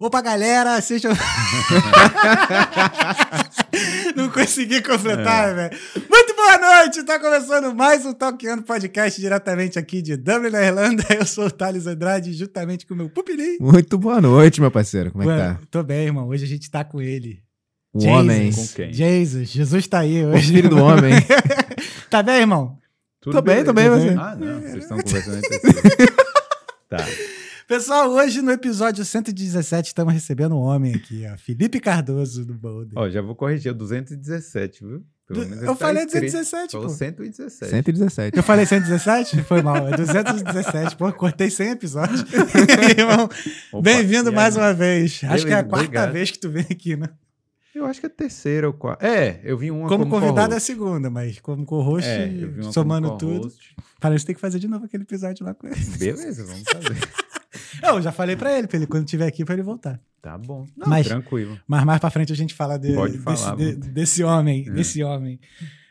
Opa, galera, sejam. Não consegui completar, velho. Muito boa noite! Tá começando mais um Talkando Podcast diretamente aqui de Dublin, na Irlanda. Eu sou o Thales Andrade, juntamente com o meu pupilinho. Muito boa noite, meu parceiro. Como é que Mano, tá? Tô bem, irmão. Hoje a gente tá com ele. O Jesus. homem. Com quem? Jesus, Jesus tá aí O hoje. filho do homem. tá bem, irmão? Tudo Tô bem, tô bem, você? Ah, não, vocês estão conversando entre vocês. Tá. Pessoal, hoje no episódio 117 estamos recebendo um homem aqui, ó. Felipe Cardoso do Boulder. Ó, já vou corrigir, é 217, viu? Pelo menos Eu tá falei escrito. 217, Falou pô. 117. 117. Eu falei 117? Foi mal. É 217. Pô, cortei 100 episódios. Irmão, bem-vindo mais aí? uma vez. Acho que é a Beleza, quarta obrigado. vez que tu vem aqui, né? Eu acho que é a terceira ou quarta. É, eu vi uma Como, como, convidado é a segunda, mas como co-host, É, somando como tudo. Parece que tem que fazer de novo aquele episódio lá com ele. Beleza, vamos fazer. Eu já falei pra ele, pra ele quando estiver aqui, pra ele voltar. Tá bom. Não, Mas- tranquilo. Mas mais pra frente a gente fala, de- Pode desse, falar, de- desse homem, É. desse homem.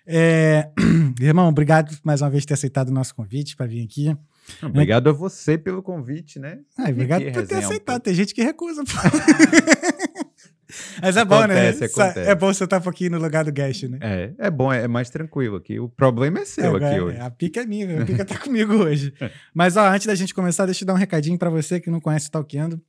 É, irmão, obrigado mais uma vez por ter aceitado o nosso convite pra vir aqui. Não, Obrigado a você pelo convite, né? Ah, obrigado por ter um aceitado. Tem gente que recusa. Mas é bom, Acontece, né? acontece. É bom você estar um pouquinho no lugar do guest, né? É, é bom, é mais tranquilo aqui. O problema é seu Agora, aqui hoje. A pica é minha, a pica tá comigo hoje. Mas, ó, antes da gente começar, deixa eu dar um recadinho pra você que não conhece o Talkando.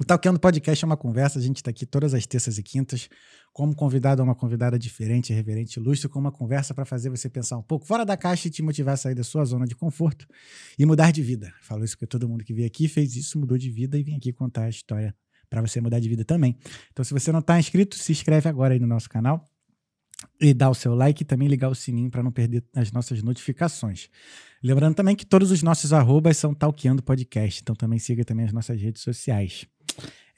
O Talkando Podcast é uma conversa, a gente tá aqui todas as terças e quintas, como convidado ou uma convidada diferente, reverente, ilustre, com uma conversa pra fazer você pensar um pouco fora da caixa e te motivar a sair da sua zona de conforto e mudar de vida. Falo isso porque todo mundo que veio aqui fez isso, mudou de vida e vim aqui contar a história pra você mudar de vida também. Então, se você não tá inscrito, se inscreve agora aí no nosso canal e dá o seu like e também ligar o sininho para não perder as nossas notificações. Lembrando também que todos os nossos arrobas são Talkeando Podcast, então também siga também as nossas redes sociais.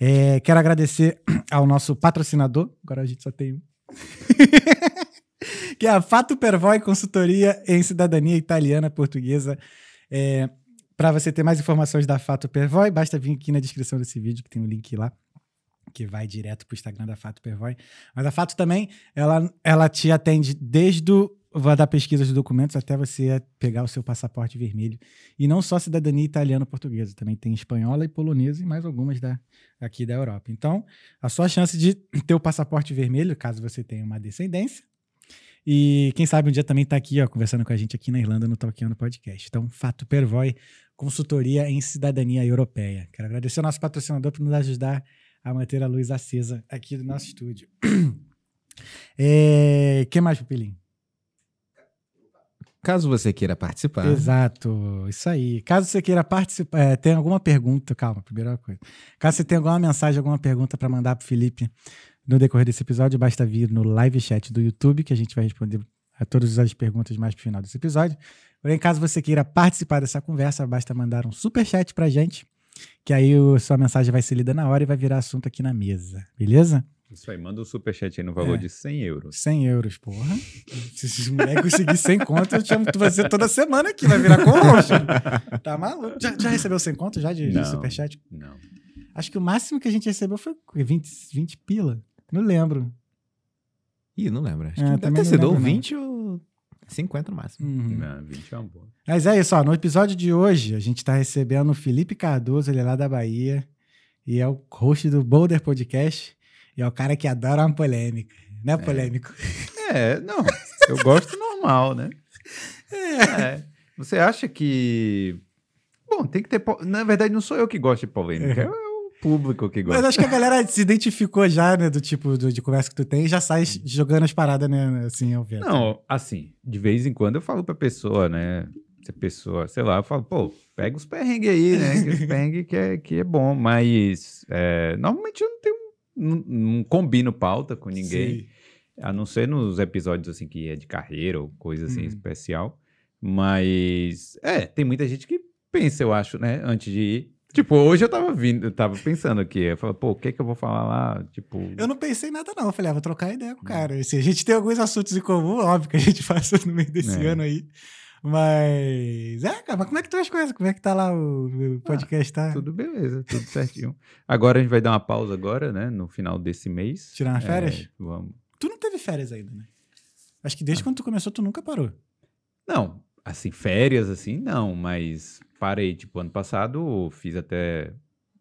É, quero agradecer ao nosso patrocinador, agora a gente só tem um, que é a Fato Pervoy Consultoria em Cidadania Italiana Portuguesa. É, para você ter mais informações da Fato Pervoy, basta vir aqui na descrição desse vídeo que tem um link lá que vai direto para o Instagram da Fato Pervoy. Mas a Fato também, ela, ela te atende desde o, vai da pesquisa de documentos até você pegar o seu passaporte vermelho. E não só cidadania italiana portuguesa, também tem espanhola e polonesa e mais algumas da, aqui da Europa. Então, a sua chance de ter o passaporte vermelho, caso você tenha uma descendência, e quem sabe um dia também tá aqui, ó, conversando com a gente aqui na Irlanda no Talkando Podcast. Então, Fato Pervoy, consultoria em cidadania europeia. Quero agradecer ao nosso patrocinador por nos ajudar a manter a luz acesa aqui do nosso estúdio. É, que mais, Pupilinho? Caso você queira participar, Exato, isso aí. Caso você queira participar, é, tem alguma pergunta, calma, primeira coisa. Caso você tenha alguma mensagem, alguma pergunta para mandar pro Felipe no decorrer desse episódio, basta vir no live chat do YouTube, que a gente vai responder a todas as perguntas mais pro final desse episódio. Porém, caso você queira participar dessa conversa, basta mandar um super chat pra gente, que aí o- sua mensagem vai ser lida na hora e vai virar assunto aqui na mesa, beleza? Isso aí, manda um superchat aí no valor É. de 100 euros. 100 euros, porra. Se esses moleques conseguirem 100 conto, eu chamo você toda semana aqui, vai virar co-host. Tá maluco? Já, já recebeu 100 conto já de, de Não. superchat? Não. Acho que o máximo que a gente recebeu foi 20, 20 pila. Não lembro. Ih, não lembro. Acho É, que deve ter sido ou lembro, não. 20 ou 50 no máximo. Uhum. Não, 20 é uma boa. Mas é isso, ó. No episódio de hoje, a gente tá recebendo o Felipe Cardoso, ele é lá da Bahia. E é o host do Boulder Podcast. E é o cara que adora uma polêmica. Não é polêmico? É, não. Eu gosto normal, né? É. Você acha que. Bom, tem que ter. po- Na verdade, não sou eu que gosto de polêmica, é o público que Mas gosta. acho que a galera se identificou já, né? Do tipo do- de conversa que tu tem e já sai jogando as paradas, né? Assim, ao vento. Não, assim, de vez em quando eu falo pra pessoa, né? Se a pessoa, sei lá, eu falo, pô, pega os perrengues aí, né? Que os perrengues que é, que é bom, mas é, normalmente eu não tenho. Não, não combino pauta com ninguém. Sim. A não ser nos episódios assim que é de carreira ou coisa assim Uhum. especial. Mas é, tem muita gente que pensa, eu acho, né, antes de ir. Tipo, hoje eu tava vindo, eu tava pensando aqui, eu falei, pô, o que que eu vou falar lá? Tipo, Eu não pensei em nada, não. Eu falei, ah, vou trocar ideia com o cara. Assim, a gente tem alguns assuntos em comum, óbvio que a gente passa no meio desse É. ano aí. Mas. É, cara, mas como é que estão as coisas? Como é que tá lá o, o podcast? tá? tudo beleza, tudo certinho. Agora a gente vai dar uma pausa agora, né, no final desse mês. Tirar umas É, férias? vamos. Tu não teve férias ainda, né? Acho que Ah. desde quando tu começou, tu nunca parou. Não, assim, férias assim, não, mas parei, tipo, ano passado fiz até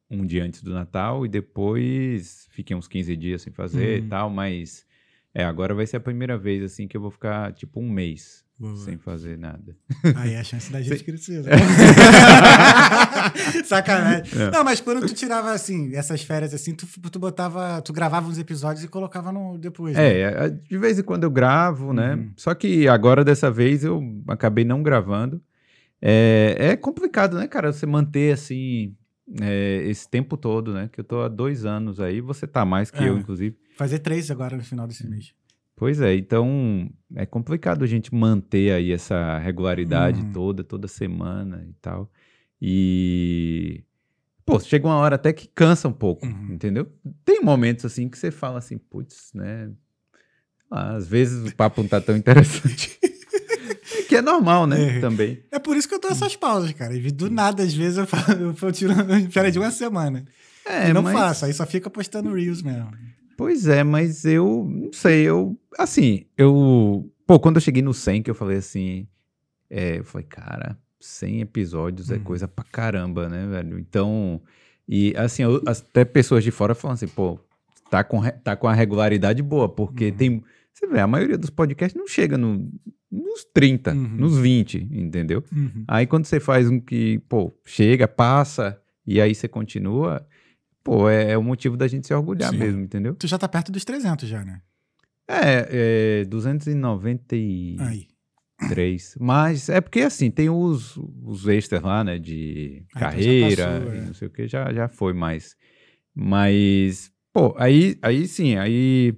um dia antes do Natal e depois fiquei uns 15 dias sem fazer Uhum. e tal, mas é, agora vai ser a primeira vez assim que eu vou ficar tipo um mês Boa. sem fazer nada. Aí a chance da gente crescer. né? Sacanagem. É. Não, mas quando tu tirava, assim, essas férias, assim, tu, tu botava, tu gravava uns episódios e colocava no depois. né? É, é, de vez em quando eu gravo, né? Uhum. Só que agora dessa vez eu acabei não gravando. É, é complicado, né, cara? Você manter assim é, esse tempo todo, né? Que eu tô há dois anos aí, você tá mais que É. eu, inclusive. Fazer três agora no final desse mês. Pois é, então é complicado a gente manter aí essa regularidade Uhum. toda, toda semana e tal. E. Pô, chega uma hora até que cansa um pouco, Uhum. entendeu? Tem momentos assim que você fala assim, putz, né? Às vezes o papo não tá tão interessante. Que é normal, né? É. Também. É por isso que eu dou essas pausas, cara. E do nada, às vezes, eu, falo, eu, tiro férias de uma semana. É, e não mas- faço, aí só fica postando Reels mesmo. Pois é, mas eu não sei, eu. Assim, eu. Pô, quando eu cheguei no 100, que eu falei assim. É, eu falei, cara, 100 episódios é Uhum. coisa pra caramba, né, velho? Então. E assim, eu- até pessoas de fora falam assim, pô, tá com, tá com a regularidade boa, porque Uhum. tem. Você vê, a maioria dos podcasts não chega no, nos 30, Uhum. nos 20, entendeu? Uhum. Aí quando você faz um que, pô, chega, passa, e aí você continua, pô, é, é o motivo da gente se orgulhar Sim. mesmo, entendeu? Tu já tá perto dos 300 já, né? É, é 293. Aí. Mas é porque assim, tem os, os extras lá, né? De Ah, então carreira passou, e é. não sei o que, já, já foi mais. Mas, pô, aí, aí sim, aí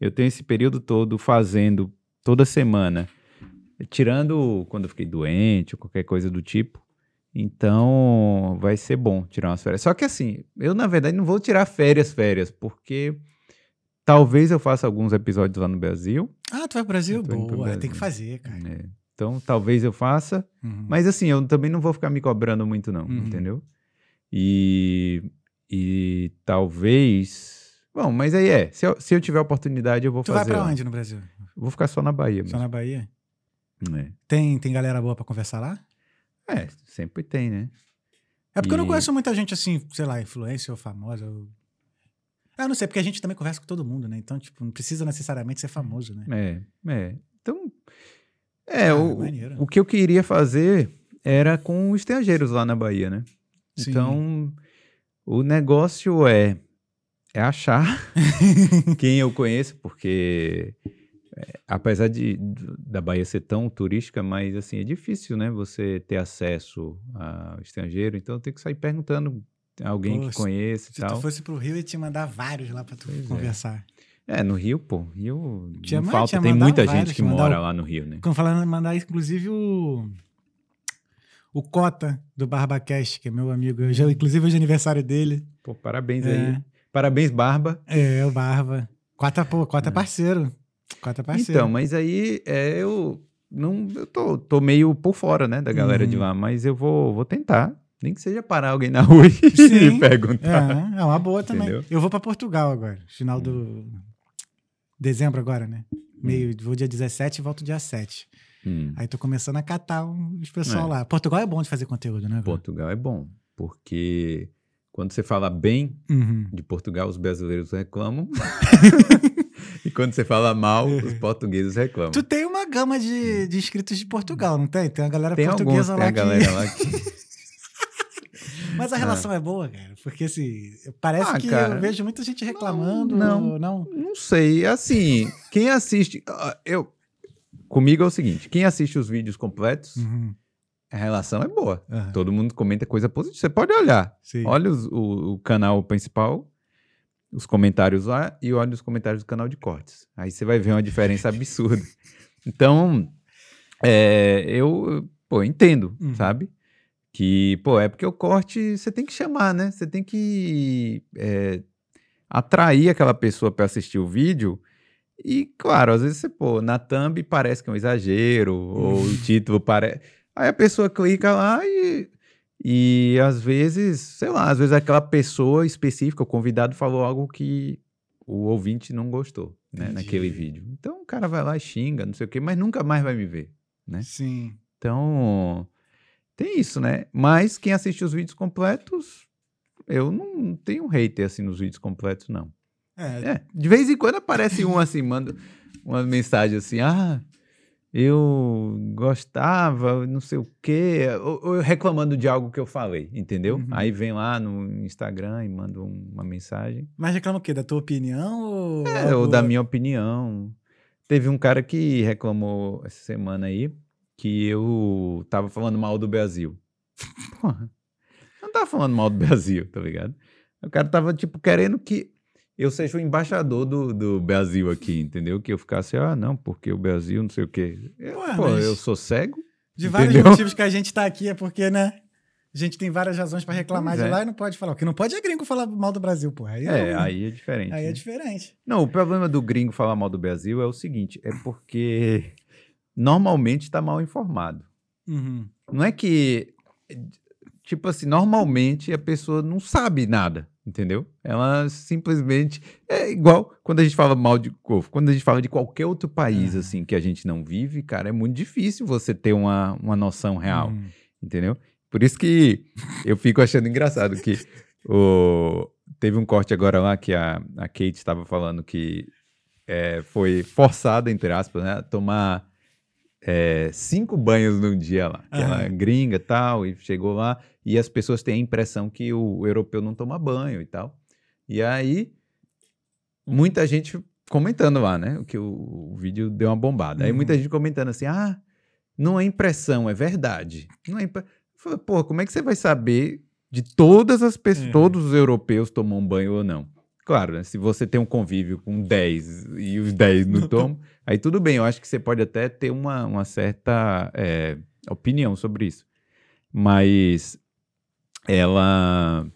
eu tenho esse período todo fazendo toda semana, tirando quando eu fiquei doente ou qualquer coisa do tipo. Então, vai ser bom tirar umas férias. Só que assim, eu na verdade não vou tirar férias, férias, porque talvez eu faça alguns episódios lá no Brasil. Ah, tu vai pro Brasil? Indo pro Boa, tem Brasil. que fazer, cara. né? Então, talvez eu faça, Uhum. mas assim, eu também não vou ficar me cobrando muito, não, Uhum. entendeu? E, e talvez. Bom, mas aí é. Se eu, se eu tiver oportunidade, eu vou Tu vai fazer. pra lá. onde no Brasil? Vou ficar só na Bahia Só mesmo. na Bahia? É. Tem, tem galera boa pra conversar lá? É, sempre tem, né? É porque eu não E- conheço muita gente assim, sei lá, influência ou famosa. Ou... Ah, não sei, porque a gente também conversa com todo mundo, né? Então, tipo, não precisa necessariamente ser famoso, né? É, é. Então. É, Ah, o, maneiro. o que eu queria fazer era com estrangeiros lá na Bahia, né? Sim. Então, o negócio é, é achar quem eu conheço, porque é, apesar de, da Bahia ser tão turística, mas assim, é difícil, né? Você ter acesso ao estrangeiro, então tem que sair perguntando a alguém Pô, que se- conheça e Se tal. tu fosse pro Rio, eu ia te mandar vários lá pra tu Pois é. conversar. É, no Rio, pô, Rio Tinha não falta, tem muita vários, gente que mora o- lá no Rio, né? Quando falando, mandar inclusive o. O Cota do Barbacast, que é meu amigo. Eu já, inclusive, hoje é aniversário dele. Pô, parabéns É. aí. Parabéns, Barba. É, o Barba. Cota, Cota é parceiro. Cota é parceiro. Então, mas aí é, eu não eu tô, tô meio por fora, né, da galera de Uhum. lá, mas eu vou, vou tentar. Nem que seja parar alguém na rua e perguntar. É, é uma boa também. Entendeu? Eu vou pra Portugal agora, final do. Dezembro agora, né? Meio, vou dia 17 e volto dia 7. Hum, Aí tô começando a catar os pessoal É. lá. Portugal é bom de fazer conteúdo, né? Portugal é bom, porque quando você fala bem Uhum. de Portugal, os brasileiros reclamam. e quando você fala mal, os portugueses reclamam. Tu tem uma gama de, de inscritos de Portugal, não tem? Tem uma galera tem alguns, portuguesa tem lá a que... galera lá que... Mas a relação é boa, cara. Porque assim, parece Ah, que cara. eu vejo muita gente reclamando. não. ou não. Não sei, assim, quem assiste... ah, Eu... Comigo é o seguinte, quem assiste os vídeos completos, Uhum. A relação é boa. Aham. Todo mundo comenta coisa positiva. Você pode olhar. Sim. Olha os- o, o canal principal, os comentários lá, e olha os comentários do canal de cortes. Aí você vai ver uma diferença absurda. Então, é, eu, pô, entendo, Uhum. sabe? Que, pô, é porque o corte você tem que chamar, né? Você tem que é, atrair aquela pessoa para assistir o vídeo. E, claro, às vezes você, pô, na thumb parece que é um exagero, ou o título parece. Aí a pessoa clica lá e, e às vezes, sei lá, às vezes aquela pessoa específica, o convidado falou algo que o ouvinte não gostou, né, Entendi. naquele vídeo. Então o cara vai lá e xinga, não sei o quê, mas nunca mais vai me ver. né? Sim. Então, tem isso, né? Mas quem assiste os vídeos completos eu não tenho hater assim nos vídeos completos, não. É, É, de vez em quando aparece um assim, manda uma mensagem assim, ah, eu gostava, não sei o quê, ou, ou reclamando de algo que eu falei, entendeu? Uhum. Aí vem lá no Instagram e manda um- uma mensagem. Mas reclama o quê? Da tua opinião ou. É, ou da minha opinião. Teve um cara que reclamou essa semana aí que eu tava falando mal do Brasil. Porra, não tava falando mal do Brasil, tá ligado? O cara tava, tipo, querendo que eu seja o embaixador do, do Brasil aqui, entendeu? Que eu ficasse, ah, não, porque o Brasil, não sei o quê. Eu, Ué, pô, eu sou cego? De vários Entendeu? motivos que a gente tá aqui é porque, né? A gente tem várias razões pra reclamar Pois de é. lá e não pode falar. O que não pode é gringo falar mal do Brasil, porra. Aí É, é, aí é diferente. aí é né? diferente. Não, o problema do gringo falar mal do Brasil é o seguinte, é porque normalmente tá mal informado. Uhum. Não é que. Tipo assim, normalmente a pessoa não sabe nada, entendeu? Ela simplesmente. É igual quando a gente fala mal de. Quando a gente fala de qualquer outro país, Ah. assim, que a gente não vive, cara, é muito difícil você ter uma, uma noção real, Uhum. entendeu? Por isso que eu fico achando engraçado que o... teve um corte agora lá que a, a Kate estava falando que é, foi forçada, entre aspas, né, a tomar é, cinco banhos num dia lá. Que ela é gringa e tal, e chegou lá, e as pessoas têm a impressão que o europeu não toma banho e tal. E aí, muita gente comentando lá, né? Que o, o vídeo deu uma bombada. Aí Uhum. muita gente comentando assim: ah, não é impressão, é verdade. Não é falei, Pô, como é que você vai saber de todas as pessoas, Uhum. todos os europeus tomam banho ou não? Claro, né? Se você tem um convívio com 10 e os 10 não tomam, aí tudo bem. Eu acho que você pode até ter uma, uma certa é, opinião sobre isso. Mas ela.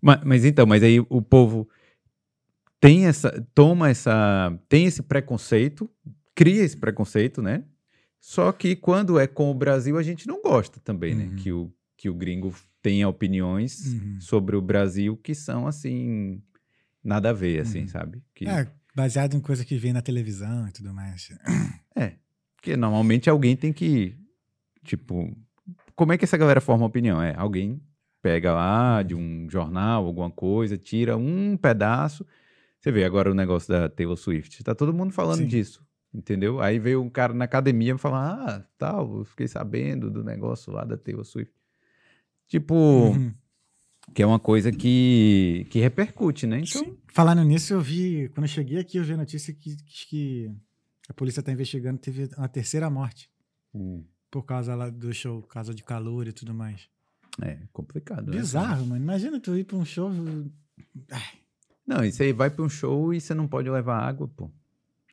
Mas, mas então, mas aí o povo tem essa. toma essa. tem esse preconceito, cria esse preconceito, né? Só que quando é com o Brasil, a gente não gosta também, né? Uhum. Que o, que o gringo tenha opiniões Uhum. sobre o Brasil que são assim. nada a ver, assim, Uhum. sabe? Que, É, baseado em coisa que vem na televisão e tudo mais. Porque normalmente alguém tem que. Tipo. Como é que essa galera forma opinião? É, alguém pega lá de um jornal, alguma coisa, tira um pedaço. Você vê agora o negócio da Taylor Swift. Tá todo mundo falando Sim. disso. Entendeu? Aí veio um cara na academia falar: Ah, tal, eu fiquei sabendo do negócio lá da Taylor Swift. Tipo, Uhum. que é uma coisa que, que repercute, né? Então, Sim. Falando nisso, eu vi. Quando eu cheguei aqui, eu vi a notícia que, que a polícia tá investigando, teve uma terceira morte. Hum, Por causa lá do show, causa de calor e tudo mais. É complicado. né? Bizarro, mano. Imagina tu ir pra um show. Não, e você vai pra um show e você não pode levar água, pô.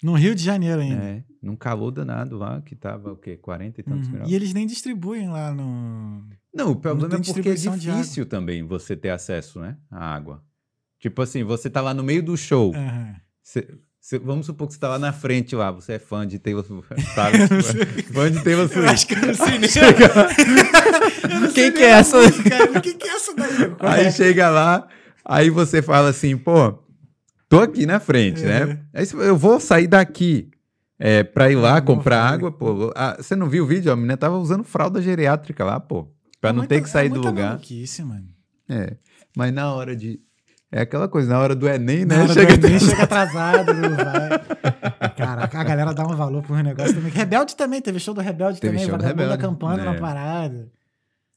No Rio de Janeiro ainda. É, num calor danado lá, que tava o quê? 40 e tantos Uhum. graus. E eles nem distribuem lá no. Não, o problema tem é porque é difícil também você ter acesso, né? À água. Tipo assim, você tá lá no meio do show. Cê- cê- vamos supor que você tá lá na frente lá, você é fã de Taylor Swift. Sabe? Eu sei. fã de Taylor Eu Swift. acho que eu não sei nem. Chega- Eu não sei Quem nem que é essa? música. Quem que é essa daí? Aí é? chega lá, aí você fala assim, pô, tô aqui na frente, É. né? Aí eu vou sair daqui é, pra ir lá Ah, não comprar água, pô. Ah, você não viu o vídeo? A menina tava usando fralda geriátrica lá, pô. Pra É não muita- ter que sair é do lugar. mano. É. Mas na hora de. É aquela coisa, na hora do Enem, né? Na hora do Chega Enem, atrasado. chega atrasado, não vai. Caraca, a galera dá um valor pro negócio também. Rebelde também, teve show do Rebelde Teve também, show do Rebelde. acampando É. na parada.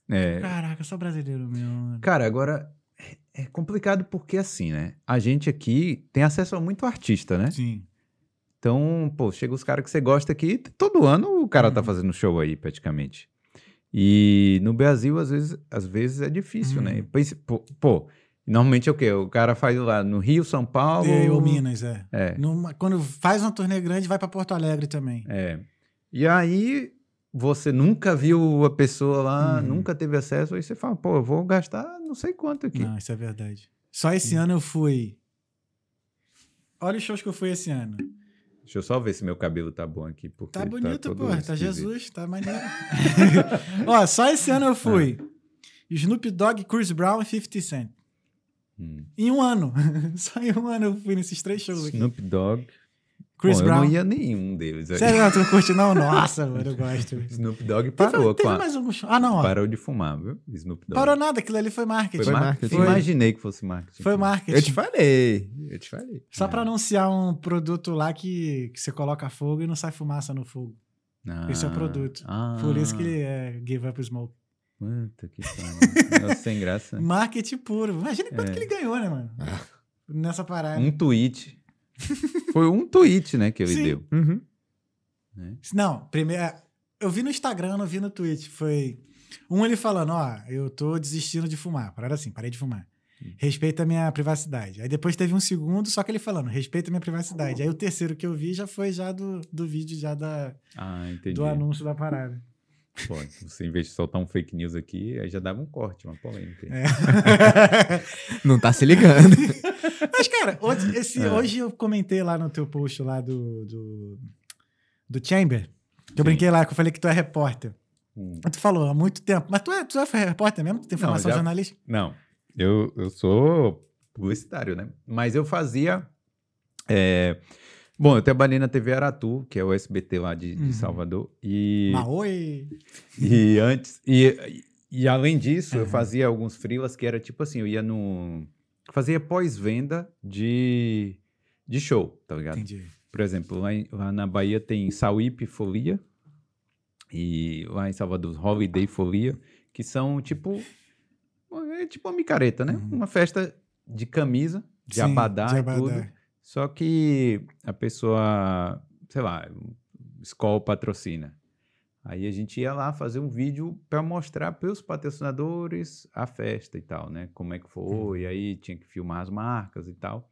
É. Caraca, só brasileiro meu. Cara, agora é é complicado porque assim, né? A gente aqui tem acesso a muito artista, né? Sim. Então, pô, chega os caras que você gosta aqui, todo ano o cara tá Uhum. fazendo show aí, praticamente. E no Brasil, às vezes, às vezes é difícil, né? Uhum. Pense- Pô, pô, normalmente é o quê? O cara faz lá no Rio, São Paulo. E, ou Minas, é. É. Numa- quando faz uma turnê grande, vai pra Porto Alegre também. É. E aí você nunca viu a pessoa lá, Uhum. nunca teve acesso, aí você fala, pô, eu vou gastar não sei quanto aqui. Não, isso é verdade. Só esse ano eu fui. Olha os shows que eu fui esse ano. Deixa eu só ver se meu cabelo tá bom aqui. Porque Tá ele bonito, todo pô. Tá. Jesus, tá maneiro. Ó, só esse ano eu fui. Snoop Dogg, Chris Brown e 50 Cent. Hum. Em um ano. Só em um ano eu fui nesses três shows aqui. Snoop Dogg, Chris Bom, eu Brown. não ia nenhum deles. aí. Sério, não, tu não curte não? Nossa, mano, eu gosto. Snoop Dogg Teve, parou. teve com a- mais algum show. Ah, não, ó. Parou de fumar, viu? Snoop Dogg. Parou nada, aquilo ali foi marketing. Foi Foi marketing. Eu imaginei que fosse marketing. Foi marketing. Eu te falei. Eu te falei. Só pra anunciar um produto lá que, que você coloca fogo e não sai fumaça no fogo. Ah, Esse é o produto. Ah, Por isso que ele é Give Up Smoke. Puta que pariu. Nossa, sem graça. Marketing puro. Imagina quanto É. que ele ganhou, né, mano? Nessa parada. Um tweet. Foi um tweet, né, que ele Sim. deu. Uhum. né? Não, primeiro. Eu vi no Instagram, não vi no Twitch. Foi. Um ele falando, ó, eu tô desistindo de fumar. Parada assim, parei de fumar. Hum. Respeita a minha privacidade. Aí depois teve um segundo, só que ele falando, respeita a minha privacidade. Aí o terceiro que eu vi já foi já do, do vídeo, já da, Ah, do anúncio da parada. Pô, você, em vez de soltar um fake news aqui, aí já dava um corte, uma polêmica. É. Não tá se ligando. Mas, cara, hoje, esse- É. hoje eu comentei lá no teu post lá do, do, do Chamber, que eu Sim. brinquei lá, que eu falei que tu é repórter. Hum. Tu falou há muito tempo, mas tu é, tu é repórter mesmo? Tu tem Não, formação já- jornalística? Não, eu, eu sou publicitário, né? Mas eu fazia. é, Bom, eu trabalhei na TV Aratu, que é o SBT lá de, de Uhum. Salvador. E, Maoi! e antes. E, e além disso, eu Uhum. fazia alguns freelas que era tipo assim: eu ia no. Fazia pós-venda de, de show, tá ligado? Entendi. Por exemplo, lá, em- lá na Bahia tem Sauípe Folia e lá em Salvador Holiday Folia, que são tipo é tipo uma micareta, né? Uhum. Uma festa de camisa, de Sim, abadá de abadá. tudo. Só que a pessoa, sei lá, escola patrocina. Aí a gente ia lá fazer um vídeo para mostrar para os patrocinadores a festa e tal, né? Como é que foi, Uhum. aí tinha que filmar as marcas e tal.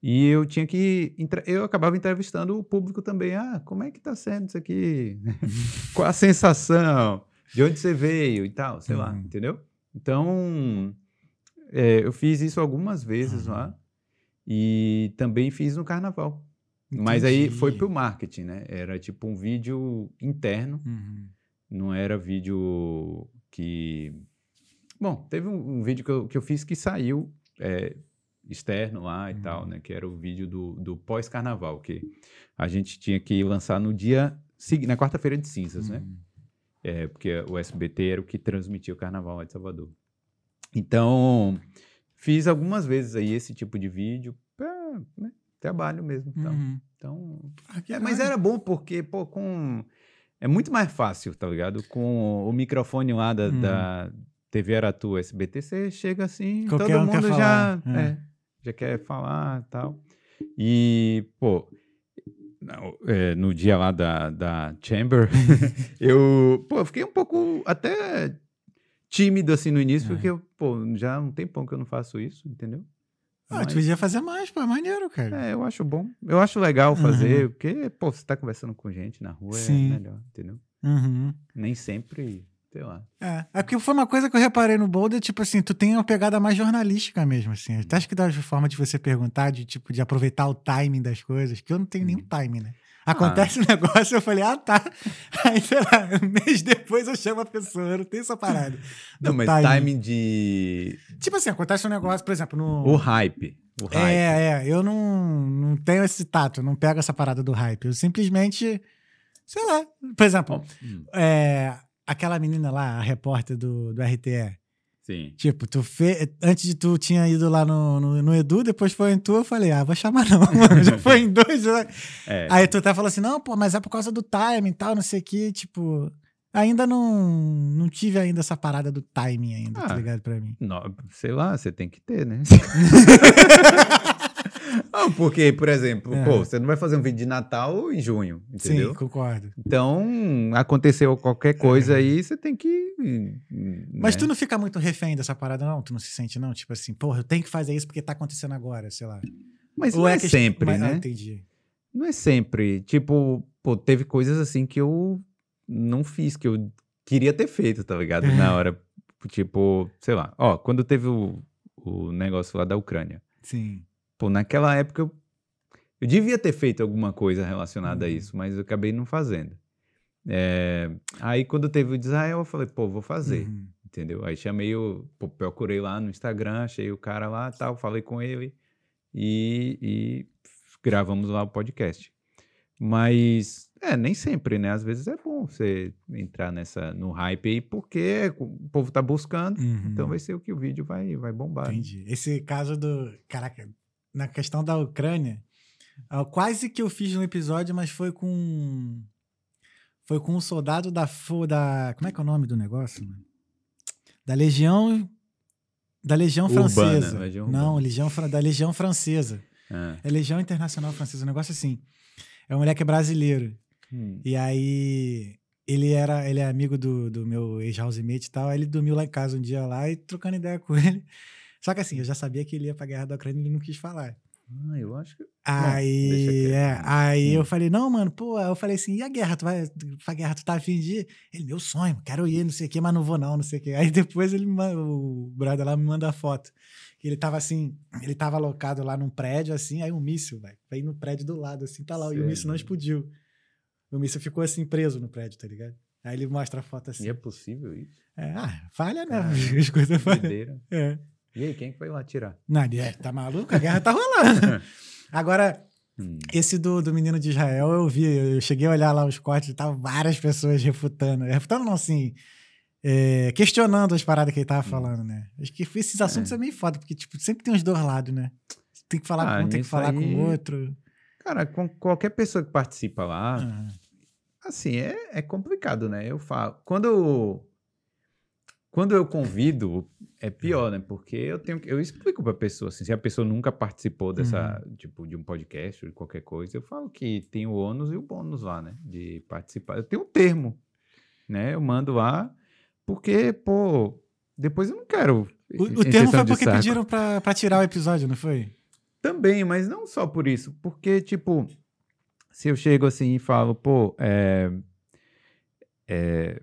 E eu tinha que. Eu acabava entrevistando o público também. Ah, como é que tá sendo isso aqui? Qual a sensação? De onde você veio e tal, sei lá, Uhum. entendeu? Então, é, eu fiz isso algumas vezes Uhum. lá. E também fiz no carnaval. Mas aí Entendi. foi pro marketing, né? Era tipo um vídeo interno, Uhum. não era vídeo que. Bom, teve um, um vídeo que eu, que eu fiz que saiu é, externo lá e Uhum. tal, né? Que era o vídeo do, do pós-carnaval, que a gente tinha que lançar no dia. Na quarta-feira de cinzas, né? Uhum. É, porque o SBT era o que transmitia o carnaval lá de Salvador. Então, fiz algumas vezes aí esse tipo de vídeo pra né, trabalho mesmo. Então, Uhum. então Ah, mas era bom porque, pô, com. É muito mais fácil, tá ligado? Com o microfone lá da, Hum. da TV Aratu SBT, você chega assim, Qualquer todo um mundo já, é. é, já quer falar e tal. E, pô, é, no dia lá da, da Chamber, eu, pô, eu fiquei um pouco até tímido assim no início, É. porque, pô, já há um tempão que eu não faço isso, entendeu? Ah, Mas- tu podia fazer mais, pô, é maneiro, cara. é, eu acho bom. Eu acho legal fazer, Uhum. porque, pô, você tá conversando com gente na rua, Sim. é melhor, entendeu? Uhum. Nem sempre, sei lá. É, é porque foi uma coisa que eu reparei no Boulder, tipo assim, tu tem uma pegada mais jornalística mesmo, assim. Até acho que da forma de você perguntar, de tipo, de aproveitar o timing das coisas, que eu não tenho nenhum timing, né? Acontece um negócio, eu falei, ah, tá. Aí, sei lá, um mês depois eu chamo a pessoa, eu não tenho essa parada. Não, mas timing de. Tipo assim, acontece um negócio, por exemplo, no. O hype. O hype. É, é, eu não, não tenho esse tato, não pego essa parada do hype. Eu simplesmente, sei lá. Por exemplo, Hum, é, aquela menina lá, a repórter do, do RTE. Sim. Tipo, tu fe... antes de tu tinha ido lá no, no, no Edu, depois foi em tu, eu falei, ah, vou chamar não, mano. Já foi em dois. já- É. Aí tu até falou assim, não, pô, mas é por causa do timing e tal, não sei o que, tipo. Ainda não, não tive ainda essa parada do timing ainda, tá Ah. ligado pra mim. Não, sei lá, você tem que ter, né? não, porque, por exemplo, É. pô, você não vai fazer um vídeo de Natal em junho, entendeu? Sim, concordo. Então, aconteceu qualquer coisa aí, você tem que. Mas né? tu não fica muito refém dessa parada, não? Tu não se sente, não? Tipo assim, porra, eu tenho que fazer isso porque tá acontecendo agora, sei lá. Mas Ou não é, que- sempre, mas- Ah, né? entendi. Não é sempre. Tipo, pô, teve coisas assim que eu não fiz, que eu queria ter feito, tá ligado? Na hora. Tipo, sei lá. Ó, quando teve o, o negócio lá da Ucrânia. Sim. Pô, naquela época eu, eu devia ter feito alguma coisa relacionada a Uhum. isso, mas eu acabei não fazendo. É, aí quando teve o de Israel, eu falei, pô, vou fazer. Uhum. Entendeu? Aí chamei o. pô, procurei lá no Instagram, achei o cara lá tal, falei com ele e, e gravamos lá o podcast. Mas, é, nem sempre, né? Às vezes é bom você entrar nessa, no hype aí, porque o povo tá buscando, Uhum. então vai ser o que o vídeo vai, vai bombar. né? Entendi. Esse caso do. Caraca, na questão da Ucrânia, ah, quase que eu fiz um episódio, mas foi com. Foi com um soldado da. da como é que é o nome do negócio, mano? Da Legião. Da Legião Urbana, Francesa. Legião Não. Legião, da Legião Francesa. Ah. É Legião Internacional Francesa, um negócio assim. É um moleque brasileiro. Hum. E aí ele era, ele é amigo do, do meu ex-housemate e tal. Aí ele dormiu lá em casa um dia lá e trocando ideia com ele. Só que assim, eu já sabia que ele ia pra guerra da Ucrânia e ele não quis falar. Ah, eu acho que. Aí, é, aí Hum. eu falei, não, mano, pô, eu falei assim, e a guerra? Tu vai pra guerra, tu tá afim de ir? Ele, meu sonho, quero ir, não sei o quê, mas não vou não, não sei o quê. Aí depois ele, o brother lá me manda a foto. Ele tava assim, ele tava alocado lá num prédio, assim, aí um míssil, velho, veio no prédio do lado, assim, tá lá, e o Sério? míssil não explodiu. O míssil ficou assim, preso no prédio, tá ligado? Aí ele mostra a foto assim. E é possível isso? É, ah, falha, né? As coisas falham. É. E aí, quem que foi lá tirar? Não, é, tá maluco? A guerra tá rolando. Agora, Hum. esse do, do menino de Israel, eu vi, eu cheguei a olhar lá os cortes tava várias pessoas refutando. Refutando não, assim, é, questionando as paradas que ele Hum. tava falando, né? Acho que esses assuntos é, meio foda, porque, tipo, sempre tem os dois lados, né? Tem que falar Ah, com um, tem que falar com aí- o outro. Cara, com qualquer pessoa que participa lá, Ah, assim, é, é complicado, né? Eu falo. Quando. Quando eu convido, é pior, né? Porque eu tenho que- eu explico pra pessoa, assim, se a pessoa nunca participou dessa, tipo, de um podcast ou de qualquer coisa, eu falo que tem o ônus e o bônus lá, né? De participar. Eu tenho um termo, né? Eu mando lá, porque, pô, depois eu não quero. O, o termo foi porque pediram pra, pra tirar o episódio, não foi? Também, mas não só por isso. Porque, tipo, se eu chego assim e falo, pô, é, é,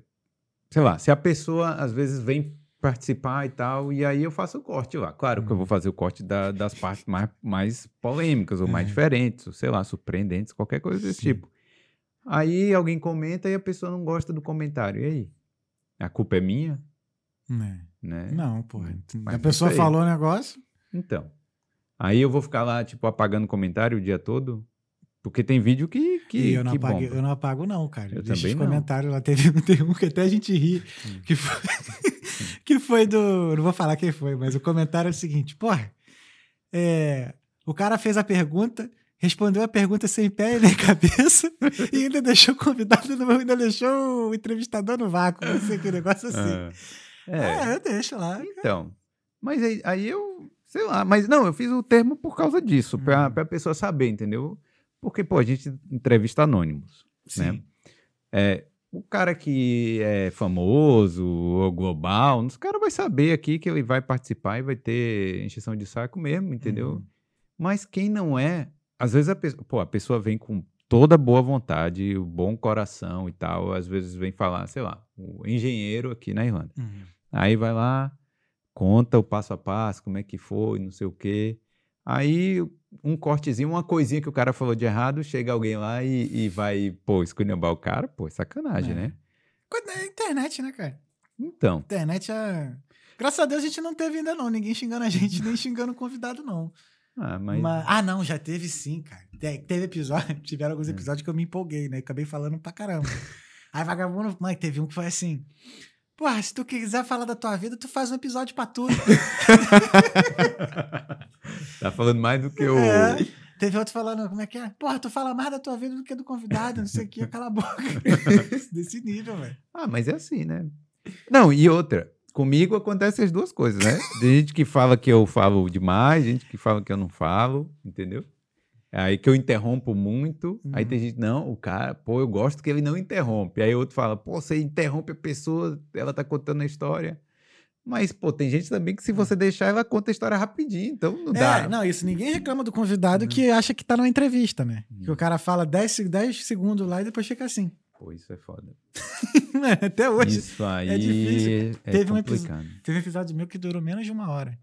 sei lá, se a pessoa às vezes vem participar e tal, e aí eu faço o corte lá. Claro que eu vou fazer o corte da- das partes mais, mais polêmicas ou mais É. diferentes, ou sei lá, surpreendentes, qualquer coisa desse Sim. tipo. Aí alguém comenta e a pessoa não gosta do comentário. E aí? A culpa é minha? É. Né? Não, porra. Mas A pessoa falou o negócio. Então. Aí eu vou ficar lá, tipo, apagando comentário o dia todo? Porque tem vídeo que, que, e eu não, que apago, bomba. eu não apago, não, cara. Eu Deixa também os não. comentários lá. Teve, teve um que até a gente ri. Hum. Que foi, que foi do. Não vou falar quem foi, mas o comentário é o seguinte: porra, é, o cara fez a pergunta, respondeu a pergunta sem pé e nem cabeça, e ainda deixou o convidado, ainda deixou o entrevistador no vácuo. Não sei que negócio assim. Ah. É, É, eu deixo lá. então. Mas aí, aí eu, sei lá, mas não, eu fiz o termo por causa disso, pra, Uhum. pra pessoa saber, entendeu? Porque, pô, a gente entrevista anônimos. Sim. É, o cara que é famoso ou global, os cara vai saber aqui que ele vai participar e vai ter encheção de saco mesmo, entendeu? Uhum. Mas quem não é, às vezes a pessoa, pô, a pessoa vem com toda boa vontade, o bom coração e tal, às vezes vem falar, sei lá, o engenheiro aqui na Irlanda. Uhum. Aí vai lá, conta o passo a passo, como é que foi, não sei o quê. Aí um cortezinho, uma coisinha que o cara falou de errado, chega alguém lá e, e vai, pô, esculhambar o cara, pô, é sacanagem, É. né? É internet, né, cara? Então, Internet é. Graças a Deus a gente não teve ainda, não. Ninguém xingando a gente, nem xingando o convidado, não. ah, mas... Mas- Ah, não, já teve sim, cara. Te- Teve episódio, tiveram É. alguns episódios que eu me empolguei, né? Acabei falando pra caramba. Aí vagabundo, mãe, teve um que foi assim. Porra, se tu quiser falar da tua vida, tu faz um episódio pra tudo. tá falando mais do que o... É. Teve outro falando, como é que é? Porra, tu fala mais da tua vida do que do convidado, não sei o que, cala a boca. Desse nível, velho. Ah, mas é assim, né? Não, e outra, comigo acontecem as duas coisas, né? Tem gente que fala que eu falo demais, gente que fala que eu não falo, entendeu? Aí que eu interrompo muito, aí Uhum. tem gente, não, o cara, pô, eu gosto que ele não interrompe. Aí outro fala, pô, você interrompe a pessoa, ela tá contando a história. Mas, pô, tem gente também que se você deixar, ela conta a história rapidinho, então não dá. É, não, isso ninguém reclama do convidado que acha que tá numa entrevista, né? Que o cara fala 10, se- 10 segundos lá e depois fica assim. Pô, isso é foda. Até hoje. Isso aí é, difícil. Teve um episo- complicado. Teve um episódio meu que durou menos de uma hora.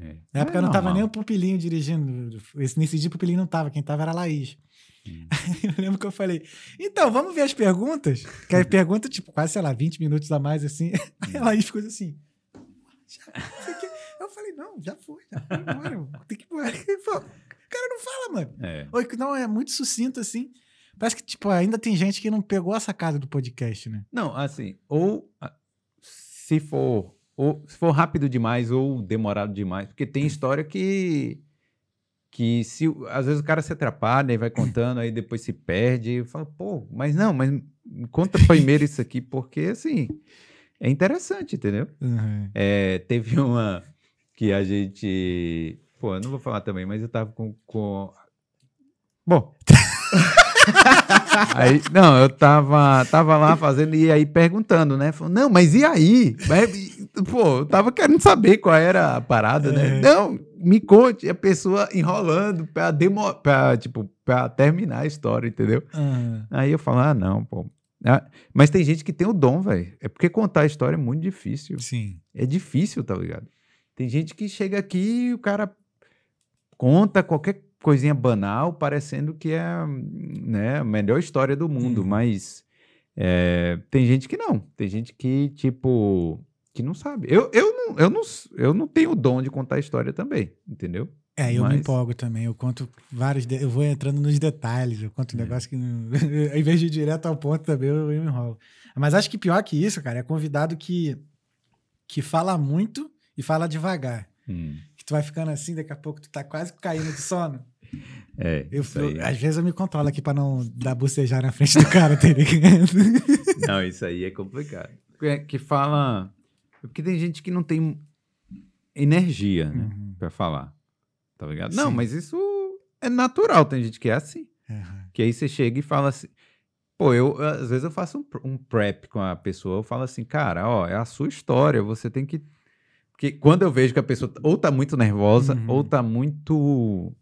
É. Na época É não tava nem o Pupilinho dirigindo. Esse- Nesse dia o Pupilinho não tava, quem tava era a Laís. Hum. Eu lembro que eu falei, então, vamos ver as perguntas? Que aí pergunta, tipo, quase, sei lá, 20 minutos a mais, assim. Aí a Laís ficou assim. Eu falei, não, já foi, já foi embora. Tem que ir embora. O cara não fala, mano. É. Não, é muito sucinto, assim. Parece que, tipo, ainda tem gente que não pegou a sacada do podcast, né? Não, assim, ou ah, se for, ou se for rápido demais ou demorado demais, porque tem história que que se às vezes o cara se atrapalha e vai contando, aí depois se perde, e fala, pô, mas não, mas conta primeiro isso aqui, porque assim, é interessante, entendeu? Uhum. É, teve uma que a gente. Pô, eu não vou falar também, mas eu tava com. com... Bom. Aí, não, eu tava, tava lá fazendo e aí perguntando, né? Falando, não, mas e aí? Pô, eu tava querendo saber qual era a parada, né? É. Não, me conte. A pessoa enrolando pra, demo, pra, tipo, pra terminar a história, entendeu? Uhum. Aí eu falo, ah, não, pô. Ah, mas tem gente que tem o dom, velho. É porque contar a história é muito difícil. Sim. É difícil, tá ligado? Tem gente que chega aqui e o cara conta qualquer coisinha banal, parecendo que é né, a melhor história do mundo, Uhum. mas é, tem gente que não. Tem gente que, tipo, que não sabe. Eu, eu, não, eu, não, eu não tenho o dom de contar história também, entendeu? É, eu me Mas- empolgo também. Eu conto vários. de- Eu vou entrando nos detalhes. Eu conto um É. negócio que. Não... Em vez de ir direto ao ponto também, eu, eu me enrolo. Mas acho que pior que isso, cara, é convidado que, que fala muito e fala devagar. Hum, tu vai ficando assim, daqui a pouco tu tá quase caindo de sono. é, Eu, isso aí eu- é- às vezes eu me controlo aqui pra não dar bucejar na frente do cara, tá ligado? Não, isso aí é complicado. Que, que fala. Porque tem gente que não tem energia, né? Uhum. Pra falar. Tá ligado? Não, Sim. mas isso é natural. Tem gente que é assim. Aham. Que aí você chega e fala assim. Pô, eu às vezes eu faço um, um prep com a pessoa, eu falo assim, cara, ó, é a sua história, você tem que. Porque quando eu vejo que a pessoa ou tá muito nervosa, Uhum. ou tá muito.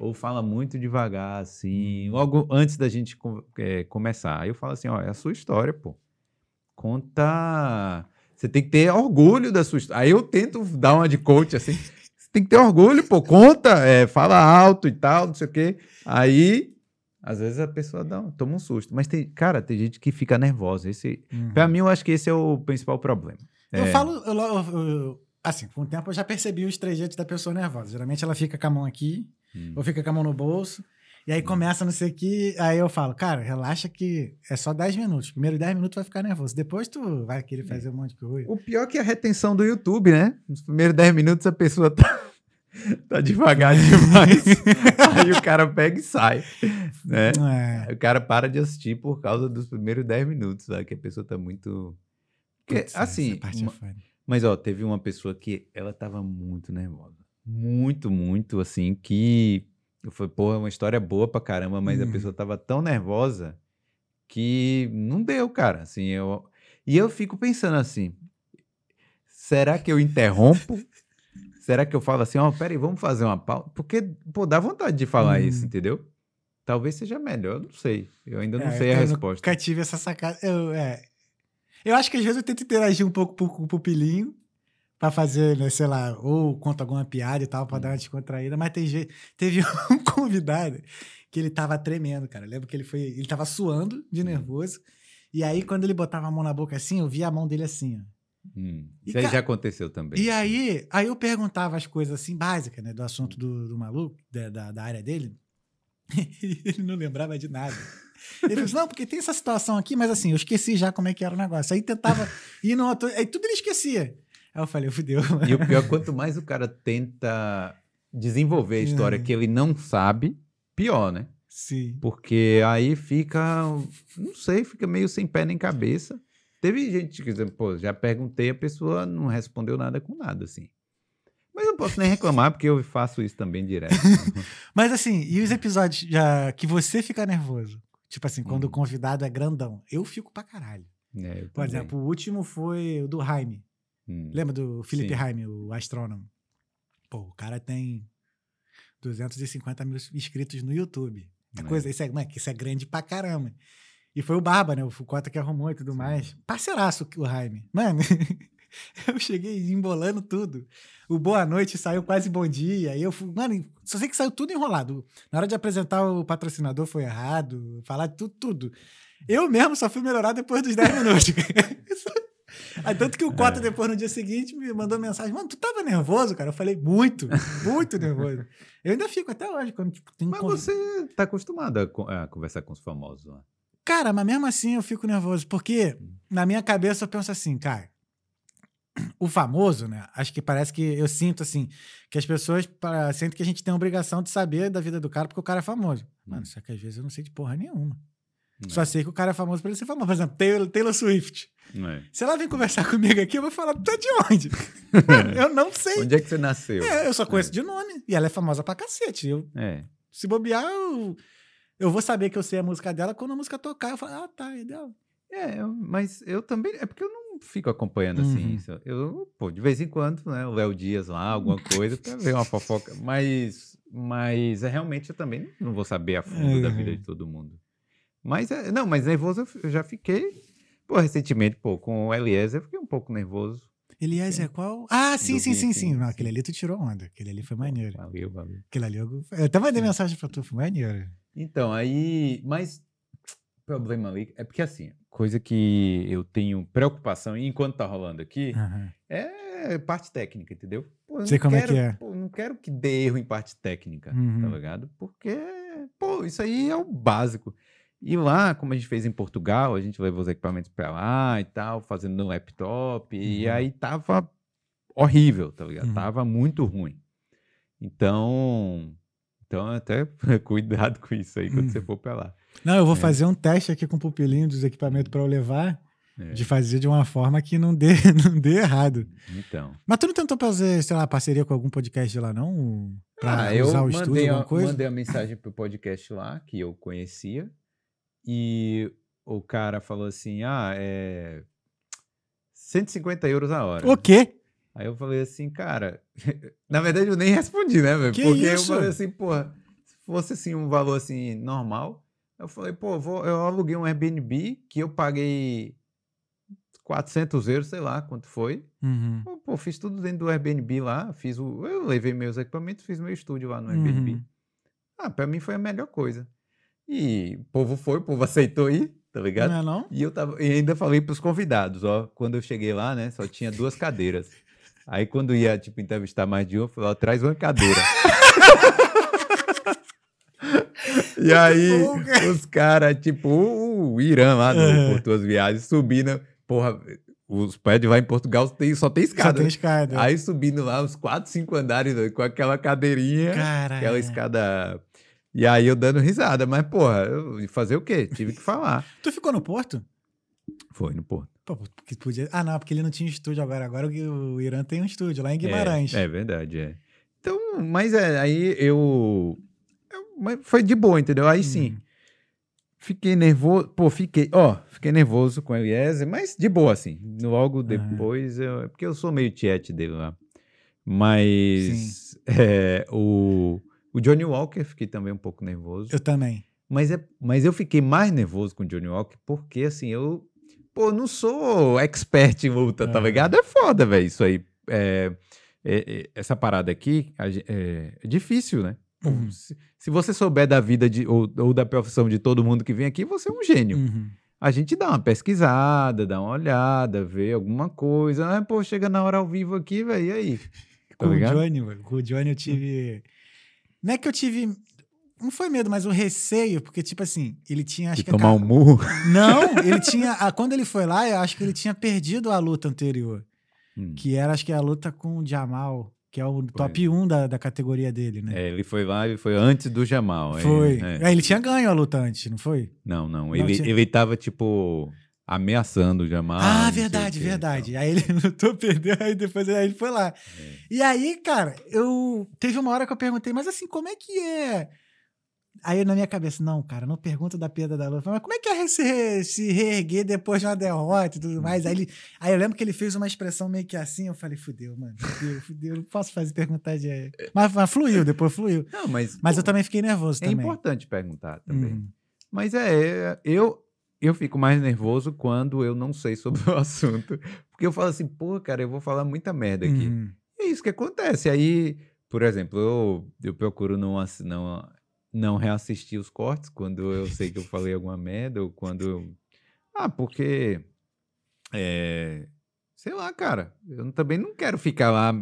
Ou fala muito devagar, assim, logo antes da gente é, começar. Aí eu falo assim, ó, é a sua história, pô. Conta. Você tem que ter orgulho da sua história. Aí eu tento dar uma de coach assim. Você tem que ter orgulho, pô. Conta, é, fala alto e tal, não sei o quê. Aí, às vezes a pessoa dá, toma um susto. Mas tem, cara, tem gente que fica nervosa. Esse, Uhum. pra mim, eu acho que esse é o principal problema. Eu É, falo, eu, eu- eu- assim, com o tempo eu já percebi os trejeitos da pessoa nervosa. Geralmente ela fica com a mão aqui, hum, ou fica com a mão no bolso, e aí começa não sei o que, aí eu falo, cara, relaxa que é só 10 minutos. Primeiro 10 minutos vai ficar nervoso, depois tu vai querer fazer um monte de coisa. O pior é que a retenção do YouTube, né? Nos primeiros 10 minutos a pessoa tá, tá devagar demais. Aí o cara pega e sai. Né? É, O cara para de assistir por causa dos primeiros 10 minutos, sabe? Que a pessoa tá muito. Porque, putz, assim, essa parte é uma- foda. Mas ó, teve uma pessoa que ela tava muito nervosa. Muito, muito, assim, que falei, pô, é uma história boa pra caramba, mas a Uhum. pessoa tava tão nervosa que não deu, cara. Assim, eu... E eu fico pensando assim: será que eu interrompo? será que eu falo assim, ó, peraí, vamos fazer uma pausa? Porque, pô, dá vontade de falar Uhum. isso, entendeu? Talvez seja melhor, eu não sei. Eu ainda não É, sei a eu resposta. Nunca tive essa sacada. Eu, é. Eu acho que às vezes eu tento interagir um pouco com o pupilinho pra fazer, né, sei lá, ou conta alguma piada e tal, pra dar uma descontraída, mas tem jeito. Teve um convidado que ele tava tremendo, cara. Eu lembro que ele foi. Ele tava suando de nervoso. E aí, quando ele botava a mão na boca assim, eu via a mão dele assim, ó. Hum, E Isso aí já aconteceu também. E aí, aí eu perguntava as coisas assim, básicas, né, do assunto do, do maluco, da, da, da área dele. E ele não lembrava de nada. Ele falou assim, não, porque tem essa situação aqui, mas assim, eu esqueci já como é que era o negócio. Aí tentava ir no outro, aí tudo ele esquecia. Aí eu falei, fudeu. E o pior, quanto mais o cara tenta desenvolver a história É. que ele não sabe, pior, né? Sim. Porque aí fica, não sei, fica meio sem pé nem cabeça. Teve gente que, pô, já perguntei, a pessoa não respondeu nada com nada, assim. Mas eu não posso nem reclamar, porque eu faço isso também direto. Mas assim, e os episódios já, que você fica nervoso? Tipo assim, quando Hum. o convidado é grandão. Eu fico pra caralho. É, Por também. exemplo, o último foi o do Jaime. Hum. Lembra do Felipe Sim. Jaime, o astrônomo? Pô, o cara tem 250 mil inscritos no YouTube. É É. coisa, isso, é, mano, isso é grande pra caramba. E foi o Barba, né? O Fucota que arrumou e tudo Sim. mais. Parceiraço o Jaime. Mano, eu cheguei embolando tudo. O Boa Noite saiu quase Bom Dia. Aí eu fui, mano, só sei que saiu tudo enrolado. Na hora de apresentar o patrocinador foi errado, falar tudo, tudo. Eu mesmo só fui melhorar depois dos 10 minutos. Aí, tanto que o É. Cota, depois, no dia seguinte, me mandou mensagem: Mano, tu tava nervoso, cara? Eu falei: Muito, muito nervoso. Eu ainda fico até hoje, quando tipo, tem Mas conv- você tá acostumado a, co- a conversar com os famosos lá. Cara, mas mesmo assim eu fico nervoso, porque na minha cabeça eu penso assim, cara. O famoso, né? Acho que parece que eu sinto assim, que as pessoas para, sentem que a gente tem a obrigação de saber da vida do cara porque o cara é famoso. Mano, só que às vezes eu não sei de porra nenhuma. Só sei que o cara é famoso pra ele ser famoso. Por exemplo, Taylor, Taylor Swift. É. Se ela vem conversar comigo aqui, eu vou falar, tá de onde? eu não sei. Onde é que você nasceu? É, eu só conheço de nome. E ela é famosa pra cacete. Eu, É. se bobear, eu, eu vou saber que eu sei a música dela quando a música tocar. Eu falo, ah, tá, é dela. É, mas eu também. É porque eu não fico acompanhando assim. Uhum. isso. Eu, pô, de vez em quando, né? O Léo Dias lá, alguma coisa, pra ver uma fofoca. Mas, mas é, realmente eu também não vou saber a fundo da vida Uhum. de todo mundo. Mas, é, não, mas nervoso eu já fiquei. Pô, recentemente, pô, com o Eliezer, eu fiquei um pouco nervoso. Eliezer, qual? Ah, sim, Do sim, sim, sim. sim, Não, sim. aquele ali tu tirou onda. Aquele ali foi maneiro. Valeu, valeu. Aquele ali eu, eu até mandei mensagem pra tu, foi maneiro. Então, aí. Mas problema ali é porque, assim, coisa que eu tenho preocupação enquanto tá rolando aqui Aham. é parte técnica, entendeu? Pô, Sei não como é quero, que é. pô, não quero que dê erro em parte técnica, tá Uhum. ligado? Porque, pô, isso aí é o básico. E lá, como a gente fez em Portugal, a gente levou os equipamentos pra lá e tal, fazendo no laptop, e Uhum. aí tava horrível, tá ligado? Uhum. Tava muito ruim. Então, então até cuidado com isso aí quando você Uhum. for pra lá. Não, eu vou É. fazer um teste aqui com o pupilinho dos equipamentos pra eu levar, É, de fazer de uma forma que não dê, não dê errado. Então. Mas tu não tentou fazer, sei lá, parceria com algum podcast lá, não? Pra Ah, eu usar o estúdio, mandei, alguma coisa? mandei a mensagem pro podcast lá, que eu conhecia, e o cara falou assim: ah, é 150 euros a hora. O quê? Aí eu falei assim, cara, na verdade eu nem respondi, né, velho? Que Porque isso? eu falei assim, porra, se fosse assim um valor assim normal, eu falei, pô, vou, eu aluguei um Airbnb que eu paguei 400 euros, sei lá quanto foi. Uhum. Pô, Pô, fiz tudo dentro do Airbnb lá, fiz o, eu levei meus equipamentos, fiz meu estúdio lá no Airbnb. Uhum. Ah, pra mim foi a melhor coisa. E o povo foi, o povo aceitou ir, tá ligado? Não é não? E eu tava, e ainda falei pros convidados, ó, quando eu cheguei lá, né, só tinha duas cadeiras. Aí quando ia, tipo, entrevistar mais de um, eu falei, ó, traz uma cadeira. e aí, bom, cara. os caras, tipo, o, Irã lá do Aham. Por Tuas Viagens, subindo, porra, os prédios lá em Portugal tem, só tem Só escada. tem escada. Aí subindo lá uns quatro, cinco andares né, com aquela cadeirinha, Cara. aquela escada... E aí eu dando risada, mas, porra, fazer o quê? Tive que falar. Tu ficou no Porto? Foi no Porto. Pô, porque podia... Ah, não, porque ele não tinha estúdio agora. Agora o Irã tem um estúdio lá em Guimarães. É, é verdade, é. Então, mas é, aí eu- mas foi de boa, entendeu? Aí sim, Uhum. fiquei nervoso, pô, fiquei, ó, fiquei nervoso com o Eliezer, mas de boa, assim. Logo depois, eu, é porque eu sou meio tiete dele lá. Mas é, o, o Johnny Walker, fiquei também um pouco nervoso. Eu também. Mas, é, mas eu fiquei mais nervoso com o Johnny Walker porque, assim, eu, pô, não sou expert em luta, tá É. ligado? É foda, velho, isso aí. É, é, é, essa parada aqui é, é difícil, né? Pô, Uhum. se, se você souber da vida de, ou, ou da profissão de todo mundo que vem aqui, você é um gênio. Uhum. A gente dá uma pesquisada, dá uma olhada, vê alguma coisa. Ah, pô, chega na hora ao vivo aqui, velho, e aí? Tá Com o? Johnny, mano, com o Johnny eu tive. Não é que eu tive. Não foi medo, mas o receio, porque, tipo assim, ele tinha. Acho De que tomar um murro. Não, ele tinha. a- Quando ele foi lá, eu acho que ele tinha perdido a luta anterior. Hum. Que era, acho que a luta com o Jamal, que é o top 1 da, da categoria dele, né? É, ele foi lá, ele foi antes do Jamal. foi. é. Aí ele tinha ganho a luta antes, não foi? Não, não. Não, Ele, tinha- ele tava, tipo, ameaçando o Jamal. Ah, verdade, o quê e verdade. Aí ele lutou, perdeu, aí depois aí ele foi lá. É. E aí, cara, eu. Teve uma hora que eu perguntei, mas assim, como é que é? Aí na minha cabeça, não, cara, não pergunta da perda da luta. Mas como é que é se, se reerguer depois de uma derrota e tudo mais? Aí, ele, aí eu lembro que ele fez uma expressão meio que assim, eu falei, fudeu, mano, fudeu, fudeu, não posso fazer perguntar de. Mas, mas fluiu, depois fluiu. Não, mas. Mas pô, eu também fiquei nervoso É também. importante perguntar também. Uhum. Mas é, é, eu, eu fico mais nervoso quando eu não sei sobre o assunto. Porque eu falo assim, pô, cara, eu vou falar muita merda aqui. Uhum. É isso que acontece. Aí, por exemplo, eu, eu procuro não, não, não reassistir os cortes quando eu sei que eu falei alguma merda ou quando eu... Ah, porque é, sei lá, cara. Eu também não quero ficar lá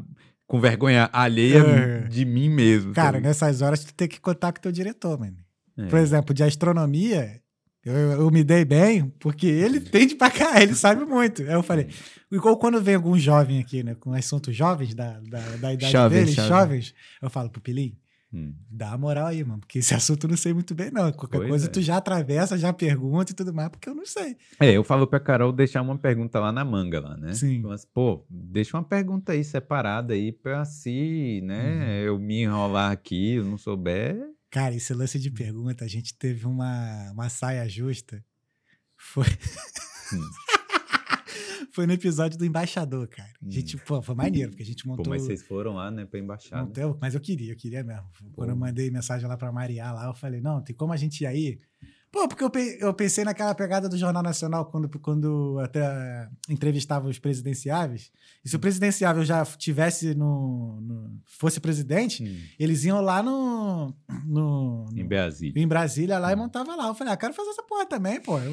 com vergonha alheia É. de mim mesmo. Cara, sabe? nessas horas tu tem que contar com o teu diretor, mano. É. Por exemplo, de astronomia, eu, eu me dei bem, porque ele entende pra cá, ele sabe muito. Aí eu falei, igual quando vem algum jovem aqui, né, com assuntos jovens da, da, da idade Jovens, deles, jovens. eu falo, Pupilim, Hum. dá a moral aí, mano, porque esse assunto eu não sei muito bem, não. Qualquer Pois coisa é. tu já atravessa, já pergunta e tudo mais, porque eu não sei. É, eu falo pra Carol deixar uma pergunta lá na manga, lá, né? Sim. Mas, pô, deixa uma pergunta aí separada aí pra se, né, Uhum. eu me enrolar aqui, eu não souber. Cara, esse lance de pergunta, a gente teve uma, uma saia justa. Foi. Hum. foi no episódio do embaixador, cara. A gente, pô, foi maneiro, porque a gente montou. Pô, mas vocês foram lá, né, pra embaixada. Montei- mas eu queria, eu queria mesmo. Quando eu Pô. mandei mensagem lá pra Maria lá, eu falei, não, tem como a gente ir aí? Pô, porque eu, pe- eu pensei naquela pegada do Jornal Nacional quando, quando até entrevistava os presidenciáveis. E se o presidenciável já tivesse no, no- fosse presidente, Hum, eles iam lá no, no, em Brasília. em Brasília lá e montava lá. Eu falei, ah, quero fazer essa porra também, pô. Eu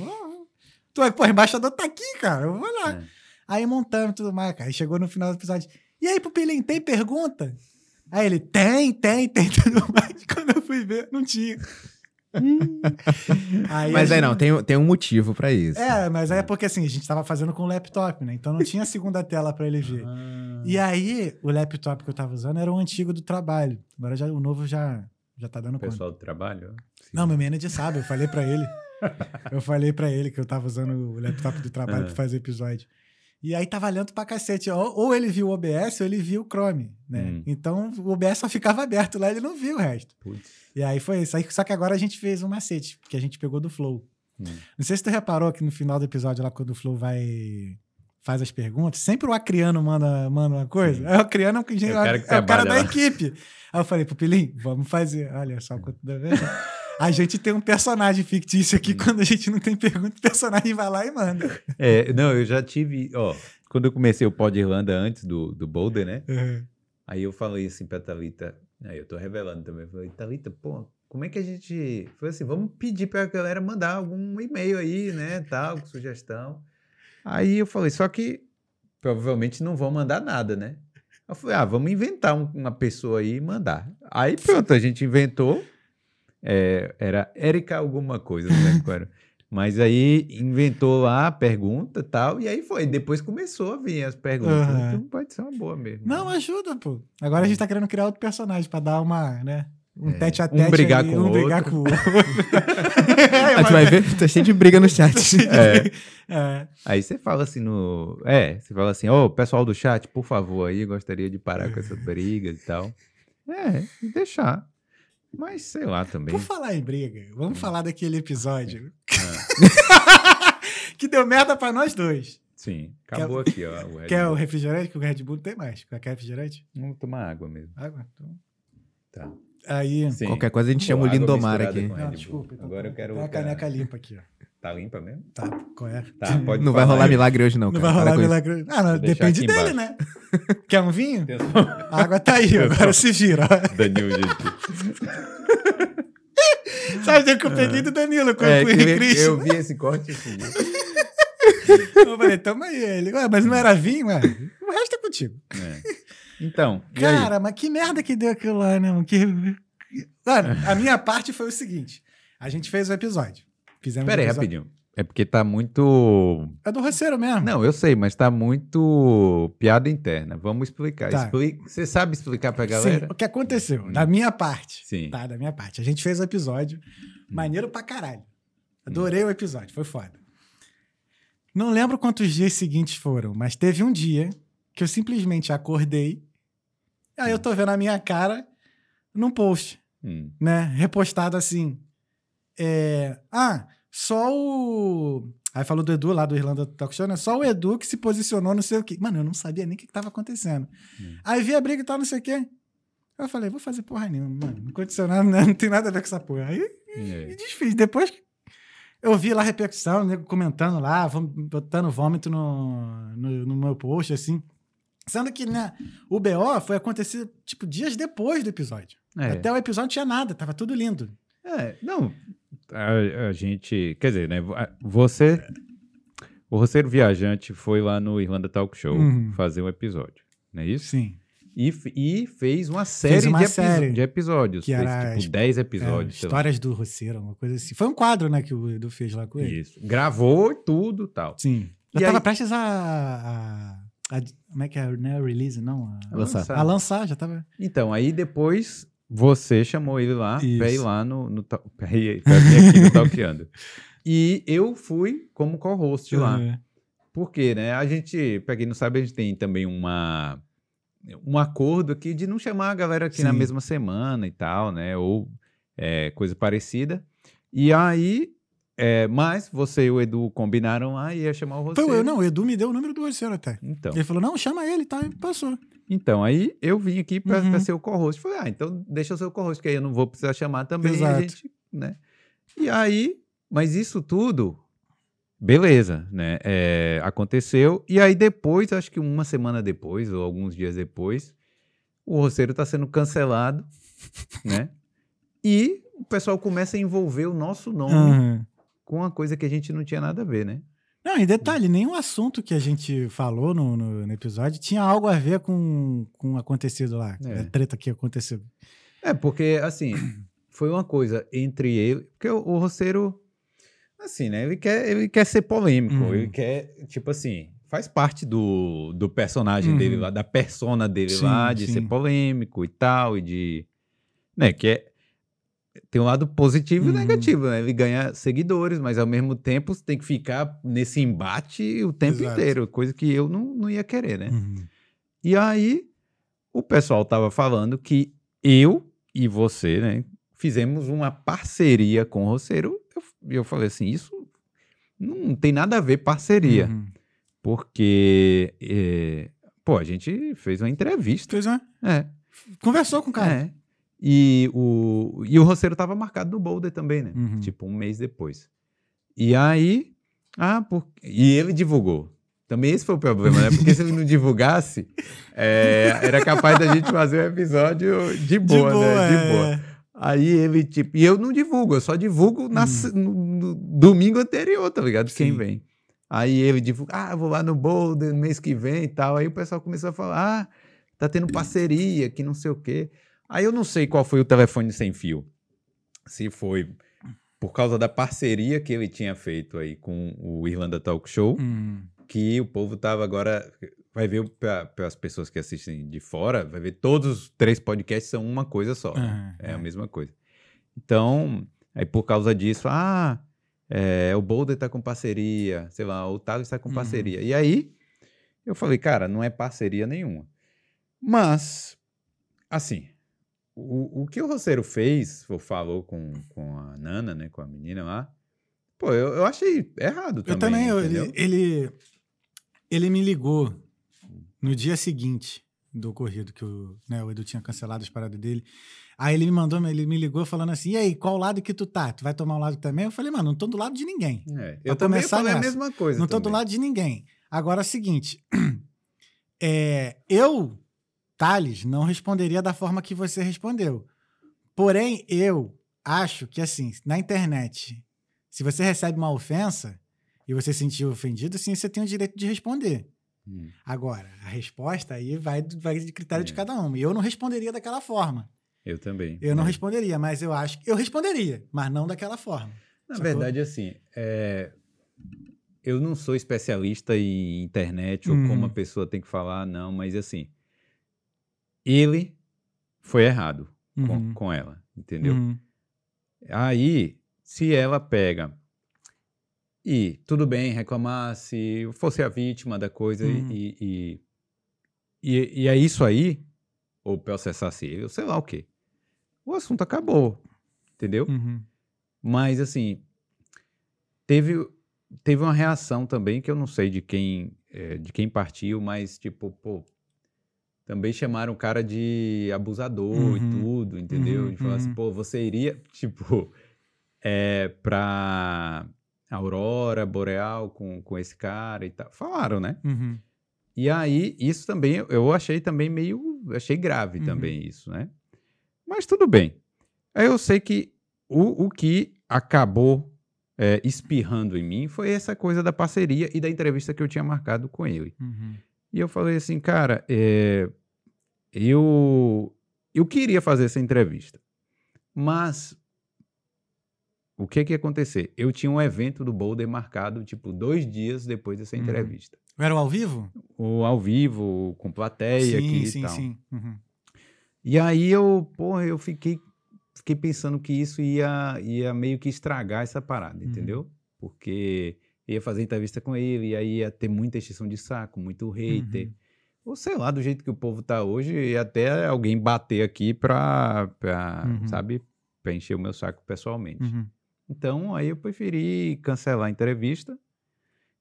Tu, pô, o embaixador tá aqui, cara. Eu vou lá. É. Aí montando e tudo mais, cara. Aí chegou no final do episódio. E aí, Pupilim, tem pergunta? Aí ele, tem, tem, tem tudo mais. Quando eu fui ver, não tinha. aí Mas a aí gente- não, tem, tem um motivo pra isso. É, mas aí é porque assim, a gente tava fazendo com o laptop, né? Então não tinha segunda tela pra ele ver. Ah. E aí, o laptop que eu tava usando era o antigo do trabalho. Agora já, o novo já, já tá dando O conta. pessoal do trabalho? Sim. Não, meu manager sabe, eu falei pra ele. eu falei pra ele que eu tava usando o laptop do trabalho Ah. pra fazer episódio. E aí tava lento pra cacete. Ou, ele viu o OBS ou ele viu o Chrome, né? Hum. Então o OBS só ficava aberto lá, ele não viu o resto. Putz. E aí foi isso. Aí, só que agora a gente fez um macete, que a gente pegou do Flow. Hum. Não sei se tu reparou que no final do episódio lá, quando o Flow vai... Faz as perguntas, sempre o Acriano manda, manda uma coisa. Sim. Aí o Acriano é o, que- É o cara que é o cara da lá. equipe. Aí eu falei, Pupilim, vamos fazer. Olha só quanto da vez. A gente tem um personagem fictício aqui, quando a gente não tem pergunta, o personagem vai lá e manda. É, não, eu já tive, ó, quando eu comecei o Pod Irlanda antes do, do Boulder, né? Uhum. Aí eu falei assim pra Thalita, aí eu tô revelando também, eu falei, Thalita, pô, como é que a gente. Falei assim, vamos pedir pra galera mandar algum e-mail aí, né? Tal, com sugestão. Aí eu falei, só que provavelmente não vão mandar nada, né? Eu falei, ah, vamos inventar um- uma pessoa aí e mandar. Aí pronto, a gente inventou. É, era Erika alguma coisa, não lembro. Mas aí inventou lá a pergunta e tal, e aí foi. Depois começou a vir as perguntas. Aham. Então pode ser uma boa mesmo. Não, ajuda, pô. Agora a gente tá querendo criar outro personagem pra dar uma, né? Um É, tete a um tete. brigar ali, com o um brigar outro. com o outro. Tu vai ver, tá cheio de briga no chat. É. É. Aí você fala assim no. É, você fala assim, ô, pessoal do chat, por favor, aí, gostaria de parar com essas brigas e tal. É, e deixar. Mas sei lá também. Por falar em briga, vamos Hum. falar daquele episódio Ah, que deu merda pra nós dois. sim, acabou aqui, ó. O Red Quer o Bull. refrigerante? Que o Red Bull não tem mais. Quer refrigerante? Vamos tomar água mesmo. Água. Então. Tá. Aí. Sim. Qualquer coisa a gente Pô, chama o Lindomar aqui. Não, desculpa. então Agora eu quero. Tem uma caneca limpa aqui, ó. Tá limpa mesmo? Tá, qual é? Tá, pode Não vai rolar aí. milagre hoje, não. Não cara. vai rolar milagre. Ah, não, Vou depende dele, embaixo. né? Quer um vinho? A água tá aí, agora se vira. Danilo, gente. Sabe que eu peguei do Danilo com É, o Cristo? eu vi esse corte esse dia. Eu falei, toma aí. Ele, ué, mas não era vinho, ué? O resto é contigo. É. Então, aí? Cara, mas que merda que deu aquilo lá, né? mano? Que... Mano, a minha parte foi o seguinte. A gente fez o episódio. Fizemos Pera aí, episódio. rapidinho. É porque tá muito. É do roceiro mesmo. Não, eu sei, mas tá muito piada interna. Vamos explicar. Tá. Explica- Você sabe explicar pra galera? Sim, o que aconteceu? Hum. Da minha parte. Sim. Tá, da minha parte. A gente fez o episódio. Maneiro pra caralho. Adorei o episódio, foi foda. Não lembro quantos dias seguintes foram, mas teve um dia que eu simplesmente acordei. Aí eu tô vendo a minha cara num post, Hum. né? Repostado assim. É, ah, só o. Aí falou do Edu lá do Irlanda Talk Show, né? Só o Edu que se posicionou, não sei o quê. Mano, eu não sabia nem o que, que tava acontecendo. Hum. Aí vi a briga e tal, não sei o quê. Eu falei, vou fazer porra nenhuma, mano. Não aconteceu nada, né? não tem nada a ver com essa porra. Aí E e desfiz. Depois eu vi lá a repercussão, nego comentando lá, botando vômito no, no, no meu post, assim. Sendo que, né, o BO foi acontecer, tipo, dias depois do episódio. É. Até o episódio não tinha nada, tava tudo lindo. É, não. A, a gente. Quer dizer, né? Você. o Roceiro Viajante foi lá no Irlanda Talk Show Uhum. fazer um episódio, não é isso? Sim. E, e fez uma série, uma de, série de episódios. que fez era tipo es- 10 É, episódios. lá. histórias do Roceiro, uma coisa assim. Foi um quadro, né, que o Edu fez lá com ele. Isso. Gravou tudo e tal. Sim. Já E tava aí- prestes a, a- a- Como é que é? Não é release, não? A, A lançar. a lançar, já tava. Então, aí depois você chamou ele lá pra ir lá no. no pra ir aqui no Talkeando. E eu fui como co-host lá. É. Porque, né? A gente, pra quem não sabe, a gente tem também uma, um acordo aqui de não chamar a galera aqui na Sim. mesma semana e tal, né? Ou é, coisa parecida. E aí, é, mas você e o Edu combinaram lá e ia chamar o Foi Roceiro. eu, não, o Edu me deu o número do Roceiro até. Então, Ele falou, não, chama ele, tá? E passou. Então, aí eu vim aqui pra, Uhum. ser o co-host. Falei, ah, então deixa eu ser o co-host, que aí eu não vou precisar chamar também. Exato. A gente, né? E aí, mas isso tudo, beleza, né? É, aconteceu. E aí depois, acho que uma semana depois, ou alguns dias depois, o roceiro tá sendo cancelado, né? E o pessoal começa a envolver o nosso nome Aham. com uma coisa que a gente não tinha nada a ver, né? Não, e detalhe, nenhum assunto que a gente falou no, no- no episódio tinha algo a ver com com o acontecido lá. É. A treta que aconteceu. É, porque, assim, foi uma coisa entre ele. Porque o, o roceiro, assim, né? Ele quer, ele quer ser polêmico. Uhum. Ele quer, tipo assim, faz parte do, do personagem Uhum. dele lá, da persona dele Sim, lá, de sim. ser polêmico e tal, e de. Né, que é. Tem um lado positivo Uhum. e negativo, né? Ele ganha seguidores, mas ao mesmo tempo tem que ficar nesse embate o tempo Exato. inteiro, coisa que eu não, não ia querer, né? Uhum. E aí, o pessoal tava falando que eu e você, né, fizemos uma parceria com o Roceiro. E eu, eu falei assim: isso não tem nada a ver parceria, Uhum. porque, eh, pô, a gente fez uma entrevista. Fez uma... É, Conversou com o cara. é. E o, e o Roceiro tava marcado no Boulder também, né? Uhum. Tipo, um mês depois. E aí, ah, por... e ele divulgou. Também esse foi o problema, né? Porque se ele não divulgasse, é, era capaz da gente fazer um episódio de boa, né? De boa. é. Aí ele, tipo, e eu não divulgo, eu só divulgo na se- no, no domingo anterior, tá ligado? Quem Sim. vem. Aí ele divulga, ah, vou lá no Boulder no mês que vem e tal. Aí o pessoal começou a falar, ah, tá tendo parceria, que não sei o quê. Aí eu não sei qual foi o telefone sem fio. Se foi por causa da parceria que ele tinha feito aí com o Irlanda Talk Show, Hum. que o povo tava agora. Vai ver para as pessoas que assistem de fora, vai ver todos os três podcasts são uma coisa só. né? Aham, É é. a mesma coisa. Então, aí por causa disso, ah, é, o Boulder tá com parceria, sei lá, o Thales está com Uhum. parceria. E aí, eu falei, cara, não é parceria nenhuma. Mas, assim, o, o que o Roceiro fez, ou falou com, com a Nana, né, com a menina lá, pô, eu, eu achei errado também. Eu também, ele, ele, ele me ligou no dia seguinte do ocorrido, que o, né, o Edu tinha cancelado as paradas dele. Aí ele me mandou, ele me ligou falando assim: e aí, qual lado que tu tá? Tu vai tomar um lado também? Eu falei, mano, não tô do lado de ninguém. É, eu também falei a nessa, mesma coisa. Não tô do lado de ninguém. Agora é o seguinte: é, eu, Thales, não responderia da forma que você respondeu. Porém, eu acho que, assim, na internet, se você recebe uma ofensa e você se sentiu ofendido, sim, você tem o direito de responder. Hum. Agora, a resposta aí vai, vai de critério de É. cada um. E eu não responderia daquela forma. Eu também. Eu não É. responderia, mas eu acho que eu responderia, mas não daquela forma. Na Sacou? verdade, assim, é, eu não sou especialista em internet ou Uhum. como a pessoa tem que falar, não, mas assim, ele foi errado com, Uhum. com ela, entendeu? Uhum. Aí, se ela pega e tudo bem reclamar, se fosse a vítima da coisa Uhum. e, e, e, e é isso aí, ou processasse ele, ou sei lá o quê, o assunto acabou, entendeu? Uhum. Mas, assim, teve, teve uma reação também que eu não sei de quem, eh, de quem partiu, mas, tipo, pô, também chamaram o cara de abusador e Uhum. tudo, entendeu? Uhum, De falar assim, uhum. pô, você iria, tipo, é, pra Aurora Boreal com, com esse cara e tal. Falaram, né? Uhum. E aí, isso também, eu achei também meio, achei grave Uhum. também isso, né? Mas tudo bem. Aí eu sei que o, o que acabou é, espirrando em mim foi essa coisa da parceria e da entrevista que eu tinha marcado com ele. Uhum. E eu falei assim, cara, é, eu, eu queria fazer essa entrevista, mas o que que ia acontecer? Eu tinha um evento do Boulder marcado, tipo, dois dias depois dessa Uhum. entrevista. Era o ao vivo? O ao vivo, com plateia aqui sim, e tal. sim. Uhum. E aí eu, porra, eu fiquei, fiquei pensando que isso ia, ia meio que estragar essa parada, Uhum. entendeu? Porque ia fazer entrevista com ele, e aí ia ter muita extensão de saco, muito hater. Uhum. Ou sei lá, do jeito que o povo tá hoje, e até alguém bater aqui pra, pra Uhum. sabe, pra encher o meu saco pessoalmente. Uhum. Então, aí eu preferi cancelar a entrevista.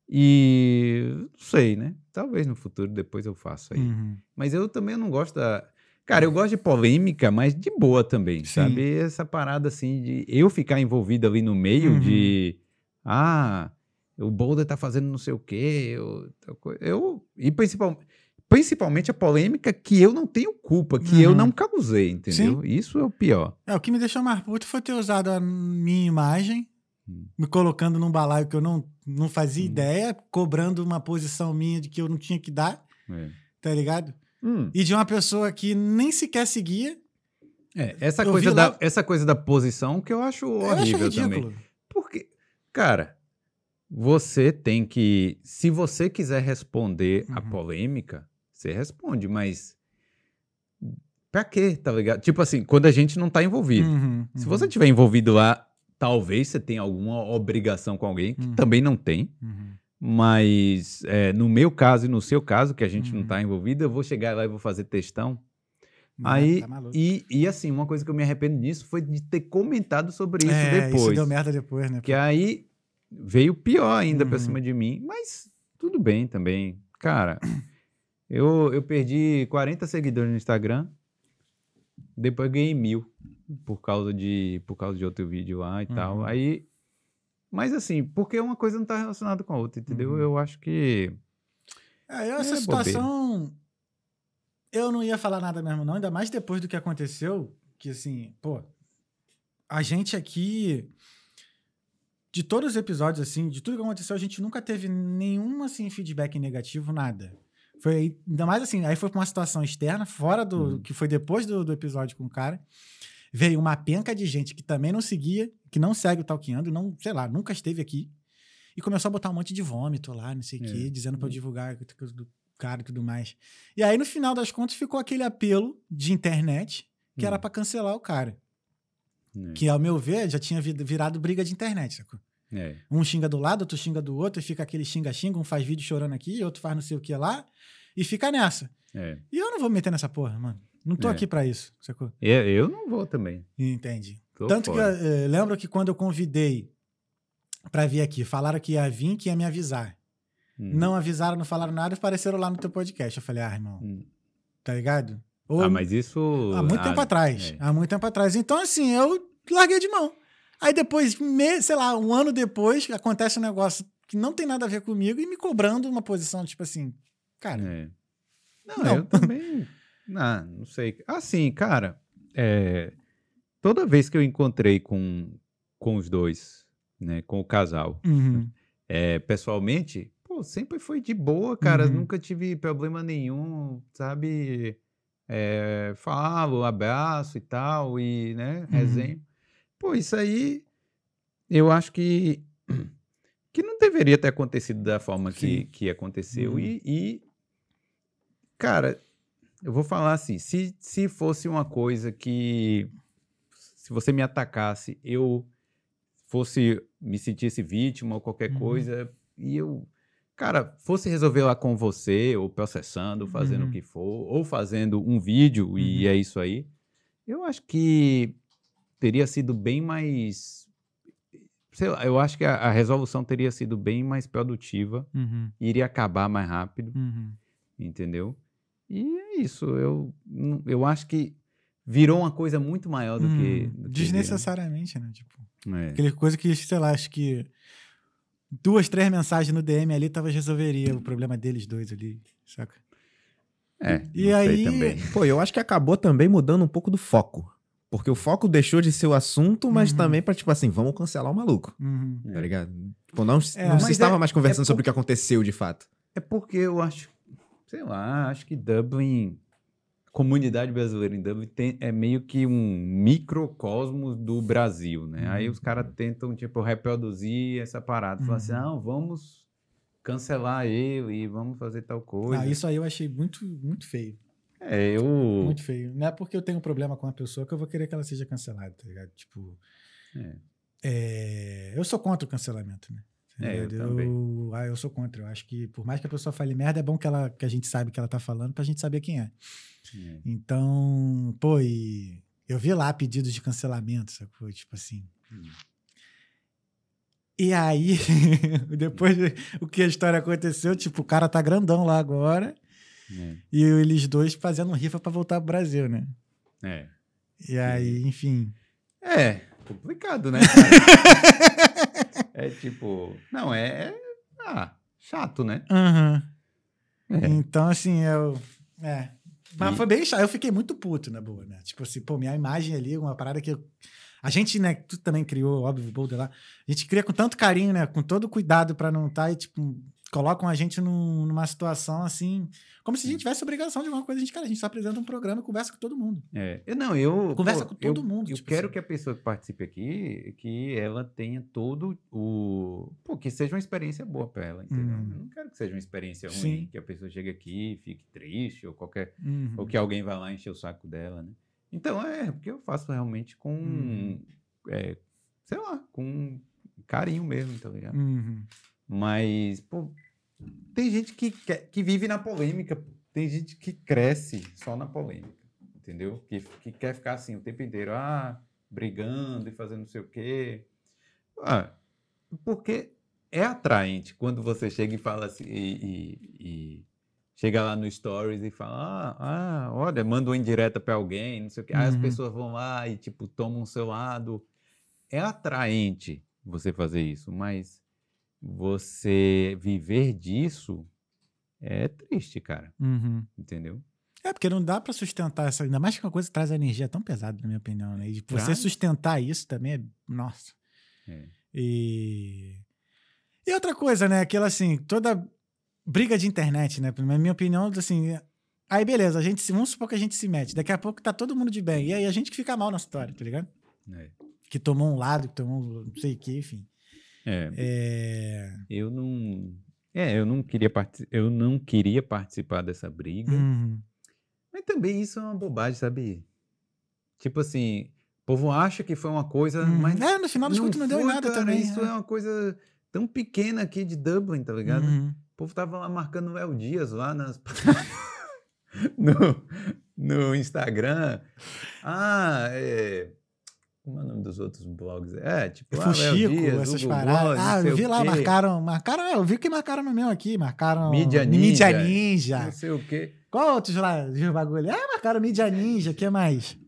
E não sei, né? Talvez no futuro depois eu faça aí. Uhum. Mas eu também não gosto da. Cara, eu gosto de polêmica, mas de boa também, Sim. sabe? Essa parada assim de eu ficar envolvido ali no meio Uhum. de. Ah, o Boulder tá fazendo não sei o quê. Eu, eu e principal, principalmente a polêmica que eu não tenho culpa, que eu Uhum. não causei, entendeu? Isso é o pior. É, o que me deixou mais puto foi ter usado a minha imagem, Hum. me colocando num balaio que eu não, não fazia Hum. ideia, cobrando uma posição minha de que eu não tinha que dar, É. tá ligado? Hum. E de uma pessoa que nem sequer seguia. É, essa, Eu coisa da, lá- essa coisa da posição que eu acho eu acho horrível também. Porque, cara, você tem que. Se você quiser responder a Uhum. polêmica, você responde, mas. Pra quê, tá ligado? Tipo assim, quando a gente não tá envolvido. Uhum, Se uhum, você tiver envolvido lá, talvez você tenha alguma obrigação com alguém, que Uhum. também não tem. uhum. Mas é, no meu caso e no seu caso, que a gente não Uhum. tá envolvido, eu vou chegar lá e vou fazer textão. Não, Aí, tá e, e assim, uma coisa que eu me arrependo disso foi de ter comentado sobre isso é, depois. Isso deu merda depois, né? Que aí veio pior ainda pra Uhum. cima de mim. Mas tudo bem também. Cara, eu, eu perdi 40 seguidores no Instagram. Depois ganhei mil por causa de, por causa de outro vídeo lá e tal. Uhum. Aí. Mas assim, porque uma coisa não tá relacionada com a outra, entendeu? Uhum. Eu acho que. É, essa É situação. Eu não ia falar nada mesmo, não, ainda mais depois do que aconteceu. Que assim, pô, a gente aqui. De todos os episódios, assim, de tudo que aconteceu, a gente nunca teve nenhum assim, feedback negativo, nada. Foi ainda mais assim, aí foi pra uma situação externa, fora do Uhum. que foi depois do, do episódio com o cara. Veio uma penca de gente que também não seguia, que não segue o Talkando, não, sei lá, nunca esteve aqui. E começou a botar um monte de vômito lá, não sei o É. quê, dizendo pra eu divulgar a coisa do cara e tudo mais. E aí, no final das contas, ficou aquele apelo de internet que era Hum. pra cancelar o cara. É, Que, ao meu ver, já tinha vi- virado briga de internet, sacou? É. Um xinga do lado, outro xinga do outro, e fica aquele xinga-xinga, um faz vídeo chorando aqui, outro faz não sei o que lá, e fica nessa. é. E eu não vou me meter nessa porra, mano. Não tô É. aqui pra isso, sacou? Eu, eu não vou também. Entende? Tô Tanto que eu fora. eh, lembro que quando eu convidei pra vir aqui, falaram que ia vir, que ia me avisar. Hum. Não avisaram, não falaram nada, apareceram lá no teu podcast. Eu falei, ah, irmão, Hum. tá ligado? Ou- Ah, mas isso. Há muito ah, tempo atrás. é. Há muito tempo atrás. Então, assim, eu larguei de mão. Aí depois, sei lá, um ano depois, acontece um negócio que não tem nada a ver comigo e me cobrando uma posição, tipo assim, cara, É. Não, Não. eu também. não, não sei. Assim, cara, é, toda vez que eu encontrei com, com os dois, né, com o casal, uhum, é, pessoalmente, pô, sempre foi de boa, cara. Uhum. Nunca tive problema nenhum, sabe? É, falo, abraço e tal, e, né, Uhum. Pô, isso aí, eu acho que, que não deveria ter acontecido da forma que, Sim. que aconteceu. Uhum. E, e, cara, eu vou falar assim, se, se fosse uma coisa que, se você me atacasse, eu fosse, me sentisse vítima ou qualquer Uhum. coisa, e eu, cara, fosse resolver lá com você, ou processando, fazendo Uhum. o que for, ou fazendo um vídeo, e Uhum. é isso aí, eu acho que teria sido bem mais. Sei lá, eu acho que a, a resolução teria sido bem mais produtiva, uhum, iria acabar mais rápido, uhum. entendeu? E é isso, eu, eu acho que virou uma coisa muito maior do que. Hum, do que desnecessariamente, né? Tipo. É. aquele coisa que, sei lá, acho que duas, três mensagens no DM ali talvez resolveria o problema deles dois ali, saca? É, E não sei aí- também. Pô, eu acho que acabou também mudando um pouco do foco. Porque o foco deixou de ser o assunto, mas Uhum. também pra, tipo assim, vamos cancelar o maluco. Uhum. Tá ligado? Tipo, não, É, não se estava é- mais conversando é sobre o que aconteceu de fato. É porque eu acho, sei lá, acho que Dublin, comunidade brasileira em Dublin tem- é meio que um microcosmos do Brasil, né? Aí os caras tentam, tipo, reproduzir essa parada. Falar assim, Uhum. não, vamos cancelar ele, vamos fazer tal coisa. Ah, isso aí eu achei muito, muito feio. É, eu... Muito feio. Não é porque eu tenho um problema com a pessoa que eu vou querer que ela seja cancelada, tá ligado? Tipo. É. é, eu sou contra o cancelamento, né? Tá É, eu eu, ah, eu sou contra. Eu acho que, por mais que a pessoa fale merda, é bom que, ela, que a gente saiba que ela tá falando pra gente saber quem é. É. Então, pô, e eu vi lá pedidos de cancelamento, sacou? Tipo assim. Hum. E aí, depois de- o que a história aconteceu, tipo, o cara tá grandão lá agora É. e eles dois fazendo rifa pra voltar pro Brasil, né? É. E aí, enfim. É, complicado, né? é tipo. Não, é. Ah, chato, né? Aham. É. Então, assim, eu. É. Mas E- foi bem chato. Eu fiquei muito puto, na boa, né? Tipo assim, pô, minha imagem ali, uma parada que. eu- A gente, né, tu também criou, óbvio, o Boulder lá. A gente cria com tanto carinho, né? Com todo cuidado pra não estar e, tipo, colocam a gente num- numa situação assim. Como se a gente tivesse obrigação de alguma coisa. A gente, cara, a gente só apresenta um programa e conversa com todo mundo. É, eu não, eu. Conversa com todo eu- mundo, Eu tipo quero assim. que a pessoa que participe aqui, que ela tenha todo o. Pô, que seja uma experiência boa pra ela, entendeu? Uhum. Eu não quero que seja uma experiência ruim, Sim. que a pessoa chegue aqui e fique triste, ou qualquer. Uhum. Ou que alguém vá lá encher o saco dela, né? Então é, porque eu faço realmente com. Uhum. é, sei lá, com carinho mesmo, tá ligado? Uhum. Mas, pô, tem gente que, quer- que vive na polêmica, tem gente que cresce só na polêmica, entendeu? Que, que quer ficar assim o tempo inteiro, ah, brigando e fazendo não sei o quê. Ah, porque é atraente quando você chega e fala assim, e, e- e chega lá no Stories e fala, ah, ah, olha, manda uma indireta pra alguém, não sei o quê. Aí as Uhum. pessoas vão lá e, tipo, tomam o seu lado. É atraente você fazer isso, mas você viver disso é triste, cara. Uhum. Entendeu? É, porque não dá pra sustentar essa. Ainda mais que uma coisa que traz energia tão pesada, na minha opinião, né? E você sustentar isso também é. Nossa. É. E. E outra coisa, né? Aquela assim, toda briga de internet, né? Na minha opinião, assim. Aí, beleza, a gente se. Vamos supor que a gente se mete. Daqui a pouco tá todo mundo de bem. E aí a gente que fica mal na história, tá ligado? É. Que tomou um lado, que tomou não sei o que, enfim. É, É. eu não. É, eu não queria partici- eu não queria participar dessa briga. Uhum. Mas também isso é uma bobagem, sabe? Tipo assim, o povo acha que foi uma coisa, Uhum. mas É, no final das contas não deu nada cara, também. Isso é. uma coisa tão pequena aqui de Dublin, tá ligado? Uhum. O povo tava lá marcando o Léo Dias lá nas... no, no Instagram. Ah, é... Como é o nome dos outros blogs? É, tipo, ah, Fuxico, Dias, essas Hugo paradas. Boss, ah, eu vi lá, marcaram, marcaram, é, eu vi que marcaram no meu aqui, marcaram Mídia Mídia Ninja. Ninja. Não sei o quê. Qual outros lá, os bagulho? Ah, marcaram Mídia Ninja, o que mais?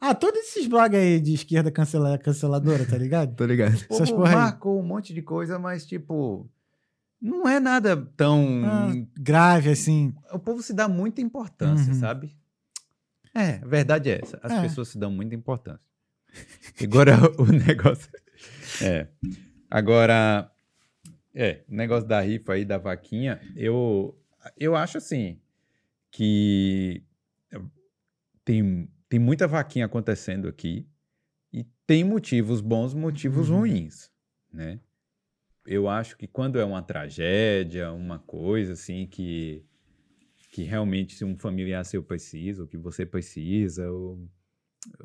Ah, todos esses blogs aí de esquerda cancela, canceladora, tá ligado? Tô ligado. O Essas porra marcou um monte de coisa, mas, tipo, não é nada tão... Ah, grave, assim. O povo se dá muita importância, Uhum. sabe? É, a verdade é essa. As É. pessoas se dão muita importância. Agora, o negócio... É. Agora, é, o negócio da rifa aí, da vaquinha, eu, eu acho assim, que tem, tem muita vaquinha acontecendo aqui e tem motivos bons, motivos Uhum. ruins, né? Eu acho que quando é uma tragédia, uma coisa assim que que realmente se um familiar seu precisa, ou que você precisa, ou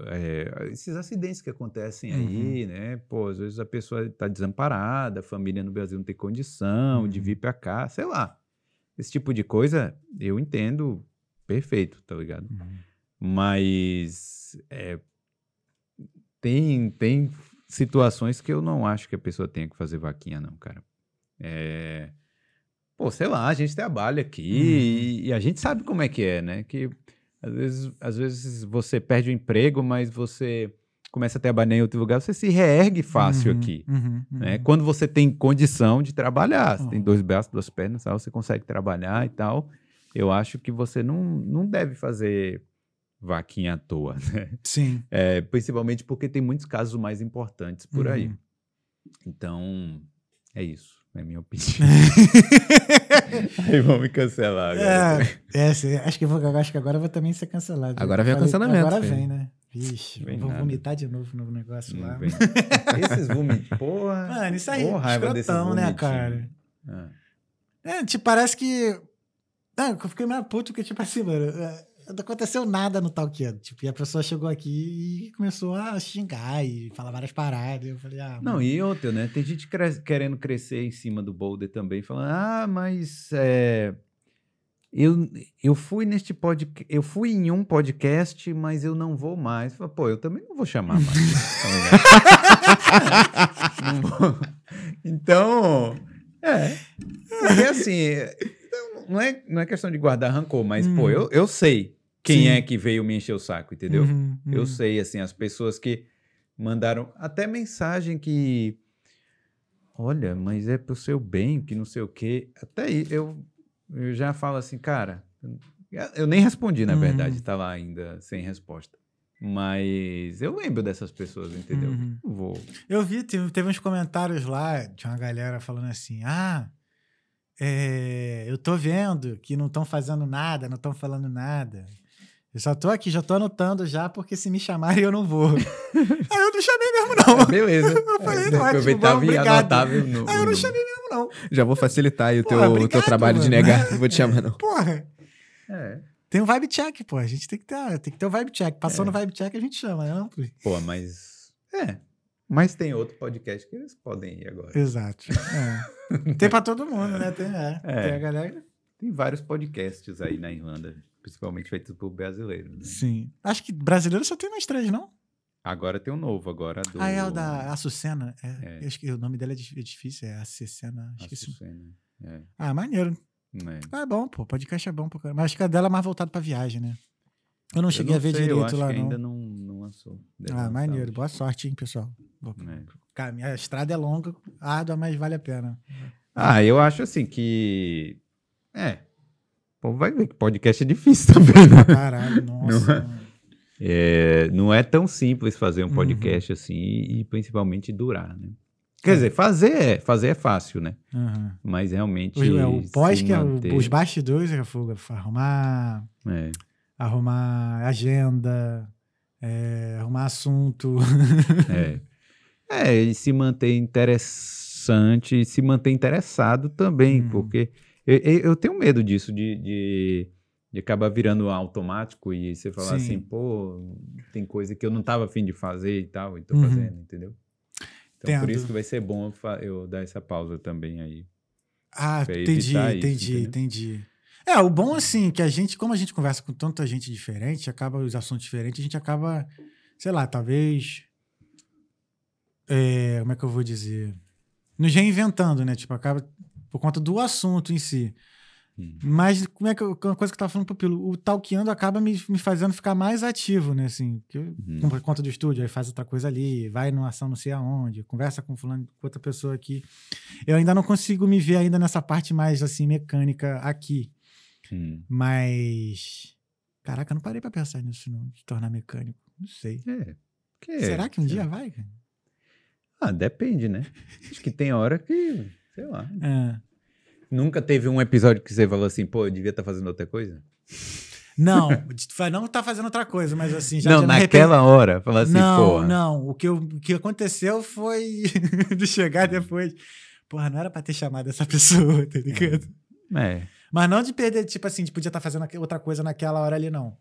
é, esses acidentes que acontecem aí, né? Pô, às vezes a pessoa está desamparada, a família no Brasil não tem condição de Uhum. vir para cá, sei lá. Esse tipo de coisa eu entendo perfeito, tá ligado? Mas é, tem, tem situações que eu não acho que a pessoa tenha que fazer vaquinha, não, cara. É, pô, sei lá, a gente trabalha aqui e, e a gente sabe como é que é, né? Que às vezes, às vezes você perde o emprego, mas você começa a trabalhar em outro lugar, você se reergue fácil Uhum, aqui. uhum, né? uhum. Quando você tem condição de trabalhar, você tem dois braços, duas pernas, tal, você consegue trabalhar e tal. Eu acho que você não, não deve fazer vaquinha à toa, né? Sim. É, principalmente porque tem muitos casos mais importantes por aí. Uhum. Então, é isso. É a minha opinião. aí vão me cancelar agora. É, é, acho que, vou, acho que agora eu vou também ser cancelado. Agora vem o Falei- cancelamento, Agora filho. vem, né? Vixe, Vem vou nada. vomitar de novo no negócio Não lá. vem. Esses vomitos, porra. Mano, isso aí, raiva desses escrotão, né, cara? Ah. É, tipo, parece que. É, eu fiquei meio puto porque, tipo assim, mano, é, não aconteceu nada no Talkando. Tipo, e a pessoa chegou aqui e começou a xingar e falar várias paradas. Eu falei, ah, Não, mano, e outra, né? Tem gente cres- querendo crescer em cima do Boulder também, falando, ah, mas é, eu, eu fui neste podcast, eu fui em um podcast, mas eu não vou mais. Fala, Pô, eu também não vou chamar mais. ligado? Não vou. Então, é. Porque assim, não é, não é questão de guardar rancor, mas, pô, Hum. eu, eu sei quem Sim. é que veio me encher o saco, entendeu? uhum, Eu uhum. sei, assim, as pessoas que mandaram até mensagem que. Olha, mas é pro seu bem, que não sei o quê. Até aí eu, eu já falo assim, cara. Eu nem respondi, na Uhum. verdade, tá lá ainda sem resposta. Mas eu lembro dessas pessoas, entendeu? Uhum. Vou. Eu vi, teve, teve uns comentários lá de uma galera falando assim: ah, é, eu tô vendo que não estão fazendo nada, não estão falando nada. Eu só tô aqui, já tô anotando já, porque se me chamarem eu não vou. Aí eu não chamei mesmo, não. Beleza. Eu falei, É, ótimo, aproveitava bom, e anotava no, Aí eu não chamei mesmo, não. Já vou facilitar aí o teu, o teu obrigado, trabalho de mano. negar. Não vou te chamar, não. Porra, É. tem um vibe check, pô. A gente tem que ter, tem que ter o vibe check. Passou É. no vibe check, a gente chama, né? Pô, mas. É. Mas tem outro podcast que eles podem ir agora. Exato. É. Tem pra todo mundo, né? Tem, é. É. Tem a galera. Tem vários podcasts aí na Irlanda, principalmente feitos por brasileiros. né? Sim. Acho que brasileiro só tem nós três, não? Agora tem um novo, agora do. Ah, é o da Açucena. É, É. eu acho que o nome dela é é difícil, é Açucena. Esqueci. Açucena. É, Ah, maneiro. né? Ah, é bom, pô. Podcast é bom, pô. Mas acho que a dela é mais voltada pra viagem, né? Eu não cheguei Eu a ver sei, eu direito acho lá, que não. ainda não, não lançou. Deve Ah, lançar maneiro. Boa sorte, hein, pessoal. Boa- É. Caminho- A estrada é longa, árdua, mas vale a pena. Ah, eu acho assim que. É. Pô, vai ver que podcast é difícil também, né? Caralho, nossa. mano. É, não é tão simples fazer um Uhum. podcast assim e, principalmente durar, né? Quer dizer, fazer é, fazer é fácil, né? Uhum. Mas realmente. O, é, o pós, que é o- manter- os bastidores, é fogo. Arrumar, É. arrumar agenda, é, arrumar assunto. É. É, e se manter interessante e se manter interessado também, Uhum. porque eu, eu- tenho medo disso, de, de, de acabar virando automático e você falar Sim. assim, pô, tem coisa que eu não tava afim de fazer e tal, e tô Uhum. fazendo, entendeu? Então, por Entendo. isso que vai ser bom eu dar essa pausa também aí. Ah, entendi, isso, entendi, entendeu? entendi. É, o bom assim, que a gente, como a gente conversa com tanta gente diferente, acaba os assuntos diferentes, a gente acaba, sei lá, talvez. É, como é que eu vou dizer? Nos reinventando, né? Tipo, acaba por conta do assunto em si. Hum. Mas como é que eu, uma coisa que eu tava falando pro Pilo, o talqueando acaba me, me fazendo ficar mais ativo, né? Assim, que eu, Uhum. por conta do estúdio, aí faz outra coisa ali, vai numa ação não sei aonde, conversa com fulano, com outra pessoa aqui. Eu ainda não consigo me ver ainda nessa parte mais assim mecânica aqui, Hum. mas caraca, eu não parei pra pensar nisso não, de tornar mecânico. Não sei. É. Que- Será que um dia vai? cara? Ah, depende, né? Acho que tem hora que, sei lá. É. Nunca teve um episódio que você falou assim, pô, eu devia estar fazendo outra coisa? Não, não tá fazendo outra coisa, mas assim já não, naquela hora, falar assim, não, pô. não. O que, eu- o que aconteceu foi de chegar depois. Porra, não era pra ter chamado essa pessoa, tá ligado? É. Mas não de perder, tipo assim, de podia estar fazendo aque- outra coisa naquela hora ali, não.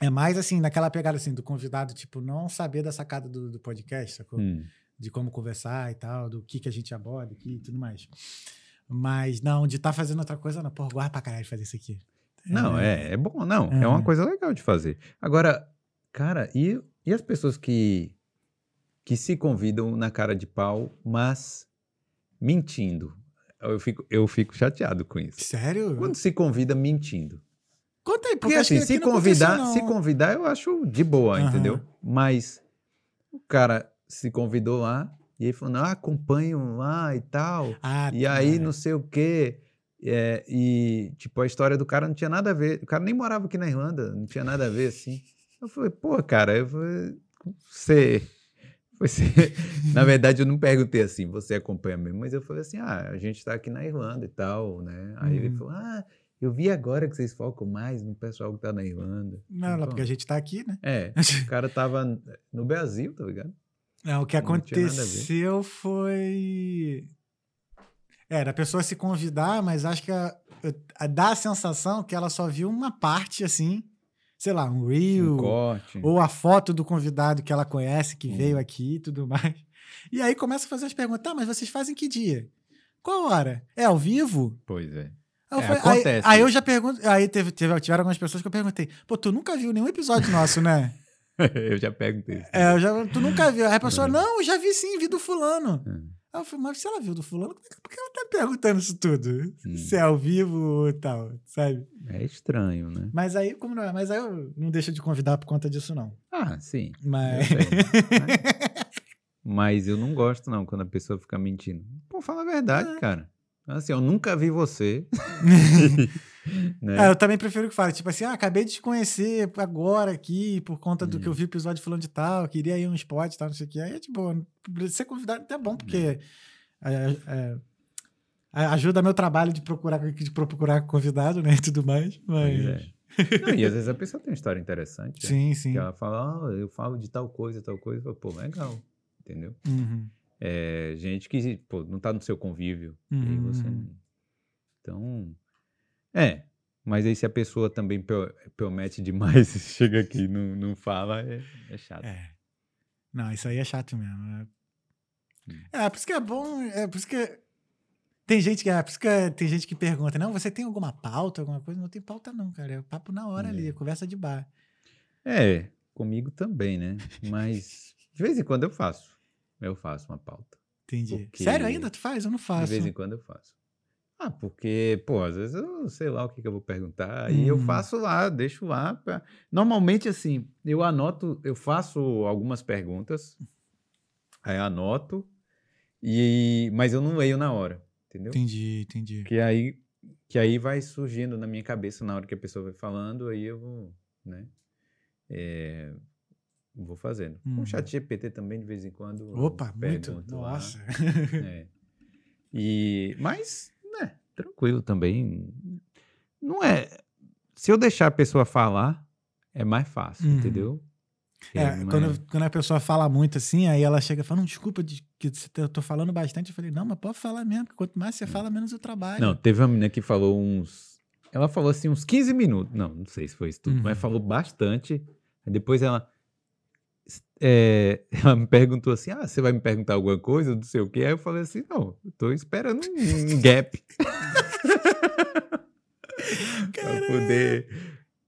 É mais assim, naquela pegada assim, do convidado, tipo, não saber da sacada do, do podcast, sacou? Hum. De como conversar e tal, do que, que a gente aborda aqui e tudo mais. Mas não, de estar fazendo outra coisa, não. Porra, guarda pra caralho fazer isso aqui. Não, é, é bom, não. É. uma É. coisa legal de fazer. Agora, cara, e, e as pessoas que, que se convidam na cara de pau, mas mentindo? Eu fico, eu fico chateado com isso. Sério? Quando se convida mentindo. Conta aí, porque Porque assim, se convidar, se convidar, eu acho de boa, Aham. entendeu? Mas o cara se convidou lá e ele falou, não, acompanho lá e tal. Ah, E aí, tá. não sei o quê. é, e, tipo, a história do cara não tinha nada a ver. O cara nem morava aqui na Irlanda, não tinha nada a ver, assim. Eu falei, pô, cara, eu falei, você. Você, na verdade, eu não perguntei assim, você acompanha mesmo, mas eu falei assim, ah, a gente tá aqui na Irlanda e tal, né? Aí ele Uhum. falou, ah, eu vi agora que vocês focam mais no pessoal que tá na Irlanda. Não, lá Então, porque a gente tá aqui, né? É, o cara tava no Brasil, tá ligado? Não, o que aconteceu foi. Era a pessoa se convidar, mas acho que a, a- dá a sensação que ela só viu uma parte assim, sei lá, um reel, Um corte. ou a foto do convidado que ela conhece, que Hum. veio aqui e tudo mais. E aí começa a fazer as perguntas: tá, mas vocês fazem que dia? Qual hora? É ao vivo? Pois é. Aí, eu É, falei- aí- acontece aí eu isso. já pergunto. Aí teve, teve, tiveram algumas pessoas que eu perguntei: pô, tu nunca viu nenhum episódio nosso, né? eu já perguntei. isso. É, eu já, tu nunca viu. Aí a pessoa, É. não, eu já vi sim, vi do fulano. É. Aí eu falei, mas se ela viu do fulano, por que ela tá perguntando isso tudo? Hum. Se é ao vivo ou tal, sabe? É estranho, né? Mas aí, como não é? Mas aí eu não deixo de convidar por conta disso, não. Ah, sim. eu Mas. Mas- Mas eu não gosto, não, quando a pessoa fica mentindo. Pô, fala a verdade, É. cara. Assim, eu nunca vi você. né? É, eu também prefiro que fale, tipo assim, ah, acabei de te conhecer agora aqui, por conta do Hum. que eu vi o episódio falando de tal, queria ir um spot e tal, não sei o que. Aí é tipo, ser convidado é até bom, porque é, é, é, ajuda meu trabalho de procurar, de procurar convidado, né, e tudo mais. Mas... É. Não, e às vezes a pessoa tem uma história interessante. né? Sim, sim. Que ela fala, ah, eu falo de tal coisa, tal coisa. Falo, Pô, legal. Entendeu? Uhum. É, gente que, pô, não tá no seu convívio. Aí você. Uhum. Então. É. Mas aí se a pessoa também pro- promete demais e chega aqui e não, não fala, é, é chato. É. Não, isso aí é chato mesmo. É, é por isso que é bom. É por isso que. Tem gente que, é, por isso que é- tem gente que pergunta, não, você tem alguma pauta, alguma coisa? Não tem pauta, não, cara. É papo na hora ali, É. é conversa de bar. É, comigo também, né? Mas de vez em quando eu faço. Eu faço uma pauta. Entendi. Porque- Sério ainda? Tu faz? Eu não faço. De vez em quando eu faço. Ah, porque, pô, às vezes eu sei lá o que, que eu vou perguntar. E eu Uhum. faço lá, deixo lá. pra- Normalmente, assim, eu anoto, eu faço algumas perguntas, aí anoto, e, mas eu não leio na hora, entendeu? Entendi, entendi. Que aí, que aí vai surgindo na minha cabeça na hora que a pessoa vai falando, aí eu vou, né? é, vou fazendo. Com Uhum. o chat GPT também, de vez em quando. eu Opa, muito. pergunto lá. Nossa. É. E, mas, tranquilo também. Não é. Se eu deixar a pessoa falar, é mais fácil, Uhum. entendeu? É, mais- quando, quando a pessoa fala muito assim, aí ela chega e fala, não, desculpa, de- que tá- eu tô falando bastante. Eu falei, não, mas pode falar mesmo, porque quanto mais você fala, menos eu trabalho. Não, teve uma menina que falou uns. Ela falou assim, uns 15 minutos. Não, não sei se foi isso tudo, Uhum. mas falou bastante. Aí depois ela. É, ela me perguntou assim: Ah, você vai me perguntar alguma coisa? Não sei o quê. Aí eu falei assim: Não, tô esperando um, gap. pra poder.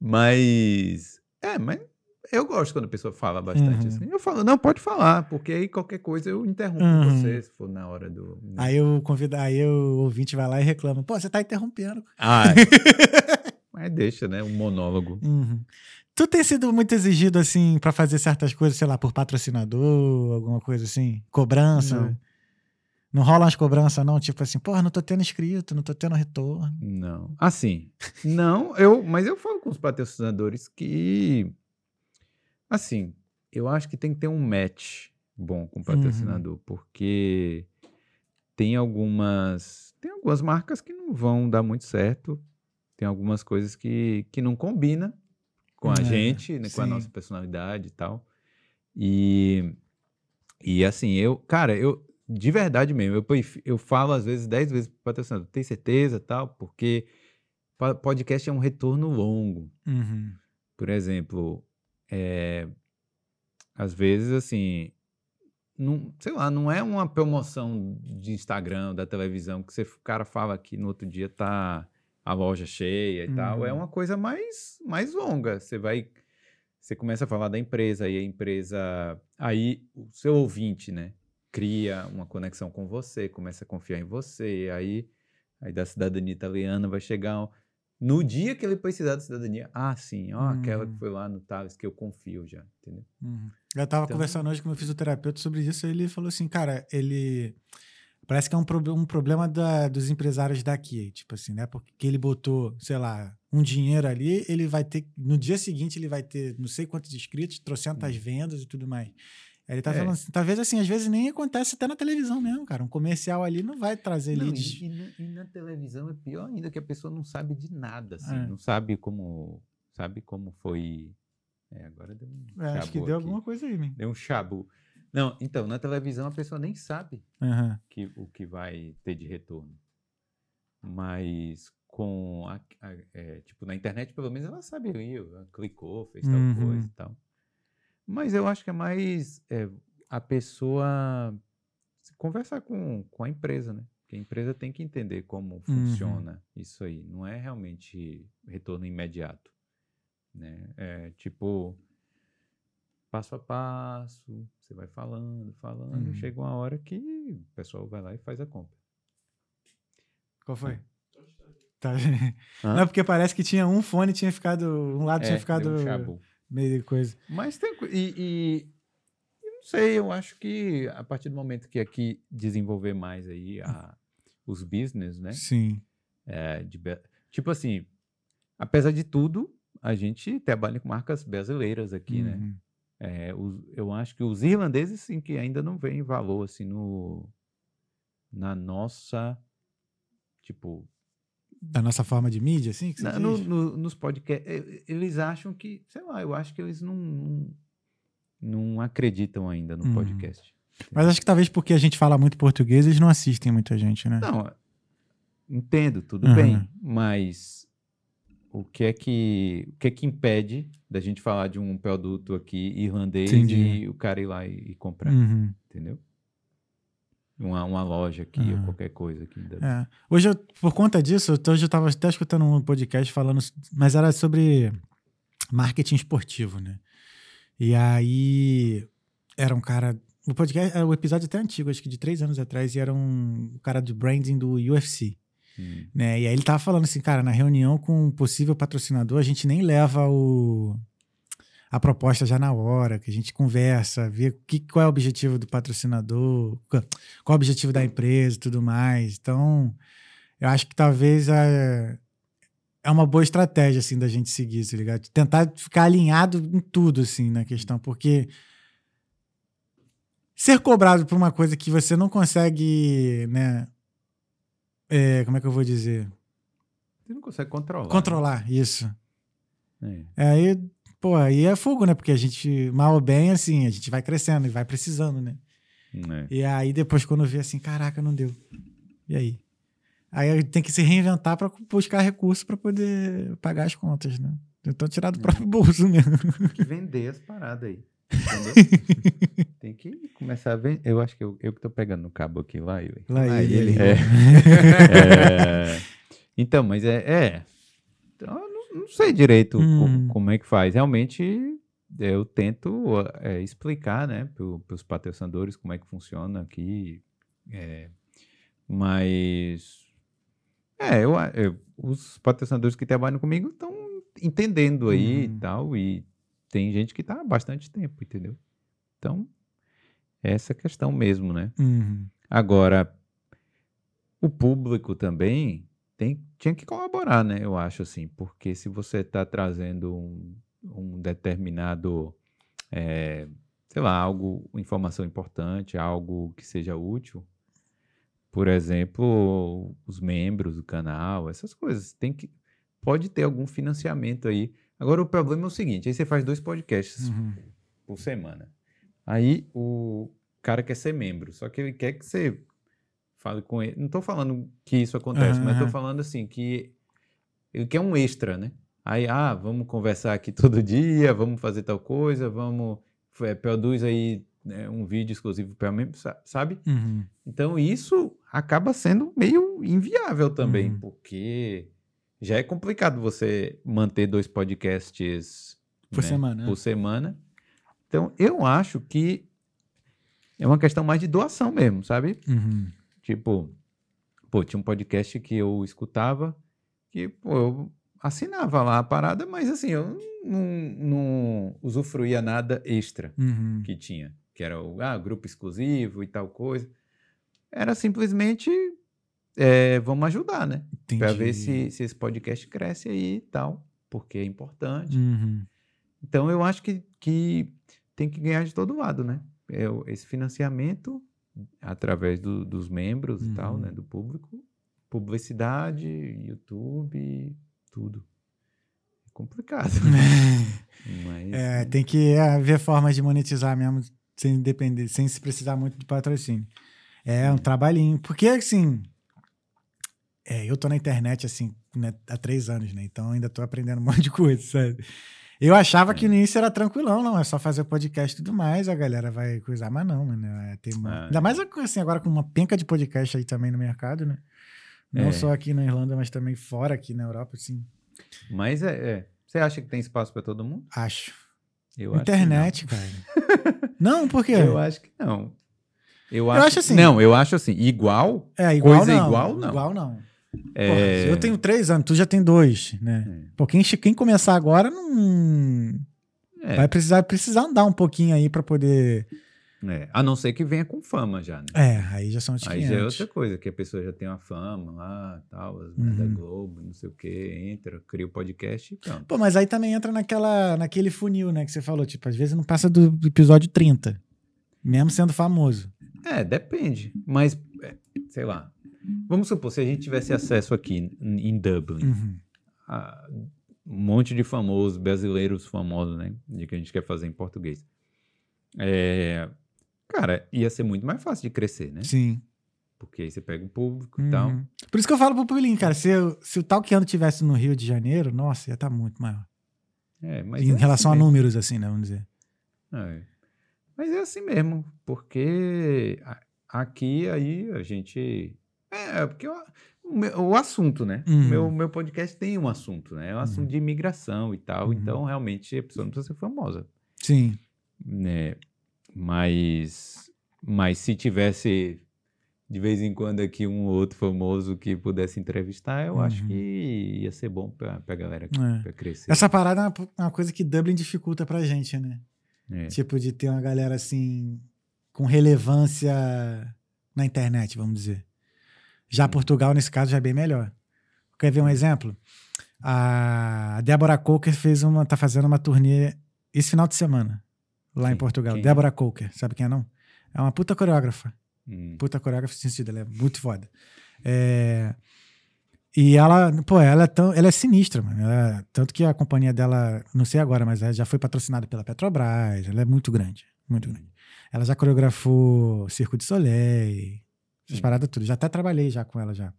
Mas. É, mas eu gosto quando a pessoa fala bastante Uhum. assim. Eu falo, não, pode falar, porque aí qualquer coisa eu interrompo Uhum. você, se for na hora do. Aí o convida, aí o ouvinte vai lá e reclama, pô, você tá interrompendo. Ah, mas deixa, né? Um monólogo. Uhum. Tu tem sido muito exigido, assim, pra fazer certas coisas, sei lá, por patrocinador, alguma coisa assim? Cobrança? Não. Não rola umas cobranças, não? Tipo assim, porra, não tô tendo inscrito, não tô tendo retorno. Não. Assim, não, eu, mas eu falo com os patrocinadores que, assim, eu acho que tem que ter um match bom com o patrocinador, porque tem algumas, tem algumas marcas que não vão dar muito certo, tem algumas coisas que, que não combina com a É, gente, né, com a nossa personalidade e tal. E, e assim, eu, cara, eu, de verdade mesmo, eu, eu falo às vezes, dez vezes pro patrocinador, tem certeza tal, porque podcast é um retorno longo. Uhum. Por exemplo, é, às vezes, assim, não, sei lá, não é uma promoção de Instagram, da televisão, que você, o cara fala que no outro dia tá a loja cheia e tal. É Uhum. uma coisa mais, mais longa. Você vai, você começa a falar da empresa, aí a empresa, aí o seu ouvinte, né, cria uma conexão com você, começa a confiar em você, aí, aí da cidadania italiana vai chegar no dia que ele precisar da cidadania, ah, sim, ó, aquela que Uhum. foi lá no Thales, que eu confio já, entendeu? Uhum. Eu tava Então- conversando hoje com meu fisioterapeuta sobre isso, e ele falou assim, cara, ele. Parece que é um, prob- um problema da- dos empresários daqui, tipo assim, né? Porque ele botou, sei lá, um dinheiro ali, ele vai ter. No dia seguinte, ele vai ter não sei quantos inscritos, trocentas vendas e tudo mais. Ele tá É. falando assim, talvez assim, às vezes nem acontece até na televisão mesmo, cara. Um comercial ali não vai trazer Não, leads. e, e na, e na televisão é pior ainda que a pessoa não sabe de nada, assim, É. não sabe como, sabe como foi. É, agora deu um É, acho que deu aqui. alguma coisa aí, man. Deu um chabu. Não, então na televisão a pessoa nem sabe Aham. que, o que vai ter de retorno, mas com a, a- é, tipo na internet pelo menos ela sabe ali, ela clicou, fez tal Uhum. coisa e tal. Mas eu acho que é mais é, a pessoa conversar com, com a empresa, né? Porque a empresa tem que entender como funciona isso aí. Não é realmente retorno imediato, né? É tipo passo a passo, você vai falando, falando, Uhum. chega uma hora que o pessoal vai lá e faz a compra. Qual foi? É. Tá. Hã? Não, porque parece que tinha um fone, tinha ficado. Um lado tinha É, ficado deu um meio coisa. Mas tem. E, e eu não sei, eu acho que a partir do momento que aqui desenvolver mais aí a- os business, né? Sim. é, de tipo assim, apesar de tudo, a gente trabalha com marcas brasileiras aqui, né? Uhum. É, os- eu acho que os irlandeses, sim, que ainda não veem valor, assim, no, na nossa, tipo, Da nossa forma de mídia, assim? Na- no- no- nos podcasts, eles acham que, sei lá, eu acho que eles não, não, não acreditam ainda no Uhum. podcast. Mas acho que talvez porque a gente fala muito português, eles não assistem muita gente, né? Não, entendo, tudo Aham. bem, mas o que é que o que é que impede da gente falar de um produto aqui irlandês Entendi. e o cara ir lá e, e comprar, Uhum. entendeu? Uma, uma loja aqui ou Aham. qualquer coisa aqui. ainda- É. Hoje, eu, por conta disso, tô- hoje eu estava até escutando um podcast falando, mas era sobre marketing esportivo, né? E aí era um cara. O podcast, o episódio até antigo, acho que de três anos atrás, e era um cara de branding do UFC. Hum. né? E aí ele tava falando assim, cara, na reunião com um possível patrocinador, a gente nem leva o a proposta já na hora, que a gente conversa, vê que, qual é o objetivo do patrocinador, qual é o objetivo da empresa e tudo mais. Então, eu acho que talvez é, é uma boa estratégia, assim, da gente seguir, tá ligado? Tentar ficar alinhado em tudo, assim, na questão, porque ser cobrado por uma coisa que você não consegue, né? É, como é que eu vou dizer? Você não consegue controlar. né? Controlar isso. É. Aí, pô, aí é fogo, né? Porque a gente, mal ou bem, assim, a gente vai crescendo e vai precisando, né? É. E aí depois, quando vê assim, caraca, não deu. E aí? Aí tem que se reinventar para buscar recurso para poder pagar as contas, né? Então tirar do próprio bolso mesmo. Tem que vender as paradas aí. Tem que começar a vender. Eu acho que eu, eu que tô pegando no cabo aqui lá. Eu, Lá Lá ele. ele. É. É, Então, mas é. é. Então, eu não, não sei direito Hum. como é que faz. Realmente, eu tento é, explicar, né, para os patrocinadores como é que funciona aqui. é, mas. É, eu, eu- os patrocinadores que trabalham comigo estão entendendo aí Uhum. e tal. E tem gente que está há bastante tempo, entendeu? Então, essa é a questão mesmo, né? Uhum. Agora, o público também tem, tinha que colaborar, né? Eu acho assim, porque se você está trazendo um, um determinado, eh, sei lá, algo, informação importante, algo que seja útil, por exemplo, os membros do canal, essas coisas, tem que, pode ter algum financiamento aí. Agora, o problema é o seguinte: aí você faz dois podcasts Uhum. por semana. Aí o cara quer ser membro, só que ele quer que você fale com ele. Não tô falando que isso acontece, mas tô Aham. falando assim que ele quer um extra, né? Aí, ah, vamos conversar aqui todo dia, vamos fazer tal coisa, vamos eh, produz aí né, um vídeo exclusivo para membro, sa- sabe? Uhum. Então isso acaba sendo meio inviável também, Uhum. porque já é complicado você manter dois podcasts Por né, semana, né? por semana. Então eu acho que é uma questão mais de doação mesmo, sabe? Uhum. Tipo, pô, tinha um podcast que eu escutava que, pô, eu assinava lá a parada, mas assim, eu não, não usufruía nada extra Uhum. que tinha, que era o ah, grupo exclusivo e tal coisa. era simplesmente é, vamos ajudar, né? Para ver se, se esse podcast cresce aí e tal, porque é importante. Uhum. Então eu acho que, que tem que ganhar de todo lado, né? É, esse financiamento através do- dos membros e tal, Uhum. né? Do público, publicidade, YouTube, tudo. É complicado. Mas É, tem que haver formas de monetizar mesmo sem depender, sem se precisar muito de patrocínio. É um trabalhinho. Porque, assim, é, eu tô na internet, assim, né, há três anos, né? Então ainda tô aprendendo um monte de coisa, sabe? Eu achava que no início era tranquilão, não, é só fazer podcast e tudo mais, a galera vai coisar, mas não, mano. É, tem uma... Ah, Ainda mais assim, agora com uma penca de podcast aí também no mercado, né? Não É. só aqui na Irlanda, mas também fora aqui na Europa, assim, Mas é, é. Você acha que tem espaço para todo mundo? acho. Eu acho Internet, cara. não, por quê? Eu acho que não. Eu, acho assim- Não, eu acho assim. Igual. É, igual Coisa não. igual, não. Igual não. É... Porra, eu tenho três anos, tu já tem dois, né? É. Pô, quem, quem começar agora não. É, Vai precisar, precisar andar um pouquinho aí pra poder. é. A não ser que venha com fama já, né? É, aí já são os Aí 500. já é outra coisa, que a pessoa já tem uma fama lá, tal, as uhum. da. Globo, não sei o quê, entra, cria o podcast e pronto. Pô, mas aí também entra naquela, naquele funil, né, que você falou. Tipo, às vezes não passa do episódio 30. Mesmo sendo famoso. É, depende. Mas, é, sei lá. Vamos supor, se a gente tivesse acesso aqui em Dublin, Uhum. a um monte de famosos, brasileiros famosos, né? De que a gente quer fazer em português. É, cara, ia ser muito mais fácil de crescer, né? Sim. Porque aí você pega o público e tal. Uhum. Por isso que eu falo pro Pubilinho, cara. Se, eu- se o Talkando tivesse no Rio de Janeiro, nossa, ia estar muito maior. É, mas em é relação assim a números, assim, né? Vamos dizer. É. Mas é assim mesmo, porque aqui aí a gente. É, porque o, o meu- o assunto, né? Uhum. meu, meu podcast tem um assunto, né? É um assunto de imigração e tal. Uhum. Então, realmente, a pessoa não precisa ser famosa. Sim. Né? Mas, mas se tivesse de vez em quando aqui um outro famoso que pudesse entrevistar, eu acho Uhum. que ia ser bom pra, pra galera É. pra crescer. Essa parada é uma, uma coisa que Dublin dificulta pra gente, né? É. Tipo, de ter uma galera assim, com relevância na internet, vamos dizer. Já Hum. Portugal, nesse caso, já é bem melhor. Quer ver um exemplo? A Débora Coker fez uma, tá fazendo uma turnê esse final de semana, lá em Quem? Portugal. Quem? Débora Coker, sabe quem é não? É uma puta coreógrafa. Hum. Puta coreógrafa sentido, ela é muito foda. É, E ela, pô, ela é, tão, ela é sinistra, mano. Ela- tanto que a companhia dela, não sei agora, mas ela já foi patrocinada pela Petrobras. Ela é muito grande, muito grande. Ela já coreografou Circo de Soleil, essas paradas tudo. Já até trabalhei já com ela já.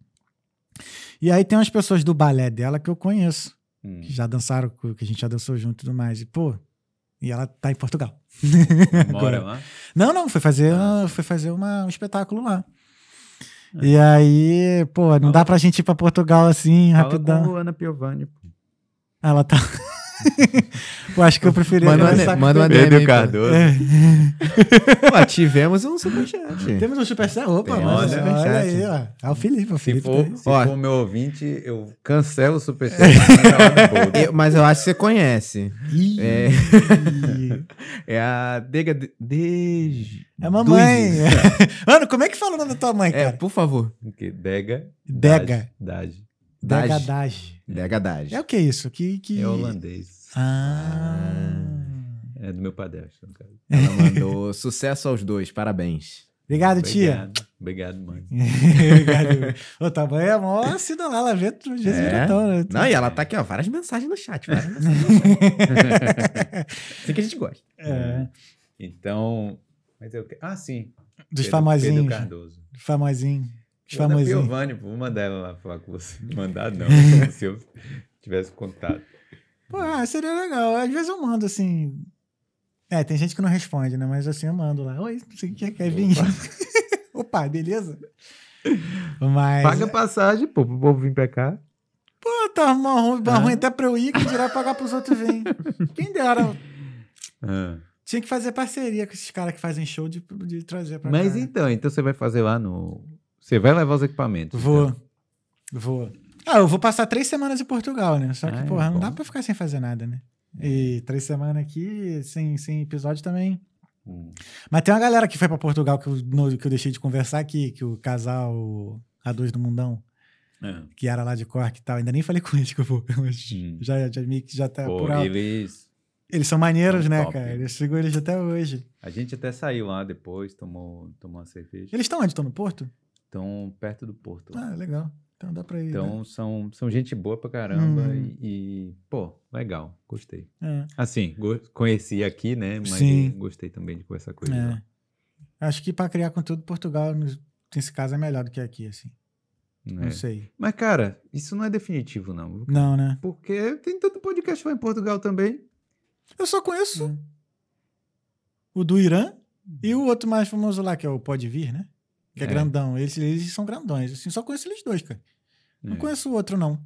E aí tem umas pessoas do balé dela que eu conheço, Hum. que já dançaram, que a gente já dançou junto e tudo mais. E, pô, e ela tá em Portugal. Mora lá? Não, não, foi fazer, Ah, uma- foi fazer uma, um espetáculo lá. E aí, pô, não Fala- dá pra gente ir pra Portugal assim, Fala rapidão. com Luana Piovani. pô. Ela tá. pô, acho que eu preferia. Manda uma- manda uma. DM. Cardoso. É. Tivemos um superchat. Temos um superchat. Opa, Tem, mano, olha, olha, aí, ó. É o Felipe, o Se Felipe. for, tá se Ó. for meu ouvinte, eu cancelo o superchat. Eu- mas eu acho que você conhece. É. É a Dega de... de... É mamãe. Mano, como é que fala o nome da tua mãe, É, cara? por favor. Que Dega. Dega. Dage. Dega Dage. Dage. Dega Dage. É o que isso? Que, que... É holandês. Ah. É do meu padrasto, no caso. Ela mandou sucesso aos dois, parabéns. Obrigado, tia. Obrigado. Mãe. Obrigado. Tua mãe é mó assina lá, ela vê tudo, É. né? Não, e ela tá aqui, ó, várias mensagens no chat. Várias mensagens no chat. assim que a gente gosta. É, Então. Mas eu. Ah, sim. dos Pedro- famosinhos. Pedro Cardoso. Famosinho. Famosinhos. Piovani, pô, vou mandar ela lá falar com você. Mandar não, se eu tivesse contato. Pô, ah, seria legal. Às vezes eu mando assim. É, tem gente que não responde, né? Mas assim eu mando lá. Oi, não sei o que quer vir. Opa, beleza? Mas. Paga passagem, pô, pro povo vir pra cá. Pô, tá ruim, Ah. ruim até pra eu ir, que dirá pagar pros outros virem. Quem dera. Ah. Tinha que fazer parceria com esses caras que fazem show de, de trazer pra Mas cá. então, então você vai fazer lá no. Você vai levar os equipamentos? Vou. então? Vou. Ah, eu vou passar três semanas em Portugal, né? Só que, Ah, é porra, não dá pra ficar sem fazer nada, né? E três semanas aqui, sem, sem episódio também. Hum. Mas tem uma galera que foi pra Portugal que eu, no- que eu deixei de conversar aqui, que o casal A2 do Mundão, É. que era lá de Cork e tal, ainda nem falei com eles que eu vou. mas Hum. Já, já meio que já tá Pô, por alto. eles. Eles são maneiros, né, top. cara? Eu sigo eles até hoje. A gente até saiu lá depois, tomou, tomou uma cerveja. Eles estão onde? Estão no Porto? Estão perto do Porto. Ah, legal. Então dá pra ir. né? Então são, são gente boa pra caramba Uhum. e, e, pô, legal, gostei. É. Assim, go- conheci aqui, né? Mas Sim. gostei também de conversar com eles. É. lá. Acho que pra criar conteúdo, Portugal, nesse caso, é melhor do que aqui, assim. É. Não sei. Mas, cara, isso não é definitivo, não. Não, né? Porque tem tanto podcast lá em Portugal também. Eu só conheço o do Irã e o outro mais famoso lá, que é o Pode Vir, né? Que é, É. grandão. Eles, eles são grandões. Assim, só conheço eles dois, cara. Não É. conheço o outro, não.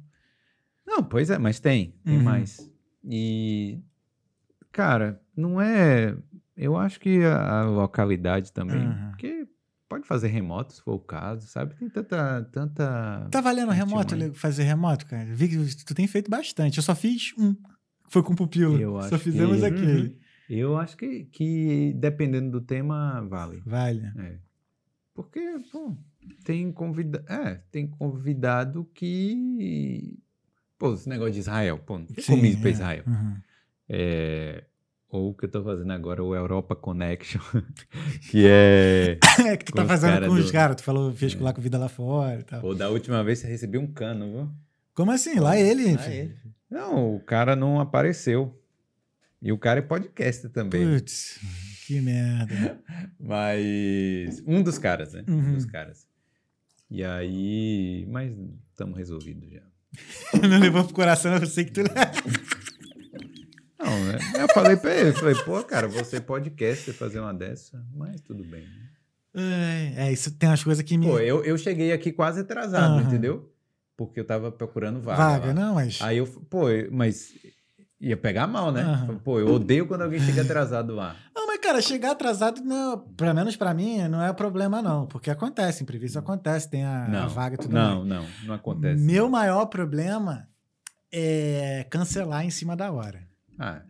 Não, pois é, mas tem, tem Uhum. mais. E, cara, não é. Eu acho que a, a localidade também, Uhum. porque pode fazer remoto se for o caso, sabe? Tem tanta. tanta... Tá valendo remoto, fazer remoto, cara? Vi que tu tem feito bastante. Eu só fiz um. Foi com o Pupilo. Eu só fizemos que- Uhum. aquele. Eu acho que, que dependendo do tema, vale. Vale. É. Porque, pô, tem convida... é, tem convidado que. Pô, esse negócio de Israel, pô, não tem como ir pra é. Israel. Uhum. É, ou o que eu tô fazendo agora, o Europa Connection, que é. É que tu tá fazendo com os do- caras. Tu falou, fez É. lá com Vida Lá Fora e tal. Pô, da última vez você recebeu um cano, viu? Como assim? Lá ele. Lá ele. Não, o cara não apareceu. E o cara é podcast também. Putz, que merda. Mas. Um dos caras, né? Um Uhum. dos caras. E aí. Mas estamos resolvidos já. Não levou pro coração, eu sei que tu. Não, né? Eu falei pra ele, falei, pô, cara, você podcast, você fazer uma dessa, mas tudo bem. né? É, isso tem umas coisas que me. Pô, eu, eu cheguei aqui quase atrasado, Aham. entendeu? Porque eu tava procurando vaga. Vaga, lá. não, mas. Aí eu, pô, mas ia pegar mal, né? Aham. Pô, eu odeio quando alguém chega atrasado lá. Não, mas, cara, chegar atrasado, não, pelo menos pra mim, não é problema, não. Porque acontece, imprevisto acontece, tem a, a Não, vaga e tudo não, mais. não, não acontece. Meu maior problema é cancelar em cima da hora. Ah,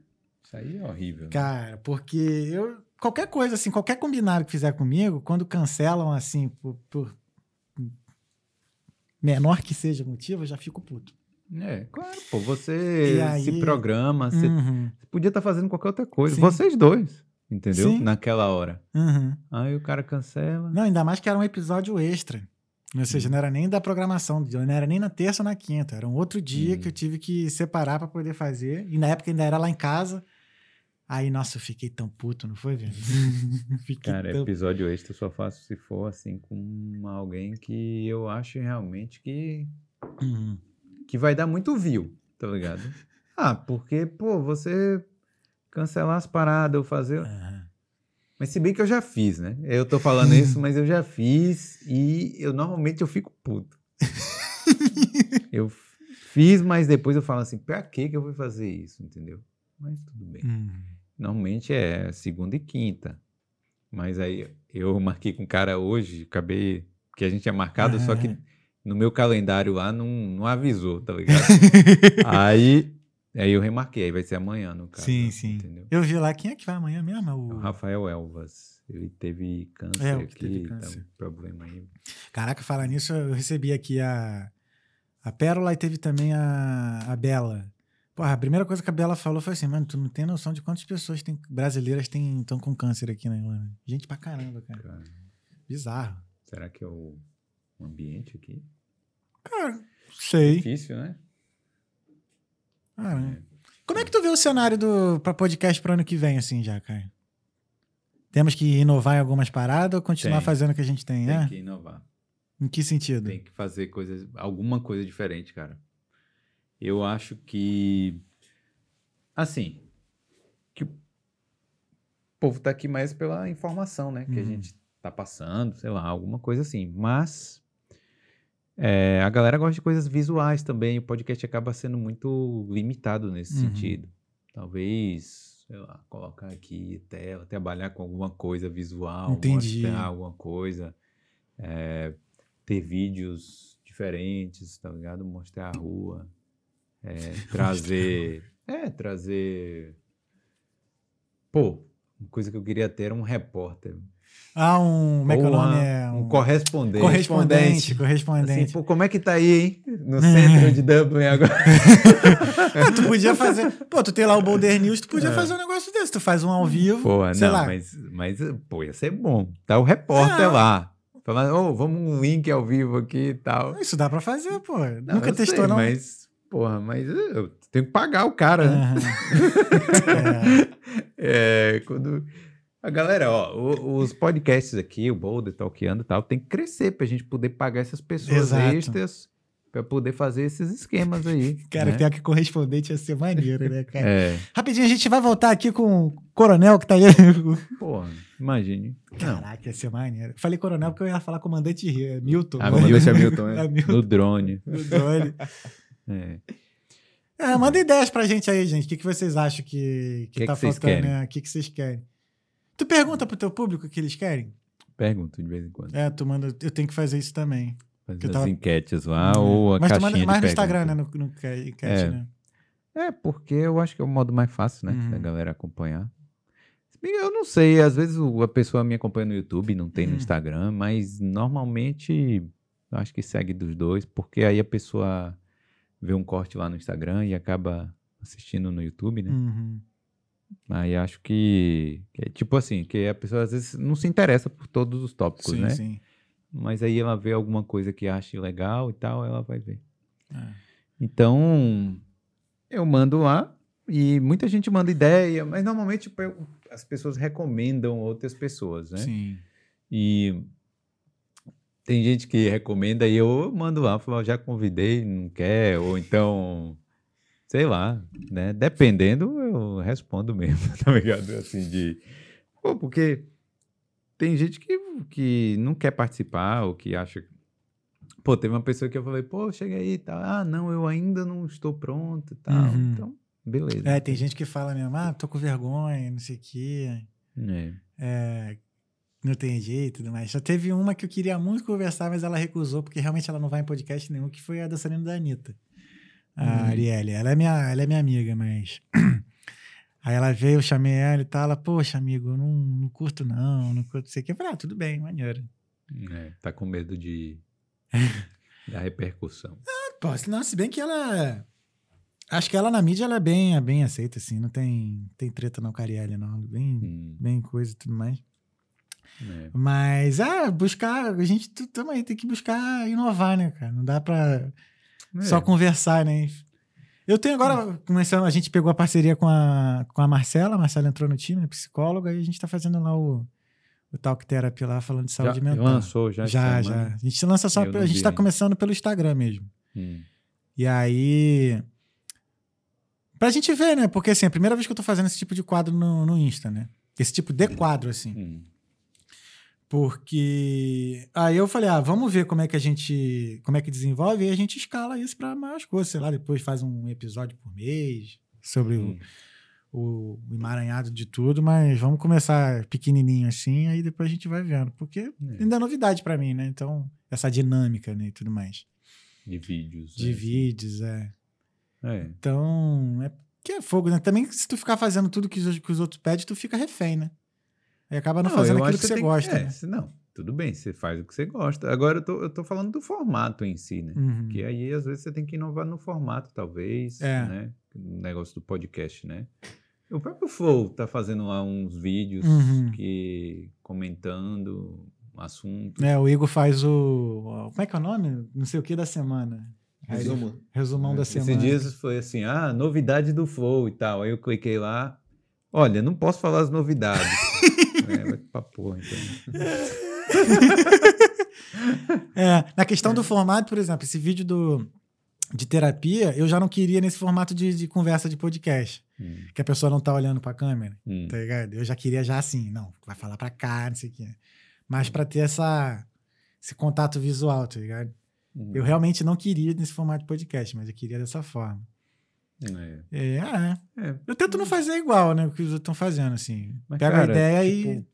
isso aí é horrível. né? Cara, porque eu. Qualquer coisa, assim, qualquer combinado que fizer comigo, quando cancelam, assim, por, por menor que seja o motivo, eu já fico puto. É, claro, pô, você aí- se programa, você Uhum, podia estar fazendo qualquer outra coisa. Sim. Vocês dois, entendeu? Sim. Naquela hora. uhum. Aí o cara cancela. Não, ainda mais que era um episódio extra. Ou seja, não era nem da programação, não era nem na terça ou na quinta. Era um outro dia Hum. que eu tive que separar pra poder fazer. E na época ainda era lá em casa. Aí, nossa, eu fiquei tão puto, não foi, velho? Cara, tão... episódio extra eu só faço se for assim com alguém que eu acho realmente que, Uhum. que vai dar muito view, tá ligado? Ah, porque, pô, você cancelar as paradas ou fazer. Aham. Mas se bem que eu já fiz, né? Eu tô falando isso, mas eu já fiz e eu normalmente eu fico puto. eu fiz, mas depois eu falo assim, pra que que eu vou fazer isso, entendeu? Mas tudo bem. Uhum. Normalmente é segunda e quinta. Mas aí eu marquei com o cara hoje, acabei. Que a gente tinha marcado, só que Aham. no meu calendário lá não, não avisou, tá ligado? aí, aí eu remarquei, aí vai ser amanhã, no caso. sim, sim. Entendeu? Eu vi lá, quem é que vai amanhã mesmo? É O O... Rafael Elvas, ele teve câncer É, aqui, teve tá câncer. um problema aí. Caraca, falar nisso, eu recebi aqui a, a Pérola e teve também a, a Bela. Porra, a primeira coisa que a Bela falou foi assim, mano, tu não tem noção de quantas pessoas tem, brasileiras estão com câncer aqui na Irlanda. Gente pra caramba, cara. Cara, Bizarro. será que é o ambiente aqui? Cara, sei. Difícil, né? Caramba. Como é que tu vê o cenário do, pra podcast pro ano que vem, assim, já, cara? Temos que inovar em algumas paradas ou continuar Tem. fazendo o que a gente tem, Tem é? que inovar. Em que sentido? Tem que fazer coisas, alguma coisa diferente, cara. Eu acho que, assim, que o povo tá aqui mais pela informação, né? Que a Uhum. gente tá passando, sei lá, alguma coisa assim. Mas é, a galera gosta de coisas visuais também. O podcast acaba sendo muito limitado nesse Uhum. sentido. Talvez, sei lá, colocar aqui tela, trabalhar com alguma coisa visual, Entendi. mostrar alguma coisa, é, ter vídeos diferentes, tá ligado? Mostrar a rua, é, trazer, é, trazer, pô, uma coisa que eu queria ter era um repórter. Ah, um. Como é que é o nome? É um um correspondente. correspondente. Assim, Correspondente. pô, como é que tá aí, hein? No centro de Dublin agora. Ah, tu podia fazer. Pô, tu tem lá o Boulder News, tu podia fazer um negócio desse. Tu faz um ao vivo. Pô, sei não, lá. mas, mas, pô, ia ser bom. Tá o repórter É. lá. Falando, ô, vamos um link ao vivo aqui e tal. Isso dá pra fazer, pô. Não, Nunca testou, sei, não? Mas, porra, mas eu tenho que pagar o cara, né? É. É, quando. A galera, ó, o- os podcasts aqui, o Boulder, Talkando e tal, tem que crescer pra gente poder pagar essas pessoas Exato. extras pra poder fazer esses esquemas aí. Cara, né? pior que correspondente ia ser maneiro, né, cara? É, Rapidinho, a gente vai voltar aqui com o Coronel que tá aí. porra, imagine. Caraca, ia ser maneiro. Falei Coronel porque eu ia falar comandante Rio, Milton. Ah, Comandante Hamilton, né? É, Milton no drone. do drone. É. É, manda ideias pra gente aí, gente. O que, que vocês acham que, que, Que tá que faltando? né? O que, que vocês querem? Tu pergunta pro teu público o que eles querem? Pergunto de vez em quando. É, tu manda. Eu tenho que fazer isso também. Fazer as tava- enquetes lá ou a Mas tu caixinha manda mais no. Instagram, né? No, no enquete, É. né? É, porque eu acho que é o modo mais fácil, né? Uhum. Da galera acompanhar. Eu não sei, às vezes a pessoa me acompanha no YouTube, não tem Uhum. no Instagram, mas normalmente eu acho que segue dos dois, porque aí a pessoa vê um corte lá no Instagram e acaba assistindo no YouTube, né? Uhum. Aí acho que, que é tipo assim, que a pessoa às vezes não se interessa por todos os tópicos, Sim, né? sim. Mas aí ela vê alguma coisa que ache legal e tal, ela vai ver. É. Então, eu mando lá e muita gente manda ideia, mas normalmente tipo, eu- as pessoas recomendam outras pessoas, né? Sim. E tem gente que recomenda e eu mando lá, falo, "Ó, já convidei, não quer, ou então, sei lá, né? Dependendo, eu respondo mesmo, tá ligado? Assim, de. Pô, porque tem gente que, que não quer participar, ou que acha. Pô, teve uma pessoa que eu falei, pô, chega aí e tal. Ah, não, eu ainda não estou pronto e tal. Uhum. Então, beleza. É, tem gente que fala mesmo, ah, tô com vergonha, não sei o quê. É. É, não tem jeito e tudo mais. Só teve uma que eu queria muito conversar, mas ela recusou, porque realmente ela não vai em podcast nenhum, que foi a dançarina da Anitta. A Hum. Arielle. Ela é, minha, ela é minha amiga, mas. Aí ela veio, eu chamei ela e tal. Ela, poxa, amigo, eu não, não curto, não, não curto isso aqui. Eu falei, ah, tudo bem, maneiro. É, tá com medo de. da repercussão. Pô, não, se bem que ela. Acho que ela na mídia ela é bem, é bem aceita, assim. Não tem, tem treta não com a Arielle, não. Bem, Hum, bem coisa e tudo mais. é. Mas, ah, buscar. A gente também tem que buscar inovar, né, cara? Não dá pra só É. conversar, né? Eu tenho agora, começando, a gente pegou a parceria com a, com a Marcela, a Marcela entrou no time, né, psicóloga, e a gente tá fazendo lá o, o Talk Therapy lá, falando de saúde já, mental. lançou já? já, já. semana? A gente lança só, Eu pe- não a gente vi tá começando pelo Instagram mesmo. Hum. E aí. Pra gente ver, né? Porque assim, é a primeira vez que eu tô fazendo esse tipo de quadro no, no Insta, né? Esse tipo de quadro, assim. Hum. Porque aí eu falei, ah, vamos ver como é que a gente, como é que desenvolve e a gente escala isso para mais coisas, sei lá, depois faz um episódio por mês sobre Hum. o, o emaranhado de tudo, mas vamos começar pequenininho assim, aí depois a gente vai vendo, porque É. ainda é novidade para mim, né? Então, essa dinâmica, né, e tudo mais. De vídeos. De né? vídeos, é. É. Então, é que é fogo, né? Também se tu ficar fazendo tudo que os, que os outros pedem, tu fica refém, né? Aí acaba não, fazendo eu aquilo acho que você tem gosta, é, né? Não, tudo bem, você faz o que você gosta. Agora eu tô, eu tô falando do formato em si, né? Uhum. Que aí, às vezes, você tem que inovar no formato, talvez, É. né? No negócio do podcast, né? O próprio Flow tá fazendo lá uns vídeos Uhum. que comentando um assunto. É, o Igor faz o. Como é que é o nome? Não sei o que da semana. Aí- Resumo. Resumão da semana. Esses dias foi assim, ah, novidade do Flow e tal. Aí eu cliquei lá, olha, não posso falar as novidades. é, vai pra porra, então. É, na questão do formato, por exemplo, esse vídeo do, de terapia, eu já não queria nesse formato de, de conversa de podcast. Hum, Que a pessoa não tá olhando pra câmera, hum. tá ligado? Eu já queria já assim, não, vai falar pra cá, não sei o quê. Mas pra ter essa, esse contato visual, tá ligado? Hum. Eu realmente não queria nesse formato de podcast, mas eu queria dessa forma. É. É, ah, é. É, Eu tento não fazer igual, né? O que os outros estão fazendo, assim. Mas, Pega cara, a ideia tipo, e.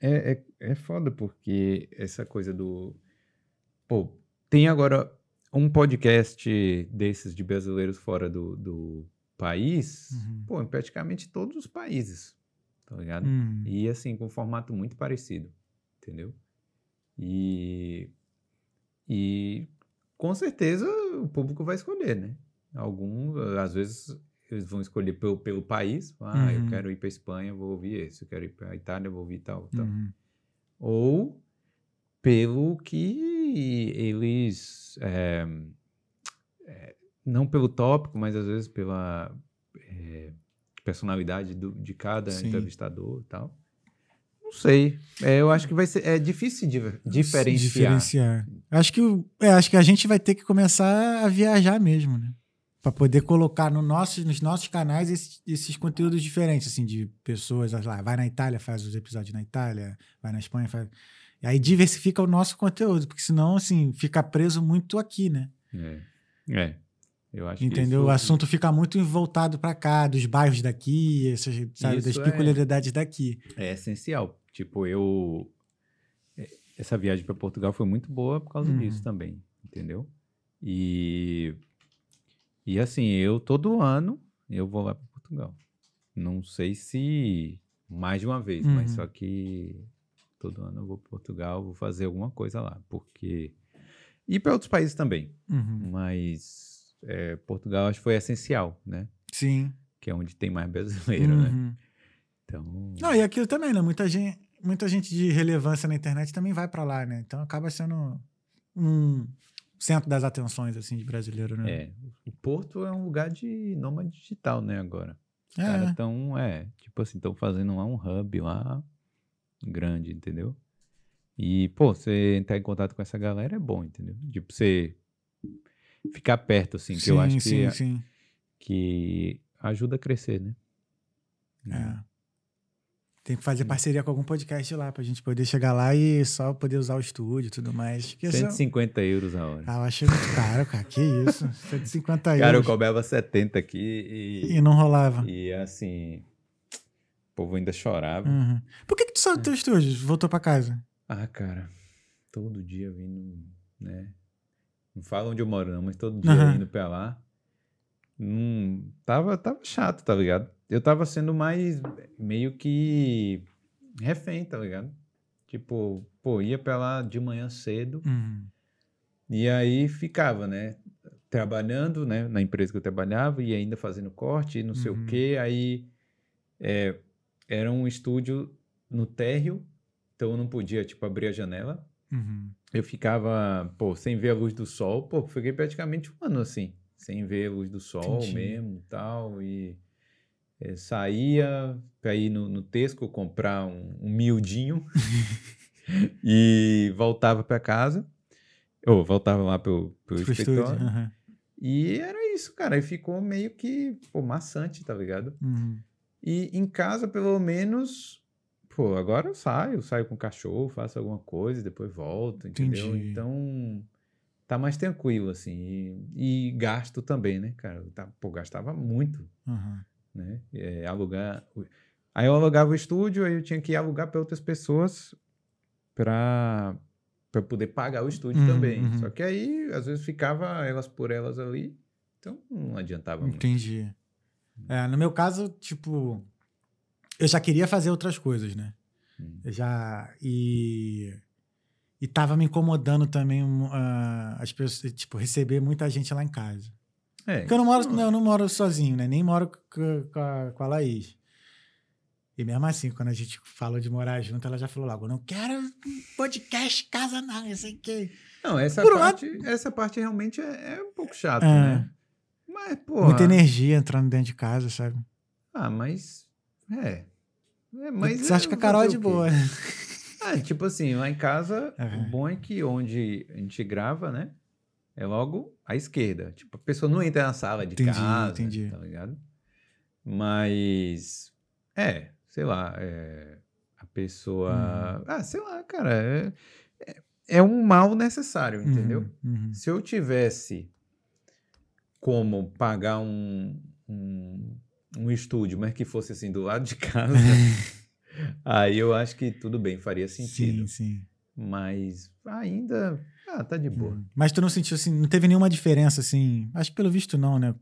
É, é, é foda porque essa coisa do. Pô, tem agora um podcast desses de brasileiros fora do, do país, Uhum. pô, em praticamente todos os países. tá ligado? Hum. E assim, com um formato muito parecido, entendeu? E, e com certeza o público vai escolher, né? Alguns, às vezes, eles vão escolher pelo, pelo país. Ah, eu Uhum. quero ir para Espanha, vou ouvir esse. Eu quero ir para Itália, vou ouvir tal, tal. Uhum. Ou pelo que eles. é, é, não pelo tópico, mas às vezes pela é, personalidade do- de cada Sim. entrevistador e tal. Não sei. É, eu acho que vai ser. É difícil diver- diferenciar. Diferenciar. Acho que, é, acho que a gente vai ter que começar a viajar mesmo, né? Pra poder colocar no nosso, nos nossos canais esses, esses conteúdos diferentes, assim, de pessoas, lá, vai na Itália, faz os episódios na Itália, vai na Espanha, faz. E aí diversifica o nosso conteúdo, porque senão, assim, fica preso muito aqui, né? É. É. Eu acho que Entendeu? isso- O assunto fica muito voltado pra cá, dos bairros daqui, essas, sabe, das Isso é- peculiaridades daqui. é essencial. Tipo, eu. é, Essa viagem para Portugal foi muito boa por causa Uhum. disso também, entendeu? E. E assim, eu todo ano eu vou lá para Portugal. Não sei se mais de uma vez, mas Uhum. só que todo ano eu vou para Portugal, vou fazer alguma coisa lá, porque. E para outros países também, Uhum. mas é, Portugal acho que foi essencial, né? Sim. Que é onde tem mais brasileiro, né? Uhum. Então. Não, e aquilo também, né? Muita gente, muita gente de relevância na internet também vai pra lá, né? Então acaba sendo um centro das atenções, assim, de brasileiro, né? É, o Porto é um lugar de nômade digital, né, agora. Os É. caras estão, é, tipo assim, estão fazendo lá um hub lá grande, entendeu? E, pô, você entrar em contato com essa galera é bom, entendeu? Tipo, você ficar perto, assim, que sim, eu acho sim, que, sim. que ajuda a crescer, né? É. Tem que fazer parceria com algum podcast lá pra gente poder chegar lá e só poder usar o estúdio e tudo mais. Só- 150 euros a hora. Ah, eu achei muito caro, cara. Que isso? 150 Cara, eu euros. cobrava 70 aqui e, E não rolava. e assim, o povo ainda chorava. Uhum. Por que, que tu saiu do teu estúdio? Voltou pra casa? Ah, cara, todo dia vindo, né? Não fala onde eu moro, não, mas todo dia Aham. indo pra lá. Não, tava, tava chato, tá ligado? Eu tava sendo mais meio que refém, tá ligado? Tipo, pô, ia pra lá de manhã cedo Uhum. e aí ficava, né? Trabalhando, né? Na empresa que eu trabalhava e ainda fazendo corte e não sei Uhum. o quê. Aí é, era um estúdio no térreo, então eu não podia, tipo, abrir a janela. Uhum. Eu ficava, pô, sem ver a luz do sol. Pô, fiquei praticamente um ano assim, sem ver a luz do sol Entendi. mesmo e tal. E eh, saía pra ir no, no Tesco comprar um, um miudinho e voltava pra casa. Ou voltava lá pro, pro Pro escritório. estúdio. Uhum. E era isso, cara. E ficou meio que, pô, maçante, tá ligado? Uhum. E em casa, pelo menos, pô, agora eu saio, saio com o cachorro, faço alguma coisa, depois volto, entendeu? Entendi. Então, tá mais tranquilo, assim. E, e gasto também, né, cara? Eu Tá, pô, gastava muito, Uhum. Né? É, alugar. Aí eu alugava o estúdio, aí eu tinha que alugar para outras pessoas para para poder pagar o estúdio Uhum, também. uhum. Só que aí, às vezes, ficava elas por elas ali, então não adiantava muito. Entendi. É, no meu caso, tipo, eu já queria fazer outras coisas, né? Hum. Eu já. E. E tava me incomodando também ah, as pessoas, tipo, receber muita gente lá em casa. É, Porque eu não moro, não, eu não moro sozinho, né? Nem moro com, com a, com a Laís. E mesmo assim, quando a gente falou de morar junto, ela já falou logo: não quero podcast casa, não, não sei o quê. Não, essa Por parte, essa parte realmente é, é um pouco chata, É. né? Mas, pô. Muita energia entrando dentro de casa, sabe? Ah, mas. É. É, mas Você acha que a Carol é de boa? Ah, tipo assim, lá em casa, Aham. o bom é que onde a gente grava, né? É logo à esquerda. Tipo, a pessoa não entra na sala de Entendi, casa, entendi. tá ligado? Mas. É, sei lá. é, a pessoa. Uhum. Ah, sei lá, cara. É, é, é um mal necessário, entendeu? Uhum, uhum. Se eu tivesse como pagar um, um, um estúdio, mas que fosse assim do lado de casa, aí eu acho que tudo bem, faria sentido. Sim, sim. Mas ainda, ah, tá de boa. Uhum. Mas tu não sentiu assim, não teve nenhuma diferença assim? Acho que pelo visto não, né?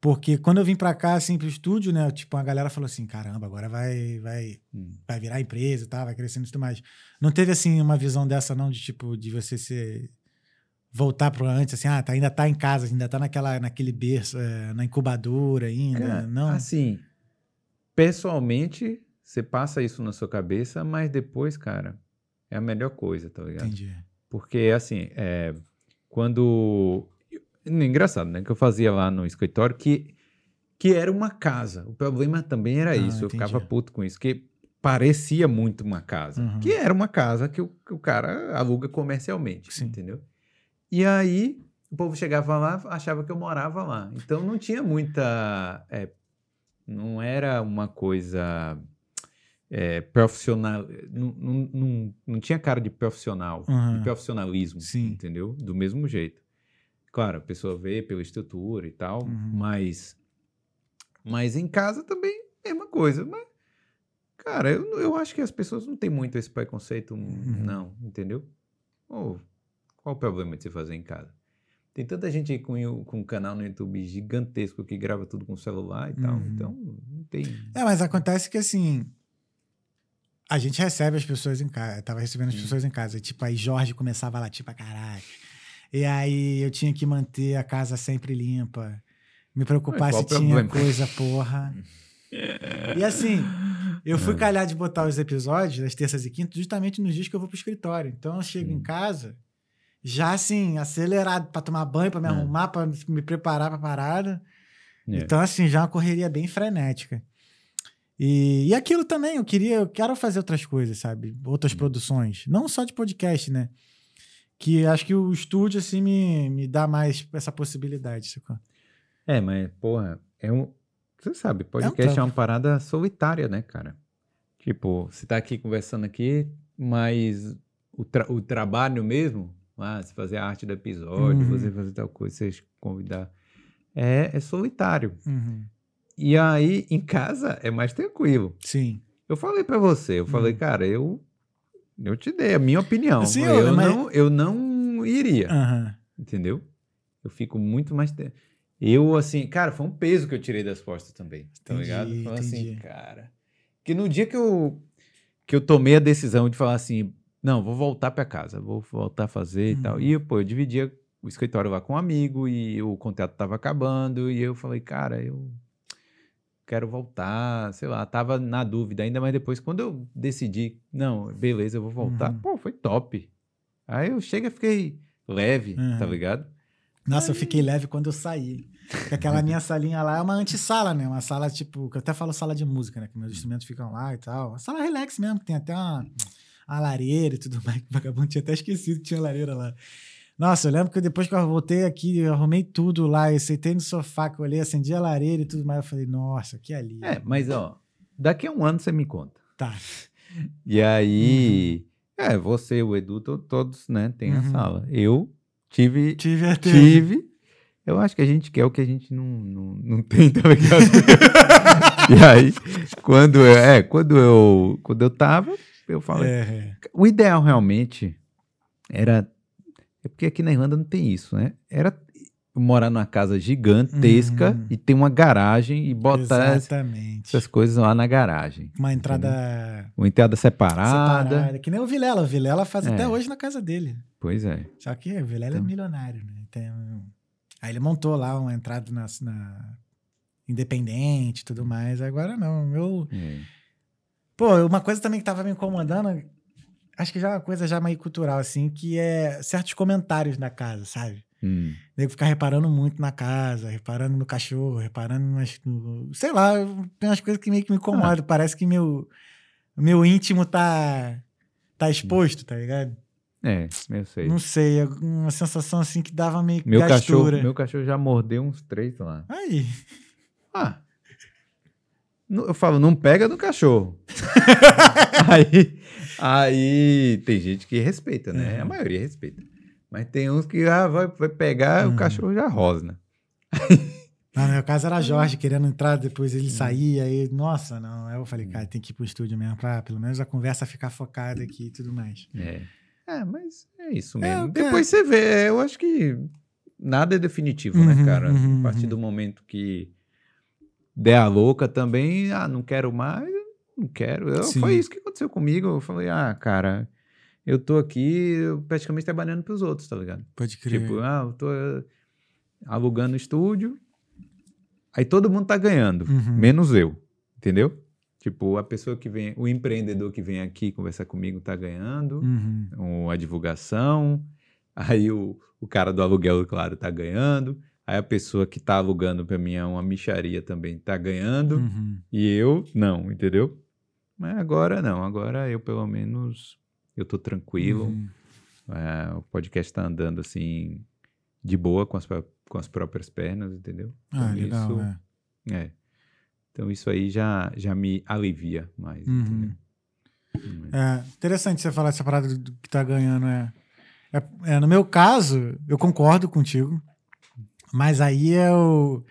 Porque quando eu vim pra cá, assim, pro estúdio, né? Tipo, a galera falou assim: caramba, agora vai, vai, Hum. vai virar empresa e tal, vai crescendo e tudo mais. Não teve, assim, uma visão dessa, não, de tipo, de você ser. Voltar pro antes, assim, ah, tá, ainda tá em casa, ainda tá naquela, naquele berço, é, na incubadora ainda. Cara, não. Assim, pessoalmente, você passa isso na sua cabeça, mas depois, cara, é a melhor coisa, tá ligado? Entendi. Porque, assim, é, quando. Engraçado, né? Que eu fazia lá no escritório que, que era uma casa. O problema também era Ah, isso. Eu entendi. ficava puto com isso. Que parecia muito uma casa. Uhum. Que era uma casa que o, que o cara aluga comercialmente. Sim. Entendeu? E aí, o povo chegava lá, achava que eu morava lá. Então não tinha muita. é, não era uma coisa. É, profissional. Não, não, não, tinha cara de profissional Uhum. de profissionalismo, Sim. entendeu? Do mesmo jeito. Claro, a pessoa vê pela estrutura e tal, Uhum. mas mas em casa também mesma coisa. Mas, cara, eu, eu acho que as pessoas não têm muito esse preconceito, Uhum. não, entendeu? Ô, qual o problema de você fazer em casa? Tem tanta gente com, com um canal no YouTube gigantesco que grava tudo com celular e tal, Uhum. então não tem. É, mas acontece que assim. A gente recebe as pessoas em casa. Tava recebendo as Hum. pessoas em casa. Tipo, aí Jorge começava a latir pra caralho. E aí eu tinha que manter a casa sempre limpa. Me preocupar Mas se tinha problema? coisa, porra. E assim, eu fui É. calhar de botar os episódios das terças e quintas justamente nos dias que eu vou pro escritório. Então eu chego em Hum. casa, já assim, acelerado pra tomar banho, pra me É. arrumar, pra me preparar pra parada. É. Então, assim, já é uma correria bem frenética. E, e aquilo também, eu queria, eu quero fazer outras coisas, sabe? Outras produções. Não só de podcast, né? Que acho que o estúdio, assim, me, me dá mais essa possibilidade, sacou? É, mas, porra, é um. Você sabe, podcast é, trampo. uma parada solitária, né, cara? Tipo, você tá aqui conversando aqui, mas o, tra- o trabalho mesmo, ah, você fazer a arte do episódio, Uhum. você fazer tal coisa, você convidar, é, é solitário. Uhum. E aí, em casa, é mais tranquilo. Sim. Eu falei pra você, eu falei, Uhum. cara, eu, eu te dei a minha opinião. Sim, eu, mas- não, eu não iria Aham. entendeu? Eu fico muito mais tempo. Eu, assim, cara, foi um peso que eu tirei das costas também, tá Entendi, ligado? Falando assim, entendi. cara. Que no dia que eu, que eu tomei a decisão de falar assim, não, vou voltar pra casa, vou voltar a fazer e tal. Uhum. E, pô, eu dividia o escritório lá com um amigo e o contrato tava acabando. E eu falei, cara, eu quero voltar, sei lá, tava na dúvida ainda, mas depois, quando eu decidi, não, beleza, eu vou voltar, Uhum. pô, foi top. Aí eu chego e fiquei leve, tá Uhum. ligado? Nossa, eu fiquei leve quando eu saí. Porque aquela minha salinha lá é uma antessala, né? Uma sala, tipo, que eu até falo sala de música, né? Que meus instrumentos ficam lá e tal. Uma sala relax mesmo, que tem até uma, uma lareira e tudo mais. O vagabundo tinha até esquecido que tinha lareira lá. Nossa, eu lembro que depois que eu voltei aqui, eu arrumei tudo lá, eu sentei no sofá, que eu olhei, acendi a lareira e tudo mais. Eu falei, nossa, que ali. É, mas ó, daqui a um ano você me conta. Tá. E aí, é, você, o Edu, to- todos, né, tem a Uhum. sala. Eu tive, Tive até. tive. Eu acho que a gente quer o que a gente não, não, não tem, tá ligado? e aí, quando eu, é, quando eu, quando eu tava, eu falei, É, é. o ideal realmente era. É porque aqui na Irlanda não tem isso, né? Era morar numa casa gigantesca Uhum. e ter uma garagem e botar Exatamente. essas coisas lá na garagem. Uma entrada Uma entrada separada. separada. Que nem o Vilela. O Vilela faz É. até hoje na casa dele. Pois é. Só que o Vilela é Então. milionário, né? Tem Aí ele montou lá uma entrada na, na independente e tudo mais. Agora não. Eu... é. Pô, uma coisa também que tava me incomodando, acho que já é uma coisa já meio cultural, assim, que é certos comentários na casa, sabe? Hum. Nego ficar reparando muito na casa, reparando no cachorro, reparando nas. no- sei lá, tem umas coisas que meio que me Ah. incomodam. Parece que meu, meu íntimo tá. tá exposto, tá ligado? É, eu sei. Não sei, é uma sensação assim que dava meio Meu cachorro, gastura. meu cachorro já mordeu uns três lá. Aí. Ah. Eu falo, não pega no cachorro. aí, aí tem gente que respeita, né? Uhum. A maioria respeita. Mas tem uns que ah, vai, vai pegar, Uhum. o cachorro já rosna. No meu caso era Jorge querendo entrar, depois ele saía, aí, nossa, não. Aí eu falei, cara, tem que ir pro estúdio mesmo, pra pelo menos a conversa ficar focada aqui e tudo mais. É. É, mas é isso É, mesmo. cara- Depois você vê, eu acho que nada é definitivo, Uhum, né, cara? uhum, a partir uhum. do momento que der a louca também, ah, não quero mais, não quero. Eu- foi isso que aconteceu comigo. Eu falei, ah, cara, eu tô aqui praticamente trabalhando pros outros, tá ligado? Pode crer. Tipo, ah, eu tô eh, alugando estúdio, aí todo mundo tá ganhando, Uhum. menos eu, entendeu? Tipo, a pessoa que vem, o empreendedor que vem aqui conversar comigo tá ganhando, Uhum. um, a divulgação, aí o, o cara do aluguel, claro, tá ganhando, aí a pessoa que tá alugando pra mim é uma micharia também tá ganhando, Uhum. e eu não, entendeu? Mas agora não, agora eu pelo menos, eu tô tranquilo, Uhum. é, o podcast tá andando assim, de boa com as, com as próprias pernas, entendeu? Ah, Então, legal. isso- é. É. Então isso aí já, já me alivia mais, Uhum. entendeu? É interessante você falar essa parada do- que tá ganhando. É, é, é, no meu caso, eu concordo contigo, mas aí eu,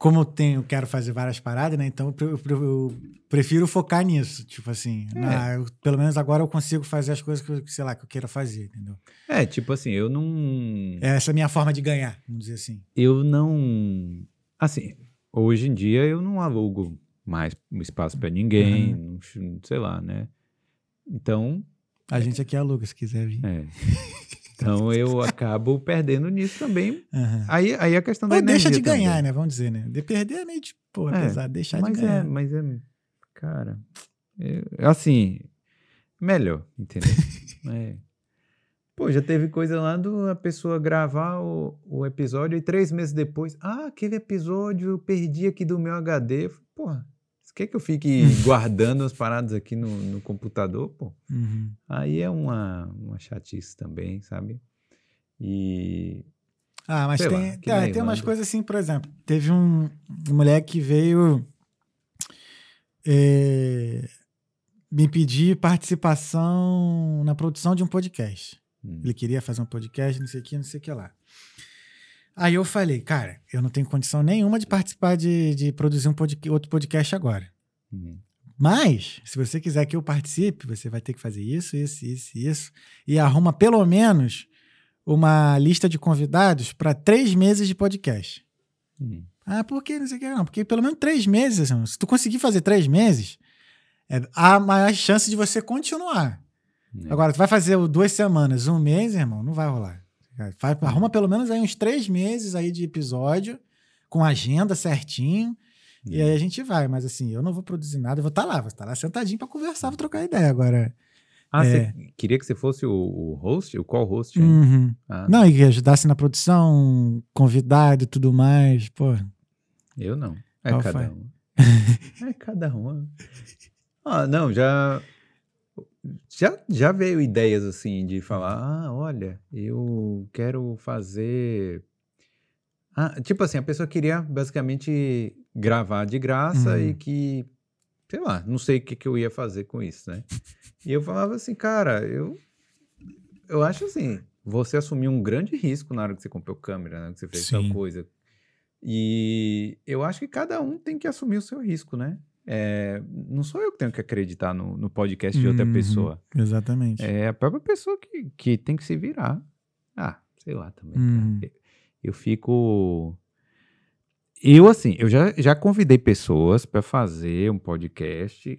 como eu tenho, quero fazer várias paradas, né? Então eu, eu pre- eu prefiro focar nisso. Tipo assim, É. na- eu- pelo menos agora eu consigo fazer as coisas que, eu, sei lá, que eu queira fazer, entendeu? É, tipo assim, eu não. Essa é a minha forma de ganhar, vamos dizer assim. Eu não. Assim, hoje em dia eu não alugo mais um espaço pra ninguém, Uhum. não sei lá, né? Então, A gente aqui aluga, se quiser vir. é. Então eu acabo perdendo nisso também. Aham. Aí, aí a questão da Ou deixa de ganhar, também. né? Vamos dizer, né? De perder é meio de, porra, É, pesado. Deixar mas de ganhar. é, mas é, cara, é, assim, melhor, entendeu? É. Pô, já teve coisa lá do a pessoa gravar o, o episódio e três meses depois, ah, aquele episódio eu perdi aqui do meu HD. Porra, você quer que eu fique guardando as paradas aqui no, no computador, pô? Uhum. Aí é uma, uma chatice também, sabe? E Ah, mas lá, tem, aqui é, tem umas Irlanda. coisas assim, por exemplo, teve um, um moleque que veio é, me pedir participação na produção de um podcast. hum, Ele queria fazer um podcast, não sei o que, não sei o que lá. Aí eu falei, cara, eu não tenho condição nenhuma de participar de, de produzir um podca- outro podcast agora. hum, Mas, se você quiser que eu participe, você vai ter que fazer isso, isso, isso, isso. E arruma pelo menos uma lista de convidados para três meses de podcast. hum. Ah, por que não sei o que? Não, porque pelo menos três meses, irmão. se tu conseguir fazer três meses, é, há maior chance de você continuar. É. Agora, tu vai fazer duas semanas, um mês, irmão, não vai rolar. Faz- arruma pelo menos aí uns três meses aí de episódio, com agenda certinho, e aí a gente vai. Mas assim, eu não vou produzir nada, eu vou estar lá, vou estar lá sentadinho pra conversar, vou trocar ideia. Agora, Ah, É. você queria que você fosse o, o host? O qual host? uhum. Ah, não, e que ajudasse na produção, convidado e tudo mais, pô. Eu não. É Qual cada foi? um. é cada um. Ah, não, já, já. Já veio ideias assim de falar: ah, olha, eu quero fazer. Ah, tipo assim, a pessoa queria basicamente gravar de graça Uhum. e que. Sei lá, não sei o que, que eu ia fazer com isso, né? E eu falava assim, cara, eu. Eu acho assim, você assumiu um grande risco na hora que você comprou câmera, na hora que você fez tal Sim. coisa. E eu acho que cada um tem que assumir o seu risco, né? É, não sou eu que tenho que acreditar no, no podcast de outra Uhum. pessoa. Exatamente. É a própria pessoa que, que tem que se virar. Ah, sei lá também. Uhum. Eu- Eu fico. Eu, assim, eu já, já convidei pessoas para fazer um podcast,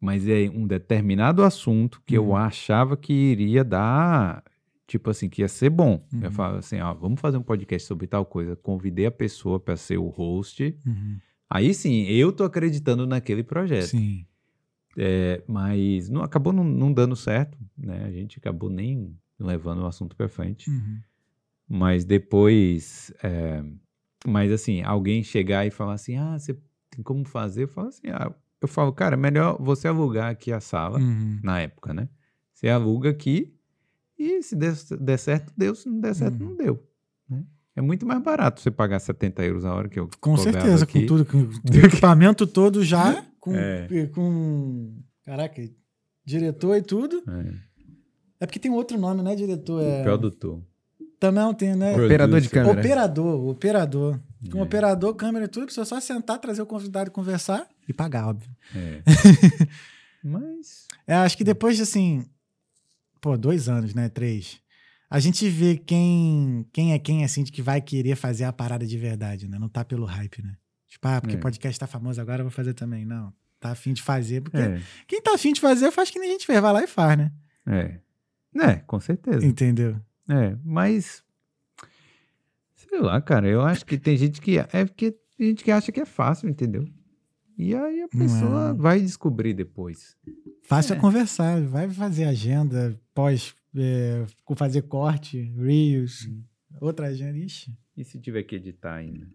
mas é um determinado assunto que eu Uhum. achava que iria dar. Tipo assim, que ia ser bom. Eu Uhum. falava assim, ó, vamos fazer um podcast sobre tal coisa. Convidei a pessoa para ser o host. Uhum. Aí sim, eu tô acreditando naquele projeto. Sim. É, mas não, acabou não, não dando certo, né? A gente acabou nem levando o assunto para frente. Uhum. Mas depois, é, mas assim, alguém chegar e falar assim, ah, você tem como fazer? Eu falo assim, ah, eu falo, cara, é melhor você alugar aqui a sala, Uhum. na época, né? Você aluga aqui e se der, der certo, deu, se não der certo, Uhum. não deu? É muito mais barato você pagar 70 euros a hora que eu Com certeza, aqui. com tudo, com o equipamento todo já, com, É. com. Caraca, diretor e tudo. É, É porque tem outro nome, né, diretor? É... produtor. Também não tem, né? Operador de câmera. Operador, operador. Com É. operador, câmera e tudo, precisa só sentar, trazer o convidado e conversar e pagar, óbvio. É. Mas É, acho que depois de assim, pô, dois anos, né? Três. A gente vê quem, quem é quem, assim, de que vai querer fazer a parada de verdade, né? Não tá pelo hype, né? Tipo, ah, porque É. podcast tá famoso agora, eu vou fazer também. Não, tá afim de fazer, porque É, quem tá afim de fazer, faz que nem a gente fez, vai lá e faz, né? é. É, com certeza. Entendeu? É, mas. Sei lá, cara, eu acho que tem gente que. É porque tem gente que acha que é fácil, entendeu? E aí a Não é. pessoa vai descobrir depois. Fácil é. É. conversar, vai fazer agenda, pós, é, fazer corte, reels, Hum. outra agenda, ixi. E se tiver que editar ainda?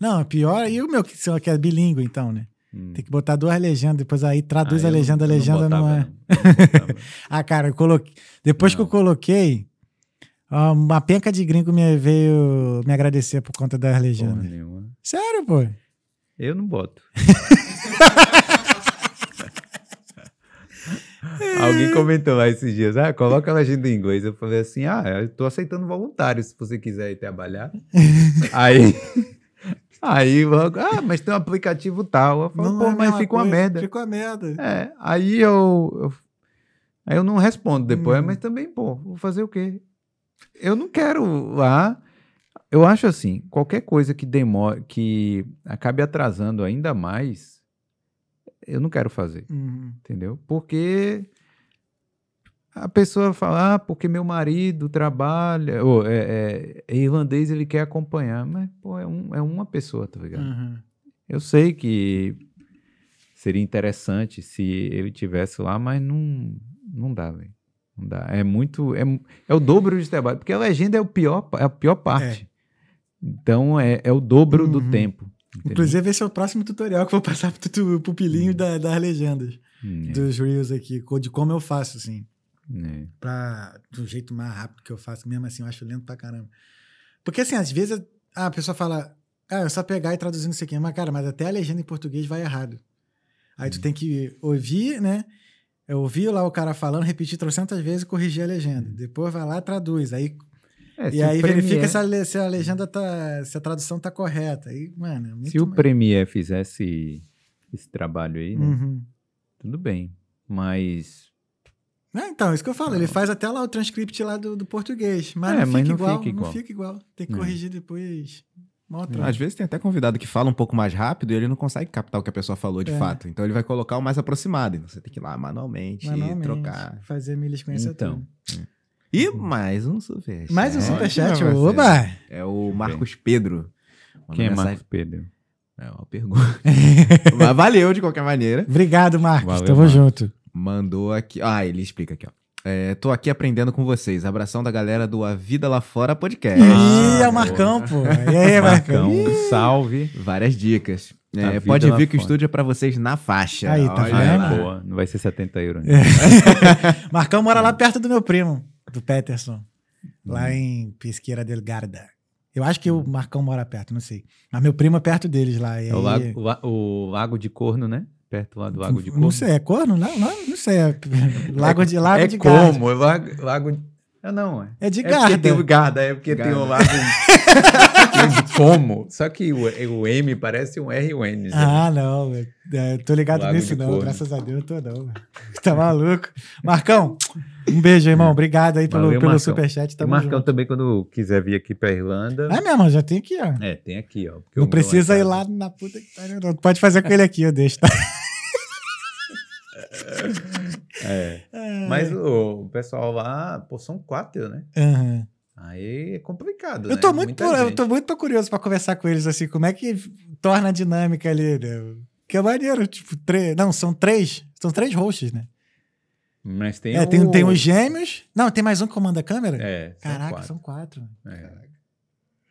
Não, pior, e o meu que, é bilíngue, então, né? Hum. Tem que botar duas legendas, depois aí traduz Ah, a não- legenda, a legenda não, botava, é. não. Eu não. Ah, cara, eu coloquei. Depois que eu coloquei, uma penca de gringo me veio me agradecer por conta das Porra legendas. nenhuma. Sério, pô. Eu não boto. Alguém comentou lá esses dias, ah, coloca a legenda em inglês. Eu falei assim, ah, eu tô aceitando voluntário se você quiser ir trabalhar. aí, aí logo, ah, mas tem um aplicativo tal. Eu falo, Não pô, é mas fica uma merda. Fica uma merda. É, aí eu, eu- aí eu não respondo depois, Hum. mas também, pô, vou fazer o quê? Eu não quero lá. Eu acho assim, qualquer coisa que demore, que acabe atrasando ainda mais, eu não quero fazer, Uhum. entendeu? Porque a pessoa fala, ah, porque meu marido trabalha, ou é, é- é irlandês, ele quer acompanhar, mas, pô, é, um- é uma pessoa, tá ligado? Uhum. Eu sei que seria interessante se ele tivesse lá, mas não, não dá, velho. Não dá. É muito. É, é o dobro de trabalho. Porque a legenda é, o pior, é a pior parte. Então é, é o dobro do Uhum. tempo. entendeu? Inclusive, esse é o próximo tutorial que eu vou passar pro tu- pro pilinho da- das legendas. Hum, Dos Reels aqui, de como eu faço, assim. é, é. Pra, do jeito mais rápido que eu faço. Mesmo assim, eu acho lento pra caramba. Porque, assim, às vezes ah, a pessoa fala, ah, é só pegar e traduzir não sei o quê. Mas, cara, mas até a legenda em português vai errado. Aí tu tem que ouvir, né? Eu ouvi lá o cara falando, repetir trocentas vezes e corrigir a legenda. Depois vai lá e traduz. Aí, É, e aí o verifica se a, se a legenda tá. se a tradução tá correta. Aí, mano, é muito Se o mais- Premiere fizesse esse trabalho aí, né, Uhum. tudo bem. Mas. É, então, isso que eu falo. Ele faz até lá o transcript lá do, do português. Mas, É, não, mas fica não igual, fica igual. Não fica igual. Tem que É. corrigir depois. Outra. Às vezes tem até convidado que fala um pouco mais rápido e ele não consegue captar o que a pessoa falou de É. fato. Então ele vai colocar o mais aproximado. Então você tem que ir lá manualmente, Manualmente, trocar. Fazer milhas conhecer Então. tudo. E mais um superchat. Mais um É, superchat. você. Oba! É o Marcos Pedro. Mandou Quem é mensagem- Marcos Pedro? É uma pergunta. Mas valeu de qualquer maneira. Obrigado, Marcos. Valeu, Tamo Marcos. junto. Mandou aqui. Ah, ele explica aqui, ó. É, tô aqui aprendendo com vocês. Abração da galera do A Vida Lá Fora Podcast. Ih, Ah, é o boa. Marcão, pô. E aí, Marcão? Marcão, salve. Várias dicas. É, pode vir que o fora. estúdio é pra vocês na faixa. Aí, tá Olha Ah, vendo? é boa. Não vai ser 70 euros. né? Marcão mora lá perto do meu primo, do Peterson. Hum. Lá em Pesqueira del Garda. Eu acho que o Marcão mora perto, não sei. Mas meu primo é perto deles lá. e É o aí- lago, o o lago de Corno, né? Perto lá do Lago de Corno. Não sei, é corno? Não, não, não sei. É lago de, lago é de Garda. como? É lago, lago de... Ah, não, é. É de É porque tem Garda. o Garda, é porque tem Garda. o lago tem o de como. Só que o, o M parece um R e um N. sabe? Ah, não. É, tô ligado Lago nisso, não. Corno. Graças a Deus, tô não. Tá maluco. Marcão, um beijo, irmão. Obrigado aí pelo, Valeu, pelo Marcão. superchat. E Tamo Marcão junto. também, quando quiser vir aqui pra Irlanda. É mesmo, já tem aqui, ó. É, tem aqui, ó. Não meu precisa é ir lá na puta que pariu, não. Pode fazer com ele aqui, eu deixo, tá? É. Mas o, o pessoal lá, pô, são quatro, né? Aham. Aí é complicado. Eu né? tô muito, Muita eu gente. tô muito curioso pra conversar com eles, assim, como é que torna a dinâmica ali, né? Que é maneiro, tipo, três. Não, são três. São três hosts, né? Mas tem é, o... tem, tem os gêmeos. Não, tem mais um que comanda a câmera? É, são Caraca, quatro. são quatro. É.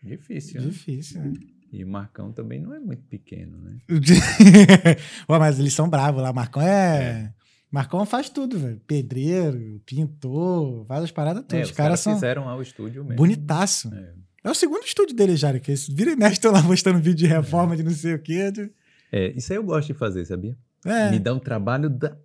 Difícil, né? Difícil, né? E o Marcão também não é muito pequeno, né? Pô, mas eles são bravos lá. Marcão é. Marcão faz tudo, velho. Pedreiro, pintor, faz as paradas É, todas. os os caras são fizeram lá o estúdio mesmo. bonitaço. É. É o segundo estúdio deles já, que eles vira e mexe, estão lá mostrando vídeo de reforma de não sei o quê. de- É, isso aí eu gosto de fazer, sabia? É. Me dá um trabalho da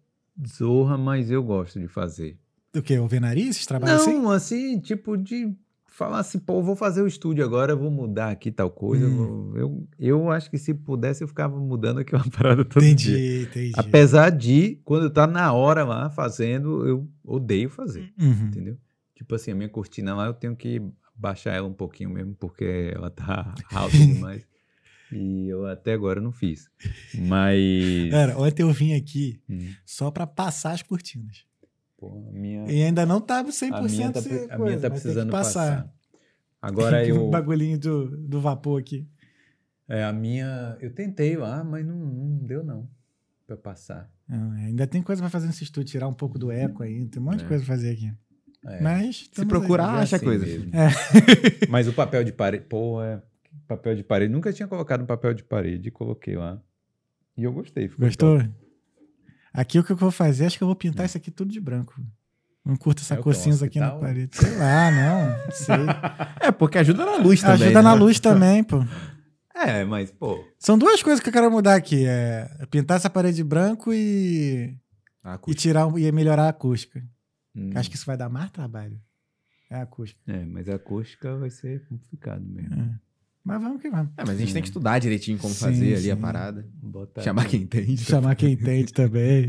zorra, mas eu gosto de fazer. O quê? O nariz? Esses trabalhos não, assim? assim? tipo de falar assim, pô, vou fazer o estúdio agora, vou mudar aqui tal coisa. eu Hum. Eu, eu acho que se pudesse, eu ficava mudando aqui uma parada todo dia. Entendi, entendi. Apesar de, quando tá na hora lá fazendo, eu odeio fazer, Uhum. entendeu? Tipo assim, a minha cortina lá eu tenho que baixar ela um pouquinho mesmo, porque ela tá alta demais. E eu até agora não fiz. Mas. Cara, ontem eu vim aqui Hum, só pra passar as cortinas. pô, a minha. E ainda não tava 100% A minha tá, pre- a coisa, minha tá precisando passar. Tem Agora eu. O bagulhinho do, do vapor aqui. É, a minha. Eu tentei lá, mas não, não deu não. Pra passar. Não, é, ainda tem coisa pra fazer nesse estúdio, tirar um pouco do eco aí, tem um monte de É. coisa pra fazer aqui. É. Mas. Se procurar, aí. acha assim coisa. É. Mas o papel de parede. Pô, é. Papel de parede. Nunca tinha colocado um papel de parede. Coloquei lá. E eu gostei. Gostou? top. Aqui o que eu vou fazer, acho que eu vou pintar isso aqui tudo de branco. Não curto essa É cor cinza aqui na hospital? parede. Sei lá, não. Não sei. É, porque ajuda na luz também. Ajuda né? na luz também, pô. É, mas, pô. São duas coisas que eu quero mudar aqui. É pintar essa parede de branco e, e tirar e melhorar a acústica. hum, Acho que isso vai dar mais trabalho. É a acústica. É, mas a acústica vai ser complicado mesmo. É. Mas vamos que vamos. É, mas a gente tem que estudar direitinho como Sim, fazer ali sim. a parada. Botar Chamar quem entende. Chamar quem entende também.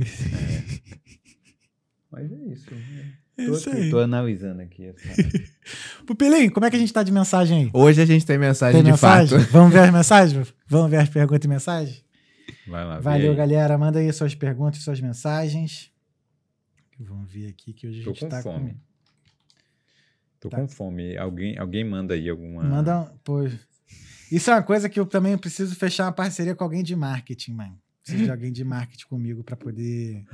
Mas é isso. né? É Tô, isso aqui, aí. tô analisando aqui. essa- Pupilinho, como é que a gente tá de mensagem aí? Hoje a gente tem mensagem Tem de mensagem? fato. Vamos ver as mensagens? Vamos ver as perguntas e mensagens? Vai lá, Valeu, galera. Manda aí suas perguntas e suas mensagens. Vamos ver aqui que hoje a Tô gente com tá fome. Tô Tá. com fome. Alguém, alguém manda aí alguma. Manda um. Isso é uma coisa que eu também preciso fechar uma parceria com alguém de marketing, mano. Preciso de alguém de marketing comigo pra poder.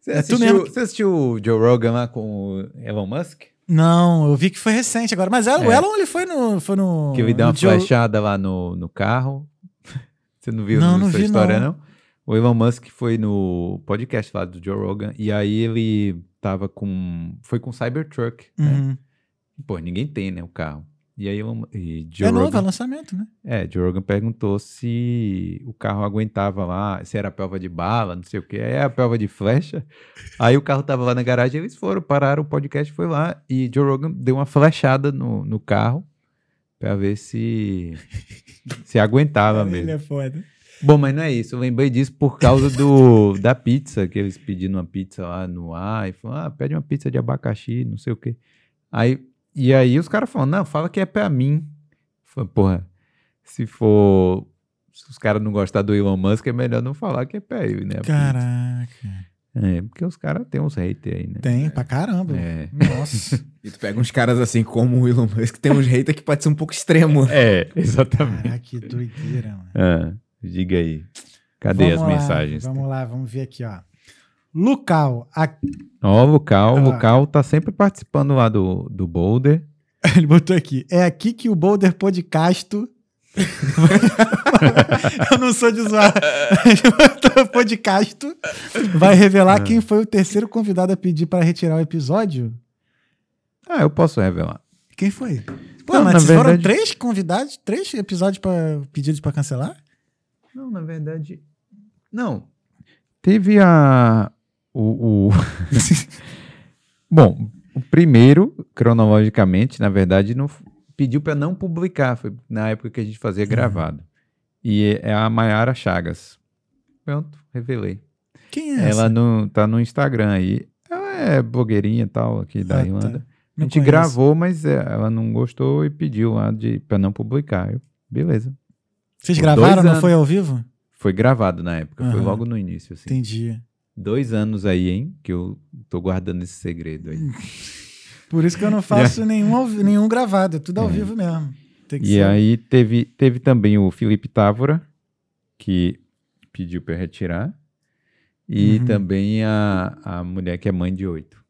Você É assistiu, que- você assistiu o Joe Rogan lá com o Elon Musk? Não, eu vi que foi recente agora. Mas o É. Elon, ele foi no. Foi no Que ele deu uma Joe- flechada lá no, no carro. Você não viu Não, não essa vi, história, não. não. O Elon Musk foi no podcast lá do Joe Rogan e aí ele tava com. Foi com Cybertruck, né? Uhum. Pô, ninguém tem, né, o carro. E aí e Joe É novo, é Rogan, lançamento, né? é, Joe Rogan perguntou se o carro aguentava lá, se era a prova de bala, não sei o que. Aí é a prova de flecha. Aí o carro tava lá na garagem, eles foram, pararam, o podcast foi lá e Joe Rogan deu uma flechada no, no carro pra ver se se aguentava ele mesmo. é foda. Bom, mas não é isso. Eu lembrei disso por causa do da pizza, que eles pediram uma pizza lá no ar e falaram, ah, pede uma pizza de abacaxi, não sei o quê. Aí, e aí os caras falam, não, fala que é pra mim. Falei, porra, se for. Se os caras não gostarem do Elon Musk, é melhor não falar que é pra ele, né? Caraca. É, porque os caras têm uns haters aí, né? Tem, pra caramba. É. Nossa. E tu pega uns caras assim como o Elon Musk, que tem uns haters que pode ser um pouco extremo. É, exatamente. Caraca, que doideira, mano. Ah, diga aí. Cadê Vamos as lá, mensagens? Vamos lá, vamos ver aqui, ó. Lucal, a- Ó, o Lucal, o Ah. Lucal tá sempre participando lá do, do Boulder. ele botou aqui. É aqui que o Boulder Podcasto. Eu não sou de zoar. Podcasto vai revelar Ah. quem foi o terceiro convidado a pedir para retirar o episódio. Ah, eu posso revelar. Quem foi? Pô, Não, mas na foram verdade- três convidados, três episódios para pedidos para cancelar? Não, na verdade. Não. Teve a. O. o- Bom, o primeiro, cronologicamente, na verdade, não pediu para não publicar. Foi na época que a gente fazia gravado. E é a Mayara Chagas. Pronto, revelei. Quem é Ela essa? no, tá no Instagram aí. Ela é blogueirinha e tal, aqui da Ah, tá. Irlanda. A Não gente conheço. gravou, mas é, ela não gostou e pediu lá de, pra não publicar. Eu, beleza. Vocês por gravaram, não anos. foi ao vivo? Foi gravado na época, foi Aham. logo no início, assim. Entendi. Dois anos aí, hein? Que eu tô guardando esse segredo aí. Por isso que eu não faço nenhum, nenhum gravado, é tudo ao É. vivo mesmo. E ser. aí teve, teve também o Felipe Távora, que pediu pra eu retirar. E Uhum. também a, a mulher que é mãe de oito.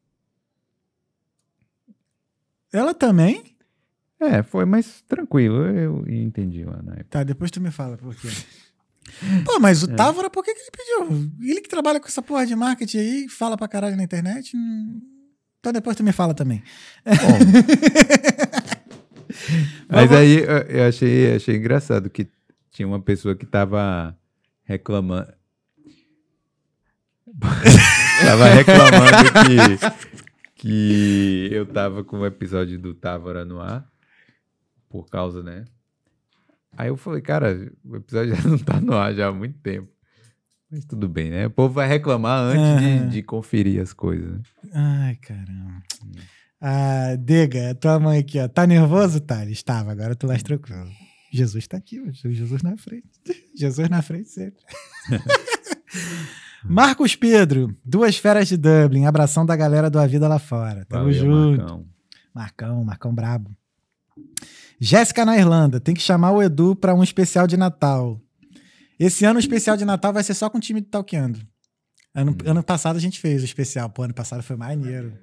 Ela também? É, foi mais tranquilo, eu entendi lá na época. Tá, depois tu me fala por quê. Pô, mas É. o Távora, por que, que ele pediu? Ele que trabalha com essa porra de marketing aí, fala pra caralho na internet. hum, Então depois tu me fala também. Mas aí eu, achei, achei engraçado que tinha uma pessoa que tava reclamando. tava reclamando que, que eu tava com o episódio do Távora no ar. Por causa, né? Aí eu falei, cara, o episódio já não tá no ar já há muito tempo. Mas tudo bem, né? O povo vai reclamar antes Aham. de, de conferir as coisas. né? Ai, caramba. A Dega, tua mãe aqui, ó. Tá nervoso, Thales? Estava, agora eu tô mais tranquilo. Jesus tá aqui, mano. Jesus na frente. Jesus na frente sempre. Marcos Pedro, duas feras de Dublin, abração da galera do A Vida Lá Fora. Tamo Valeu, junto. Marcão. Marcão, Marcão brabo. Jéssica na Irlanda, tem que chamar o Edu pra um especial de Natal. Esse ano o especial de Natal vai ser só com o time do Talkeando. Ano, Hum. ano passado a gente fez o especial. Pô, ano passado foi maneiro.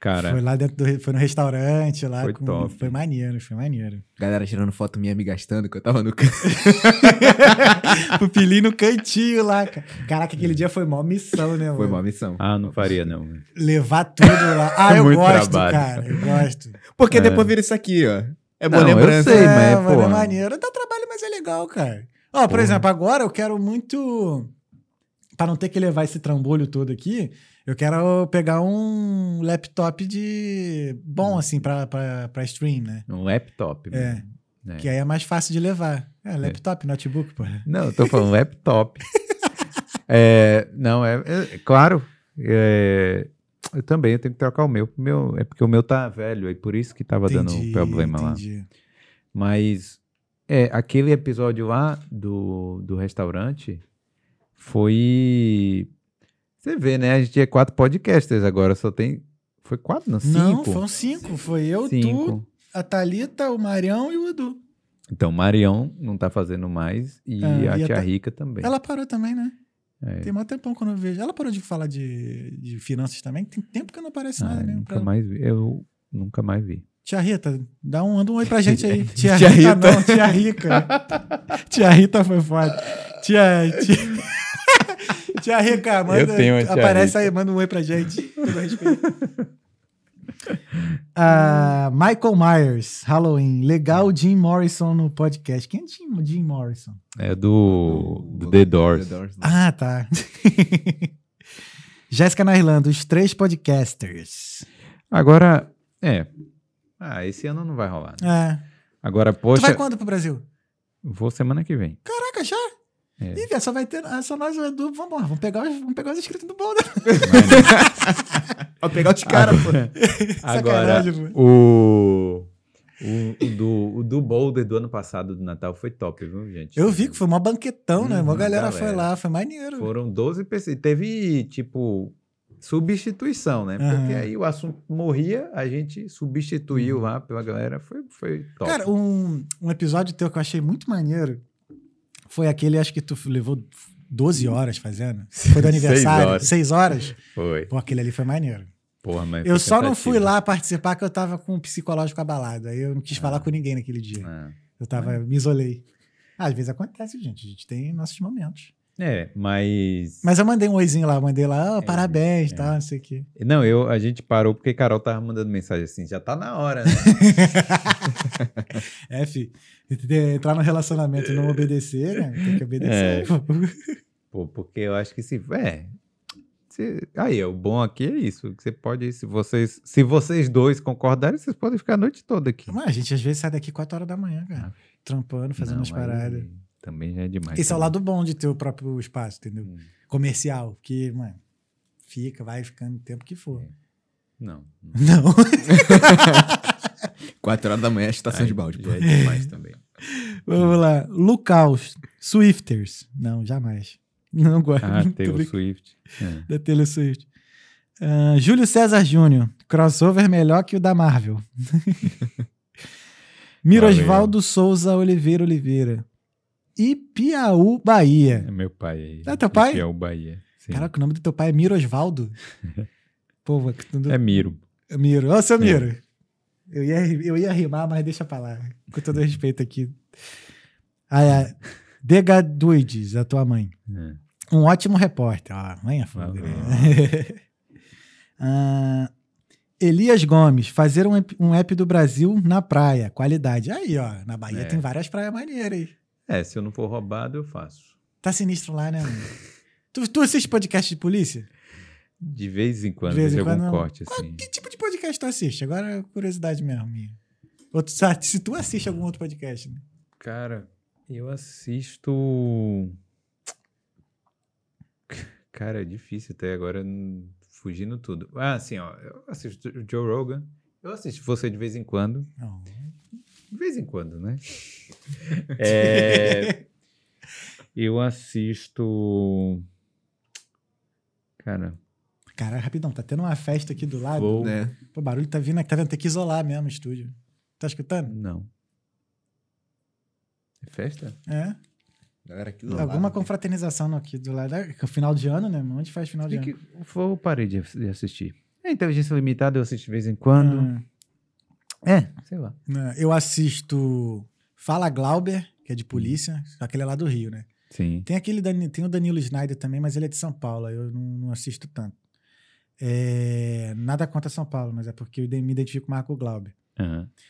Cara, Foi lá dentro do. Foi no restaurante lá. Foi com- top. Foi maneiro, foi maneiro. Galera tirando foto minha me gastando, que eu tava no canto. Pupilinho no cantinho lá, cara. Caraca, aquele dia foi mó missão, né, mano? Foi uma missão. ah, não faria não. Levar tudo lá. Ah, eu Muito gosto, trabalho. cara. Eu gosto. Porque É. depois vira isso aqui, ó. É boa Não, eu lembrança. sei, é, mas, mano, é porra. maneiro. Dá trabalho, mas é legal, cara. Ó, por Porra. exemplo, agora eu quero muito. Pra não ter que levar esse trambolho todo aqui, eu quero pegar um laptop de. bom, assim, pra, pra, pra stream, né? Um laptop. É. mano. É. Que aí é mais fácil de levar. É, laptop, notebook, porra. Não, eu tô falando laptop. É, não, é, é- claro. é, eu também eu tenho que trocar o meu. O meu. É porque o meu tá velho, e por isso que tava dando um problema lá. entendi. Mas é, aquele episódio lá do, do restaurante foi. Você vê, né? A gente é quatro podcasters agora, só tem. Foi quatro? Não, cinco. Não, foram cinco. Foi eu, tu, cinco. a Thalita, o Marião e o Edu. Então, Marião não tá fazendo mais e Ah, a e a tia Ta- Rica também. Ela parou também, né? É. Tem mó tempão quando eu vejo. Ela parou de falar de, de finanças também. Tem tempo que não aparece Ah, nada, eu né? nunca mais vi. Eu nunca mais vi. Tia Rita, dá um, manda um oi pra gente aí. Tia, Tia Rita, Rita. não, tia Rica. tia Rita foi foda. Tia. Tia, tia Rica, manda. Tia aparece Rita. aí, manda um oi pra gente. Ah, Michael Myers, Halloween. Legal Jim Morrison no podcast. Quem é Jim, Jim Morrison? É do, do The Doors. né? Ah, tá. Jéssica na Irlanda, os três podcasters. Agora, é. Ah, esse ano não vai rolar. né? É. Agora, Tu poxa, vai quando pro Brasil? vou semana que vem. Caraca, já? É. Ih, velho, só vai ter. ah, Só nós o Edu. Vamos, lá, vamos, pegar, os- vamos pegar os inscritos do bolo. Ó, pegar os caras, pô. Agora, o, o, o do, o do Boulder do ano passado, do Natal, foi top, viu, gente? Eu vi que foi mó banquetão, né? Uma Uhum, galera, galera. foi lá, foi maneiro. Foram 12 pessoas. Teve, tipo, substituição, né? Porque aí o assunto morria, a gente substituiu lá pela galera. Foi, foi top. Cara, um, um episódio teu que eu achei muito maneiro foi aquele, acho que tu levou 12 horas fazendo. Foi do aniversário. horas. 6 horas. Foi. Pô, aquele ali foi maneiro. Porra, mas Eu só não fui lá participar que eu tava com o psicológico abalado. Aí eu não quis falar com ninguém naquele dia. Ah. Eu tava, me isolei. Ah, às vezes acontece, gente. A gente tem nossos momentos. É, mas... Mas eu mandei um oizinho lá, mandei lá, ó, É, parabéns, é. tal, não sei o quê. Não, eu, a gente parou porque Carol tava mandando mensagem assim, já tá na hora, né? É, fi. Entrar no relacionamento e não obedecer, né? Tem que obedecer. É. pô. Porque eu acho que se... É... se- aí, o bom aqui é isso. que Você pode, se vocês, se vocês dois concordarem, vocês podem ficar a noite toda aqui. Mas a gente às vezes sai daqui 4 horas da manhã, cara. Trampando, fazendo Não, umas aí paradas. Também já é demais. Esse é o também. lado bom de ter o próprio espaço, entendeu? Hum. Comercial. Que, mano, fica, vai ficando o tempo que for. Não. Não. Quatro horas da manhã, estação Aí de balde. Já é demais também. Vamos lá. Lucaus. Swifters. Não, jamais. Não gosto. Ah, Taylor brincando. Swift. É. da Taylor Swift. Ah, Júlio César Júnior. Crossover melhor que o da Marvel. Mirosvaldo Souza Oliveira Oliveira. E Piauí, Bahia. É meu pai aí. É teu pai? É o Bahia. Sim. Caraca, o nome do teu pai é Mirosvaldo? Pô, que tudo... É Miro. Miro. Ô, seu Miro. Eu, ia, eu ia rimar, mas deixa pra lá. Com todo respeito aqui. Ai. Degaduides, a tua mãe. É. Um ótimo repórter. Ó, mãe é foda. Ah, né? Ah, Elias Gomes, fazer um, app- um app do Brasil na praia. Qualidade. Aí, ó. Na Bahia É. tem várias praias maneiras aí. É, se eu não for roubado, eu faço. Tá sinistro lá, né, mano? tu, tu assiste podcast de polícia? De vez em quando, De vez em vejo algum quando, não. corte, Qual- assim. que tipo de podcast tu assiste? Agora é curiosidade mesmo minha. Ou tu sabe, se tu assiste algum outro podcast, né? Cara, eu assisto. Cara, é difícil até agora, hum, fugindo tudo. Ah, sim, ó. Eu assisto o Joe Rogan. Eu assisto você de vez em quando. Não. De vez em quando, né? É, eu assisto. Cara, Cara, rapidão, tá tendo uma festa aqui do lado. Flow. né? Pô, barulho tá vindo aqui, tá vendo? Tem que isolar mesmo o estúdio. Tá escutando? não. É festa? É. Galera aqui Alguma confraternização no- aqui do lado. É é final de ano, né? Onde faz final de Que ano? que- o eu parei de de assistir. É inteligência limitada, eu assisto de vez em quando. Hum, É, sei lá. né, eu assisto Fala Glauber, que é de polícia, só que ele é lá do Rio, né? Sim. Tem aquele tem o Danilo Snyder também, mas ele é de São Paulo, eu não, não assisto tanto. É, nada contra São Paulo, mas é porque eu me identifico mais com o Glauber.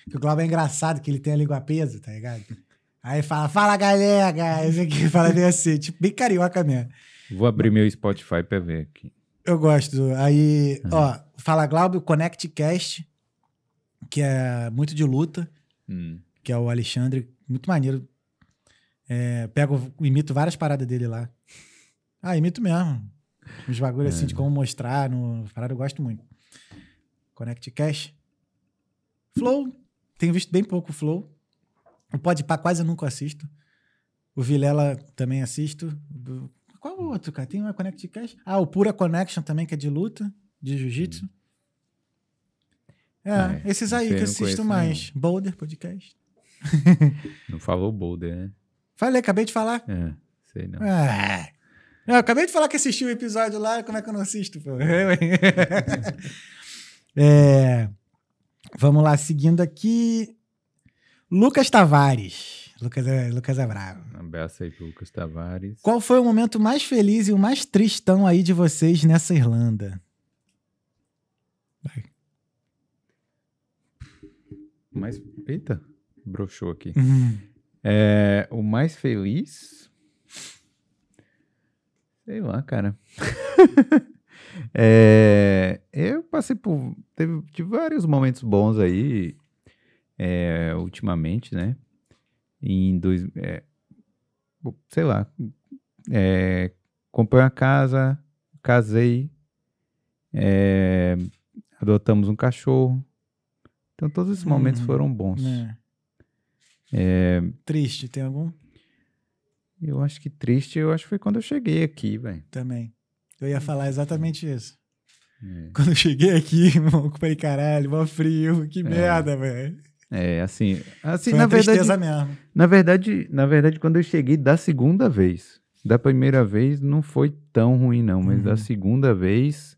Que o Glauber é engraçado, que ele tem a língua presa, tá ligado? Aí fala, fala galera, esse aqui fala bem assim, tipo, bem carioca mesmo. Vou abrir meu Spotify pra ver aqui. Eu gosto. Aí, Uhum. ó, fala Glauber, Connect Cast, que é muito de luta, Hum. que é o Alexandre, muito maneiro. É, pego, imito várias paradas dele lá. Ah, imito mesmo. Os bagulhos assim de como mostrar, no parada eu gosto muito. Connect Cash. Flow, tenho visto bem pouco Flow. O Podpah quase nunca assisto. O Vilela também assisto. Qual o outro, cara? Tem uma Connect Cash? Ah, o Pura Connection também, que é de luta, de jiu-jitsu. É, É, esses esse aí que eu assisto mais. Boulder Podcast. Não falou Boulder, né? Falei, acabei de falar. É, sei não. Ah, eu acabei de falar que assisti o episódio lá, como é que eu não assisto? Pô? É, vamos lá, seguindo aqui. Lucas Tavares. Lucas é, Lucas é bravo. Um abraço aí pro Lucas Tavares. Qual foi o momento mais feliz e o mais tristão aí de vocês nessa Irlanda? Mas, eita, broxou aqui. Hum, É, o mais feliz? Sei lá, cara. É, eu passei por. Teve, tive vários momentos bons aí, é, ultimamente, né? Em dois. é, sei lá. é, comprei uma casa, casei, é, adotamos um cachorro. Então, todos esses momentos Uhum. foram bons. é. Triste, tem algum? Eu acho que triste, eu acho que foi quando eu cheguei aqui, velho. Também. Eu ia falar exatamente isso. É. Quando eu cheguei aqui, irmão, eu falei, caralho, mó frio, que merda, velho. É, assim, assim Foi na verdade, mesmo. na verdade, na verdade, quando eu cheguei da segunda vez, da primeira vez não foi tão ruim não, mas Uhum. da segunda vez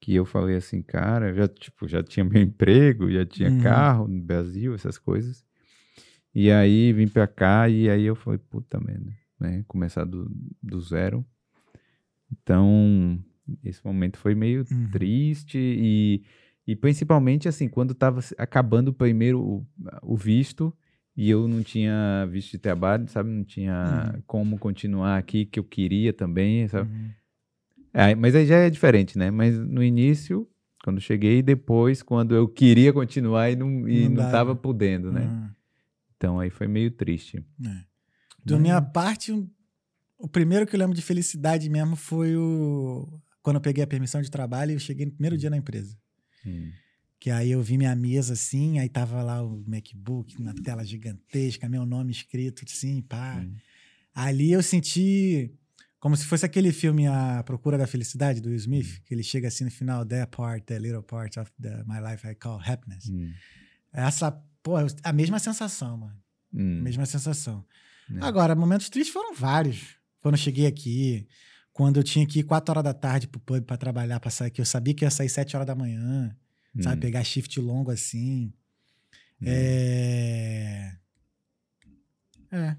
que eu falei assim, cara, já tipo, já tinha meu emprego, já tinha Uhum. carro no Brasil, essas coisas. E aí vim pra cá e aí eu falei, puta merda, né, começar do, do zero. Então, esse momento foi meio Uhum. triste e, e principalmente assim, quando tava se- acabando o primeiro o, o visto e eu não tinha visto de trabalho, sabe? Não tinha Uhum. como continuar aqui que eu queria também, sabe? Uhum. É, mas aí já é diferente, né? Mas no início, quando cheguei, e depois, quando eu queria continuar e não, e Não não, tava podendo, né? Uhum. Então aí foi meio triste. É. Da minha parte, um- o primeiro que eu lembro de felicidade mesmo foi o. Quando eu peguei a permissão de trabalho e eu cheguei no primeiro dia na empresa. Hum. Que aí eu vi minha mesa assim, aí tava lá o MacBook na tela gigantesca, meu nome escrito assim, pá. Hum. Ali eu senti como se fosse aquele filme A Procura da Felicidade, do Will Smith, que ele chega assim no final, that part, the little part of the, my life I call happiness. Hum. Essa, pô, a mesma sensação, mano. Hum. Mesma sensação. É. Agora, momentos tristes foram vários. Quando eu cheguei aqui, quando eu tinha que ir 4 horas da tarde pro pub pra trabalhar, pra sair, que eu sabia que ia sair 7 horas da manhã, sabe? Hum. Pegar shift longo assim. Hum. É. É.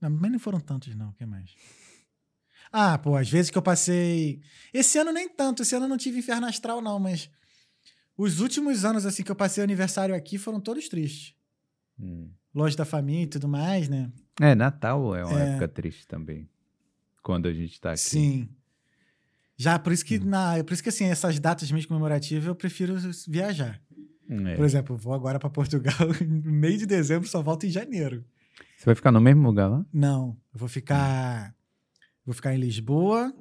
Não, mas não foram tantos, não. O que mais? Ah, pô, às vezes que eu passei. Esse ano nem tanto, esse ano eu não tive inferno astral, não, mas. Os últimos anos, assim, que eu passei aniversário aqui foram todos tristes. Hum. Longe da família e tudo mais, né? É, Natal é uma É. época triste também. Quando a gente tá aqui. Sim. Já, por isso que, na, por isso que assim, essas datas mesmo comemorativas eu prefiro viajar. É. Por exemplo, vou agora para Portugal no meio de dezembro, só volto em janeiro. Você vai ficar no mesmo lugar lá? Não, eu vou ficar vou ficar em Lisboa,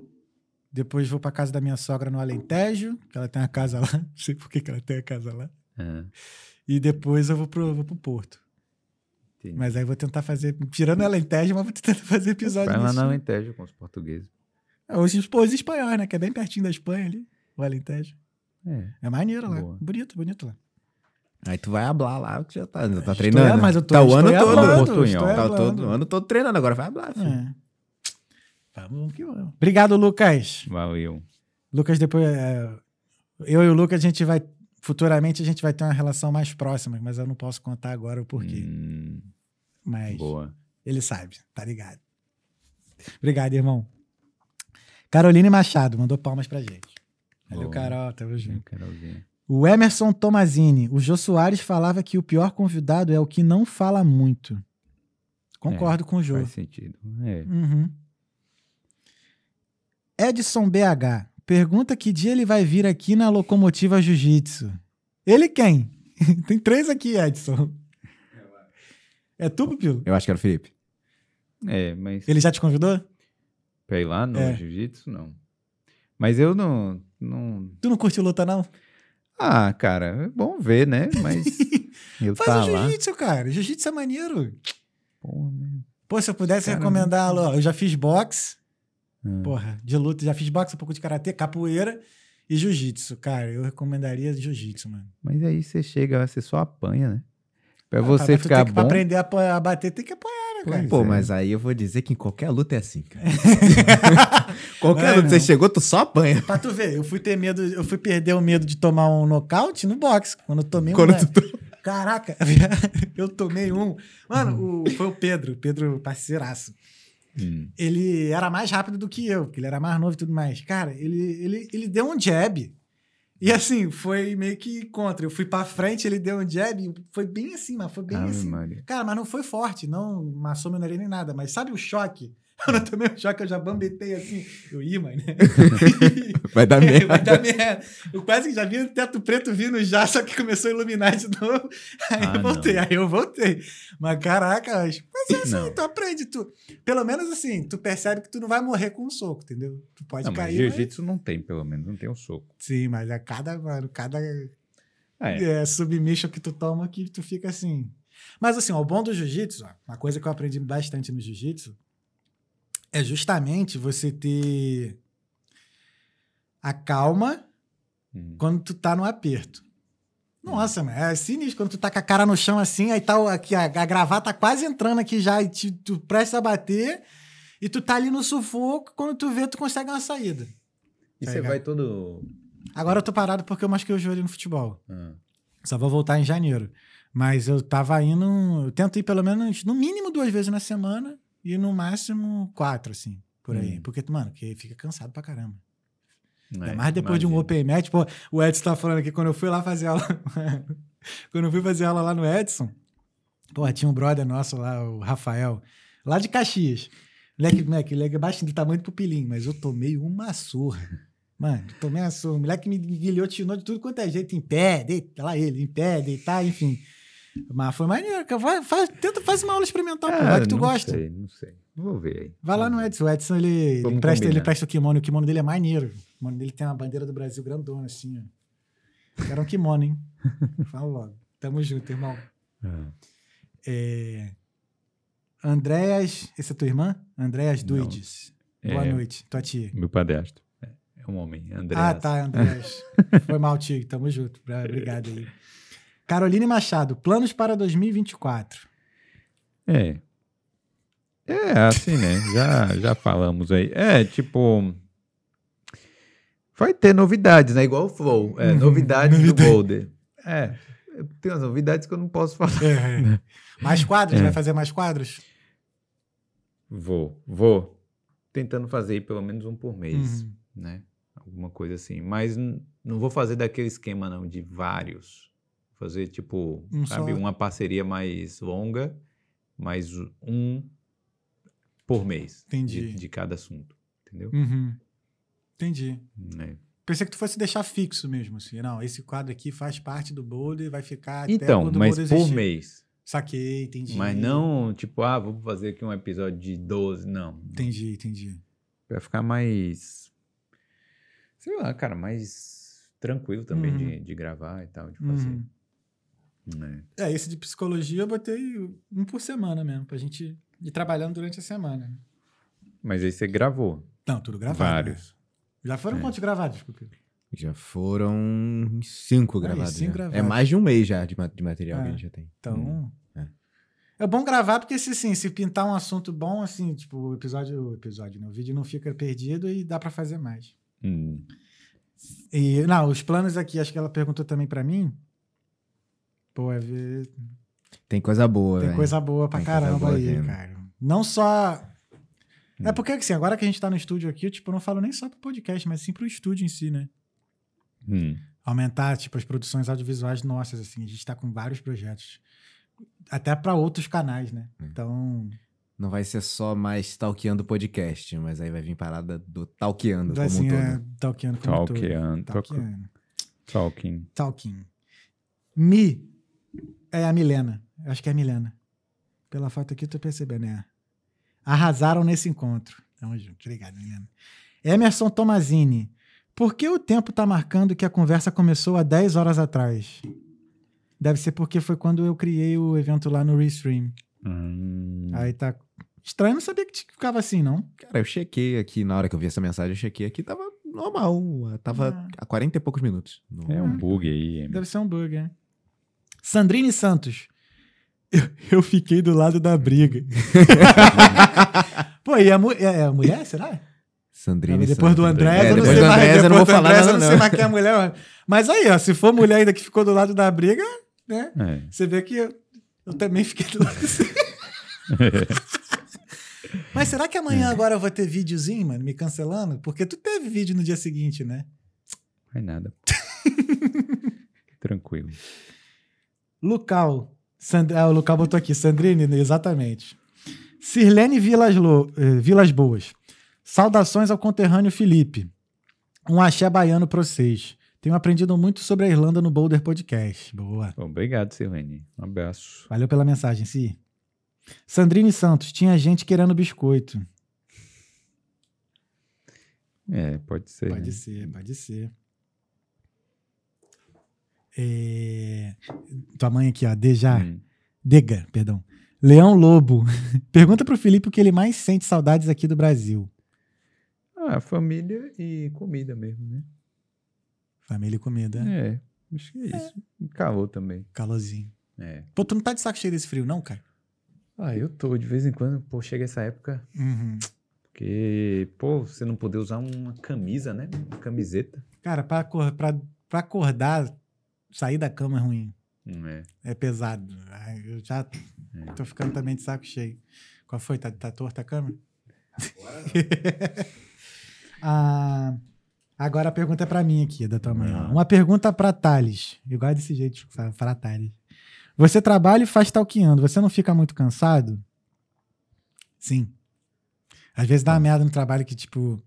depois vou para casa da minha sogra no Alentejo, que ela tem uma casa lá, não sei por que que ela tem a casa lá. Ah, E depois eu vou pro, vou pro Porto. entendi. Mas aí vou tentar fazer, tirando a Alentejo, mas vou tentar fazer episódio Vai lá na Alentejo com os portugueses. É, Os, os espanhóis, né? Que é bem pertinho da Espanha ali, o Alentejo. É. É maneiro lá. Boa. Bonito, bonito lá. Aí tu vai hablar lá, que já tá, já tá Estou- treinando. mas eu tô- tá o ano todo. hablando, estou Tá o o ano todo treinando, agora vai hablar, filho. É. Vamos, vamos que vamos. Obrigado, Lucas. Valeu. Lucas, depois. é, eu e o Lucas, a gente vai. Futuramente a gente vai ter uma relação mais próxima, mas eu não posso contar agora o porquê. Hum, Mas boa. ele sabe, tá ligado? Obrigado, irmão. Caroline Machado mandou palmas pra gente. Valeu, Boa. Carol, tamo junto. Carolzinha. O Emerson Tomazini. O Jô Soares falava que o pior convidado é o que não fala muito. Concordo com o Jô. Faz sentido. É. Uhum. Edson BH. Pergunta que dia ele vai vir aqui na Locomotiva Jiu-Jitsu. Ele quem? Tem três aqui, Edson. É tu, Pupilo? Eu acho que era o Felipe. É, mas Ele já te convidou? pra ir lá no É. jiu-jitsu, não. Mas eu não, não. Tu não curte luta, não? Ah, cara, é bom ver, né? Mas eu Faz tá o jiu-jitsu, cara. Jiu-jitsu é maneiro. Porra? Pô, se eu pudesse Cara, recomendar, ó, eu já fiz boxe, Ah. porra, de luta, já fiz boxe, um pouco de karatê, capoeira e jiu-jitsu. Cara, eu recomendaria jiu-jitsu, mano. Mas aí você chega você só apanha, né? Pra Ah, você tu ficar tem que, Pra bom. aprender a, a bater, tem que apanhar, né, cara? Pô, é. mas aí eu vou dizer que em qualquer luta é assim, cara. qualquer Não luta você não. chegou, tu só apanha. Pra tu ver, eu fui ter medo, eu fui perder o medo de tomar um nocaute no boxe. Quando eu tomei Quando um. tu Caraca, eu tomei um. Mano, o- foi o Pedro, o Pedro parceiraço. Hum. Ele era mais rápido do que eu, porque ele era mais novo e tudo mais. Cara, ele, ele, ele deu um jab. E assim, foi meio que contra. Eu fui pra frente, ele deu um jab, e foi bem assim, mas foi bem Ave assim. Maria. Cara, mas não foi forte, não maçou meu nariz nem nada. Mas sabe o choque? Eu tomei o choque, eu já bambetei assim. Eu ia, mano. vai dar É, merda. vai dar merda. Eu quase que já vi o teto preto vindo já, só que começou a iluminar de novo. Aí Ah, eu voltei, não. aí eu voltei. Mas caraca, mas mas é assim, Não. tu aprende. Tu, pelo menos assim, tu percebe que tu não vai morrer com um soco, entendeu? Tu pode Não, mas cair. mas- jiu-jitsu não tem, pelo menos, não tem um soco. Sim, mas a cada, mano, cada É. é, submission que tu toma que tu fica assim. Mas assim, ó, o bom do jiu-jitsu, uma coisa que eu aprendi bastante no jiu-jitsu é justamente você ter a calma Hum. quando tu tá no aperto. Nossa, mano, é sinistro quando tu tá com a cara no chão assim, aí tá aqui, a, a gravata quase entrando aqui já, e te- tu presta a bater, e tu tá ali no sufoco, quando tu vê, tu consegue uma saída. E Tá você ligado? vai todo. Agora eu tô parado porque eu machuquei o joelho no futebol. Ah, Só vou voltar em janeiro. Mas eu tava indo. Eu tento ir pelo menos, no mínimo, duas vezes na semana e no máximo quatro, assim, por aí. Hum. Porque, mano, que fica cansado pra caramba. Ainda é, mais depois de um. Open Match. Pô, o Edson tá falando aqui, quando eu fui lá fazer aula. quando eu fui fazer aula lá no Edson, pô, tinha um brother nosso lá, o Rafael, lá de Caxias. Moleque, moleque, ele é baixinho do tamanho do pupilinho, mas eu tomei uma surra. Mano, eu tomei uma surra. O moleque me guilhotinou de tudo quanto é jeito, em pé, deita, lá ele, em pé, deitar, enfim. Mas foi maneiro. Vai, faz, tenta, faz uma aula experimental, pô, Ah, vai que tu não gosta. Sei, não sei. Vou ver aí. Vai lá no. Edson. O Edson, ele, ele, presta, ele presta o kimono. O kimono dele é maneiro. O kimono dele tem uma bandeira do Brasil grandona, assim, ó. Era um kimono, hein? Fala logo. Tamo junto, irmão. Ah, É... Andréas... Essa é tua irmã? Andréas Não. Duides. Boa é, noite. Tua tia. Meu padrasto. É, é um homem, André. Ah, tá, Andréas. Foi mal, tio. Tamo junto. Obrigado aí. Caroline Machado. Planos para 2024. É. É, assim, né? Já, já falamos aí. É, tipo. Vai ter novidades, né? Igual o Flow. É, Uhum, novidades do. Boulder. É. Tem umas novidades que eu não posso falar. É. Mais quadros? É. Vai fazer mais quadros? Vou, vou. Tentando fazer aí pelo menos um por mês, Uhum. né? Alguma coisa assim. Mas não vou fazer daquele esquema, não, de vários. Fazer, tipo, Um sabe, só. uma parceria mais longa, mais um por mês. Entendi. De, de cada assunto. Entendeu? Uhum. Entendi. É. Pensei que tu fosse deixar fixo mesmo, assim. Não, esse quadro aqui faz parte do boulder, vai ficar até Então, quando o mas boulder por existir. mês. Saquei, entendi. Mas não, tipo, ah, vou fazer aqui um episódio de 12. Não. Entendi, entendi. Vai ficar mais. Sei lá, cara, mais tranquilo também Uhum. de, de gravar e tal, de fazer. Uhum. É. É, esse de psicologia eu botei um por semana mesmo, pra gente ir trabalhando durante a semana. Mas aí você gravou. Não, tudo gravado. Vários. né? Já foram É. quantos gravados? Já foram cinco gravados. cinco já. gravados. É mais de um mês já de, de material É. que a gente já tem. Então. É. É bom gravar, porque se, assim, se pintar um assunto bom, assim, tipo, o episódio, o episódio, né? O vídeo não fica perdido e dá pra fazer mais. Hum. E, não, os planos aqui, acho que ela perguntou também pra mim. Pô, é ver. Tem coisa boa, Tem velho. coisa boa pra Tem caramba boa aí, cara. Não só. É Hum. porque, assim, agora que a gente tá no estúdio aqui, eu, tipo, não falo nem só pro podcast, mas sim pro estúdio em si, né? Hum. Aumentar, tipo, as produções audiovisuais nossas, assim. A gente tá com vários projetos. Até pra outros canais, né? Hum. Então. Não vai ser só mais talqueando podcast, mas aí vai vir parada do talqueando como assim, um todo. é, talkando como um todo. Talkando. Talking. Talking. Mi é a Milena. Acho que é a Milena. Pela foto aqui, eu tô percebendo, é. Arrasaram nesse encontro. Tamo junto. Obrigado, Milena. Emerson Tomazini. Por que o tempo tá marcando que a conversa começou há 10 horas atrás? Deve ser porque foi quando eu criei o evento lá no Restream. Hum. Aí tá. Estranho não sabia que ficava assim, não. Cara, eu chequei aqui, na hora que eu vi essa mensagem, eu chequei aqui, tava normal. Tava Ah. a 40 e poucos minutos. Não- É um bug aí. Deve ser um bug, né? Sandrine Santos. Eu, eu fiquei do lado da briga. Pô, e a, mu- é a mulher, será? Sandrine depois do Santos. André, É, eu não depois sei do mais. Andrés eu não depois vou do falar Andrés, nada, eu não sei mais quem é a mulher. Mas aí, ó, se for mulher ainda que ficou do lado da briga, né? É. Você vê que eu, eu também fiquei do lado. Mas será que amanhã agora eu vou ter videozinho, mano, me cancelando? Porque tu teve vídeo no dia seguinte, né? Não é nada. Tranquilo. Lucal. Sand... Ah, o Lucal botou aqui. Sandrine, exatamente. Sirlene Vilas, Lo... eh, Vilas Boas. Saudações ao conterrâneo Felipe. Um axé baiano pra vocês. Tenho aprendido muito sobre a Irlanda no Boulder Podcast. Boa. Obrigado, Silene. Um abraço. Valeu pela mensagem, Si. Sandrine Santos. Tinha gente querendo biscoito. É, pode ser. Pode né? ser, pode ser. É, Tua mãe aqui, ó. Deja. Hum. Dega, perdão. Leão Lobo. Pergunta pro Felipe o que ele mais sente saudades aqui do Brasil. Ah, família e comida mesmo, né? Família e comida. É, acho que é isso. E calor também. Calorzinho. É. Pô, tu não tá de saco cheio desse frio, não, cara? Ah, eu tô. De vez em quando, pô, chega essa época Uhum. que, pô, você não poder usar uma camisa, né? Uma camiseta. Cara, pra, pra, pra acordar, sair da cama é ruim. Não é. É pesado. Eu já É. tô ficando também de saco cheio. Qual foi? Tá, tá torta a cama? Ah, agora a pergunta é pra mim aqui, da tua mãe. Não. Uma pergunta pra Thales. Eu gosto desse jeito falar Thales. Você trabalha e faz talqueando. Você não fica muito cansado? Sim. Às vezes dá uma merda no trabalho que, tipo,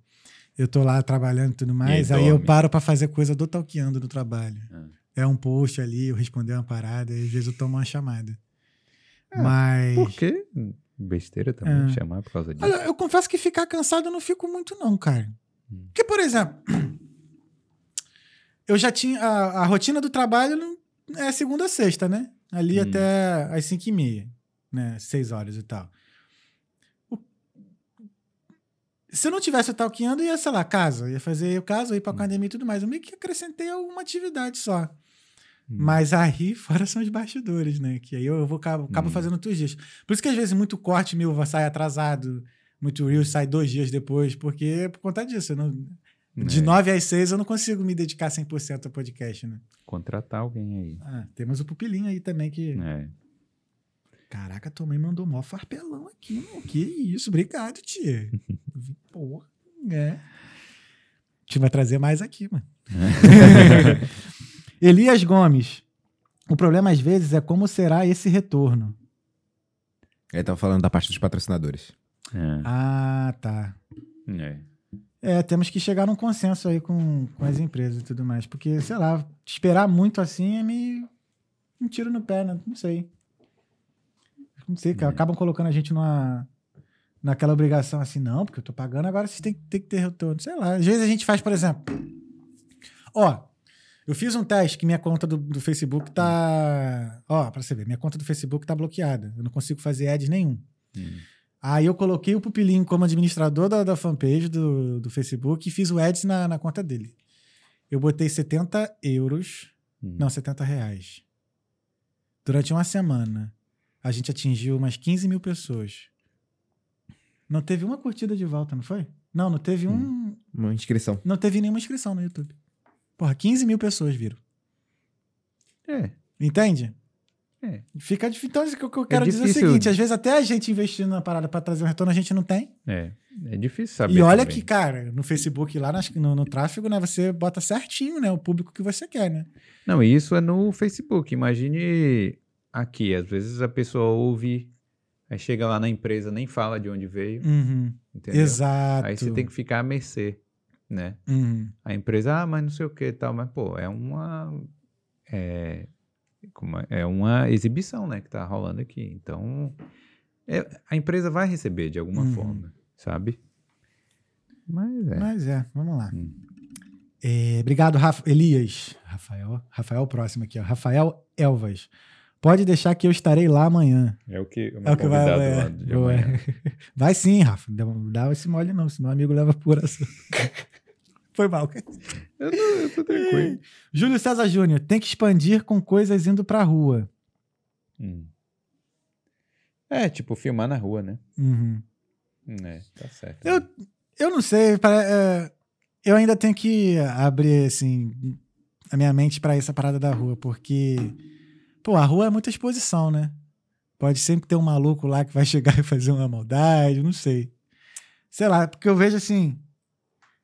eu tô lá trabalhando e tudo mais, aí, eu dorme. paro pra fazer coisa do talqueando no trabalho. Ah. É um post ali, eu responder uma parada, e às vezes eu tomo uma chamada. É, Mas. Por quê? Besteira também É. chamar por causa disso. Olha, eu confesso que ficar cansado eu não fico muito, não, cara. Hum. Porque, por exemplo, eu já tinha. A, a rotina do trabalho é segunda a sexta, né? Ali Hum. até às 5 e meia, né? 6 horas e tal. O- Se eu não tivesse o talqueando, ia, sei lá, casa. Ia fazer o caso, ia pra Hum. academia e tudo mais. Eu meio que acrescentei alguma atividade só. Hum. Mas aí, fora são os bastidores, né? Que aí eu vou acabo, acabo Hum. fazendo outros dias. Por isso que às vezes muito corte meu sai atrasado, muito Reels sai dois dias depois, porque é por conta disso. eu não- de É. 9 às 6 eu não consigo me dedicar 100% ao podcast, né? Contratar alguém aí. Ah, temos o Pupilinho aí também que... É. Caraca, tua mãe mandou mó farpelão aqui, mano. Que isso, obrigado, tia. Porra, é. A gente vai trazer mais aqui, mano. Elias Gomes. O problema às vezes é como será esse retorno. Ele tava falando da parte dos patrocinadores. É. Ah, tá. É. É, temos que chegar num consenso aí com, com as empresas e tudo mais. Porque, sei lá, esperar muito assim é meio um tiro no pé, né? Não sei. Não sei, cara. É. Acabam colocando a gente numa, naquela obrigação assim, não, porque eu tô pagando, agora vocês têm, têm que ter retorno. Sei lá. Às vezes a gente faz, por exemplo. Ó, Eu fiz um teste que minha conta do, do Facebook tá. Ó, pra você ver, minha conta do Facebook tá bloqueada. Eu não consigo fazer ads nenhum. Hum. Aí eu coloquei o Pupilinho como administrador da, da fanpage do, do Facebook e fiz o ads na, na conta dele. Eu botei 70 euros. Hum. Não, 70 reais. Durante uma semana, a gente atingiu umas 15 mil pessoas. Não teve uma curtida de volta, não foi? Não, não teve um. Uma inscrição. Não teve nenhuma inscrição no YouTube. Porra, 15 mil pessoas viram. É. Entende? É. Fica difícil. Então, o que eu quero dizer é o seguinte: às vezes até a gente investindo na parada pra trazer um retorno, a gente não tem. É. É difícil saber. e olha também. que, cara, no Facebook lá no, no tráfego, né, você bota certinho, né, o público que você quer, né? Não, e isso é no Facebook. Imagine aqui, às vezes a pessoa ouve, aí chega lá na empresa, nem fala de onde veio, Uhum. entendeu? Exato. Aí você tem que ficar à mercê, né? Uhum. A empresa, ah, mas não sei o que e tal, mas pô, é uma. É, como é, é uma exibição, né, que tá rolando aqui. Então, é- a empresa vai receber de alguma Uhum. forma, sabe? Mas é. Mas é, vamos lá. Hum. É, obrigado, Rafa, Elias. Rafael, Rafael próximo aqui, ó. Rafael Elvas. Pode deixar que eu estarei lá amanhã. É o que o É o que vai. É, vai sim, Rafa. Não dá esse mole, não, senão o amigo leva por ação. Foi mal. Eu, não, eu tô tranquilo. Júlio César Júnior, tem que expandir com coisas indo pra rua. Hum. É, tipo, filmar na rua, né? Uhum. É, tá certo. Eu, eu não sei, é, eu ainda tenho que abrir, assim, a minha mente pra essa parada da rua, porque, pô, a rua é muita exposição, né? Pode sempre ter um maluco lá que vai chegar e fazer uma maldade, não sei. Sei lá, porque eu vejo assim,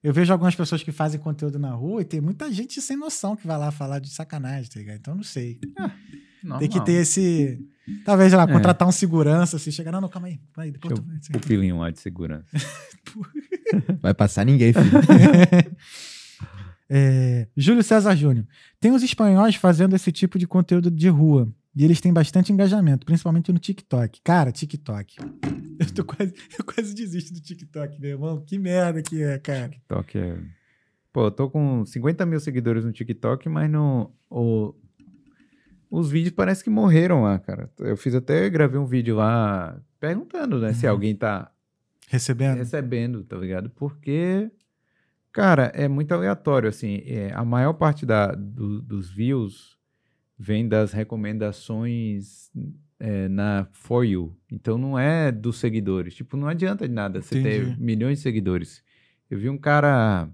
eu vejo algumas pessoas que fazem conteúdo na rua e tem muita gente sem noção que vai lá falar de sacanagem, tá ligado? Então, não sei. Tem que ter esse. Talvez, sei lá, É. contratar um segurança, assim, chegar, não, não, calma aí, calma aí, depois Deixa tu. O pilinho lá de segurança. Vai passar ninguém, filho. É, Júlio César Júnior. Tem os espanhóis fazendo esse tipo de conteúdo de rua. E eles têm bastante engajamento, principalmente no TikTok. Cara, TikTok. Eu, tô quase, eu quase desisto do TikTok, meu irmão. Que merda que é, cara. TikTok é. Pô, eu tô com 50 mil seguidores no TikTok, mas no. O... Os vídeos parece que morreram lá, cara. Eu fiz até, gravei um vídeo lá perguntando, né, se Uhum. alguém tá Recebendo. recebendo, tá ligado? Porque, cara, é muito aleatório, assim. é, a maior parte da, do- dos views vem das recomendações é, na For You. Então não é dos seguidores. Tipo, não adianta de nada você ter Entendi. milhões de seguidores. Eu vi um cara.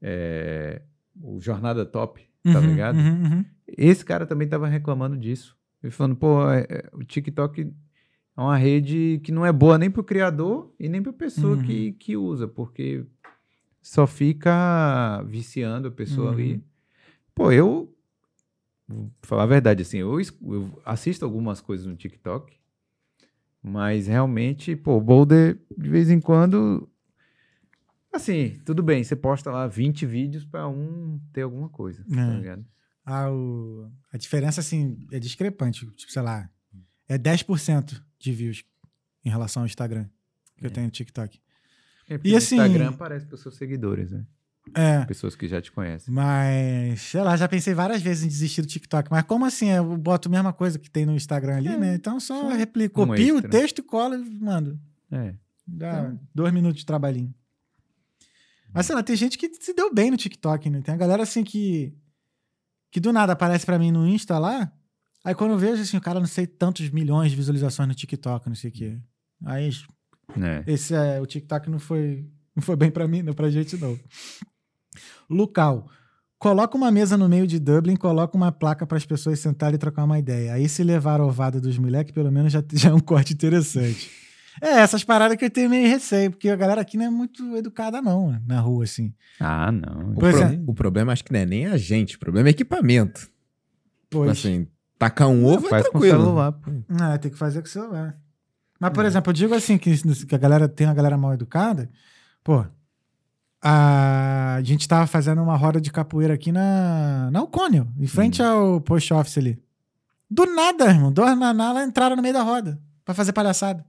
é, o Jornada Top, tá Uhum, ligado? uhum, uhum. Esse cara também tava reclamando disso. Ele falando, pô, é- é, o TikTok é uma rede que não é boa nem pro criador e nem pra pessoa Uhum. que, que usa, porque só fica viciando a pessoa Uhum. ali. Pô, eu. Vou falar a verdade, assim, eu, eu assisto algumas coisas no TikTok, mas realmente, pô, o Boulder, de vez em quando. Assim, tudo bem, você posta lá 20 vídeos pra um ter alguma coisa, tá É. ligado? Ah, o- a diferença, assim, é discrepante. Tipo, sei lá, é 10% de views em relação ao Instagram que eu É. tenho no TikTok. É, E assim- Instagram aparece para os seus seguidores, né? É. Pessoas que já te conhecem. Mas, sei lá, já pensei várias vezes em desistir do TikTok. Mas como assim? Eu boto a mesma coisa que tem no Instagram ali, É, né? Então só só replico, um copio o texto, colo e mando. É. Dá Então- dois minutos de trabalhinho. Mas sei lá, tem gente que se deu bem no TikTok, né? Tem a galera assim que. Que do nada aparece pra mim no Insta lá. Aí quando eu vejo assim, o cara não sei tantos milhões de visualizações no TikTok, não sei o quê. Aí É. esse é, o TikTok não foi, não foi bem pra mim, não pra gente não. Lucal, coloca uma mesa no meio de Dublin, coloca uma placa para as pessoas sentarem e trocar uma ideia. Aí se levar a ovada dos moleques, pelo menos já, já é um corte interessante. É, essas paradas que eu tenho meio receio, porque a galera aqui não é muito educada não, na rua assim. Ah, não. O, pro- é. o problema acho que não é nem a gente, o problema é equipamento. Tipo Pois, assim, tacar um ovo é Faz com o tranquilo. celular, pô. Ah, tem que fazer com o celular. Mas, por exemplo, eu digo assim, que, que a galera tem uma galera mal educada. Pô, a gente tava fazendo uma roda de capoeira aqui na, na Alcônio, em frente ao post office ali. Do nada, irmão. Dois naná lá entraram no meio da roda pra fazer palhaçada.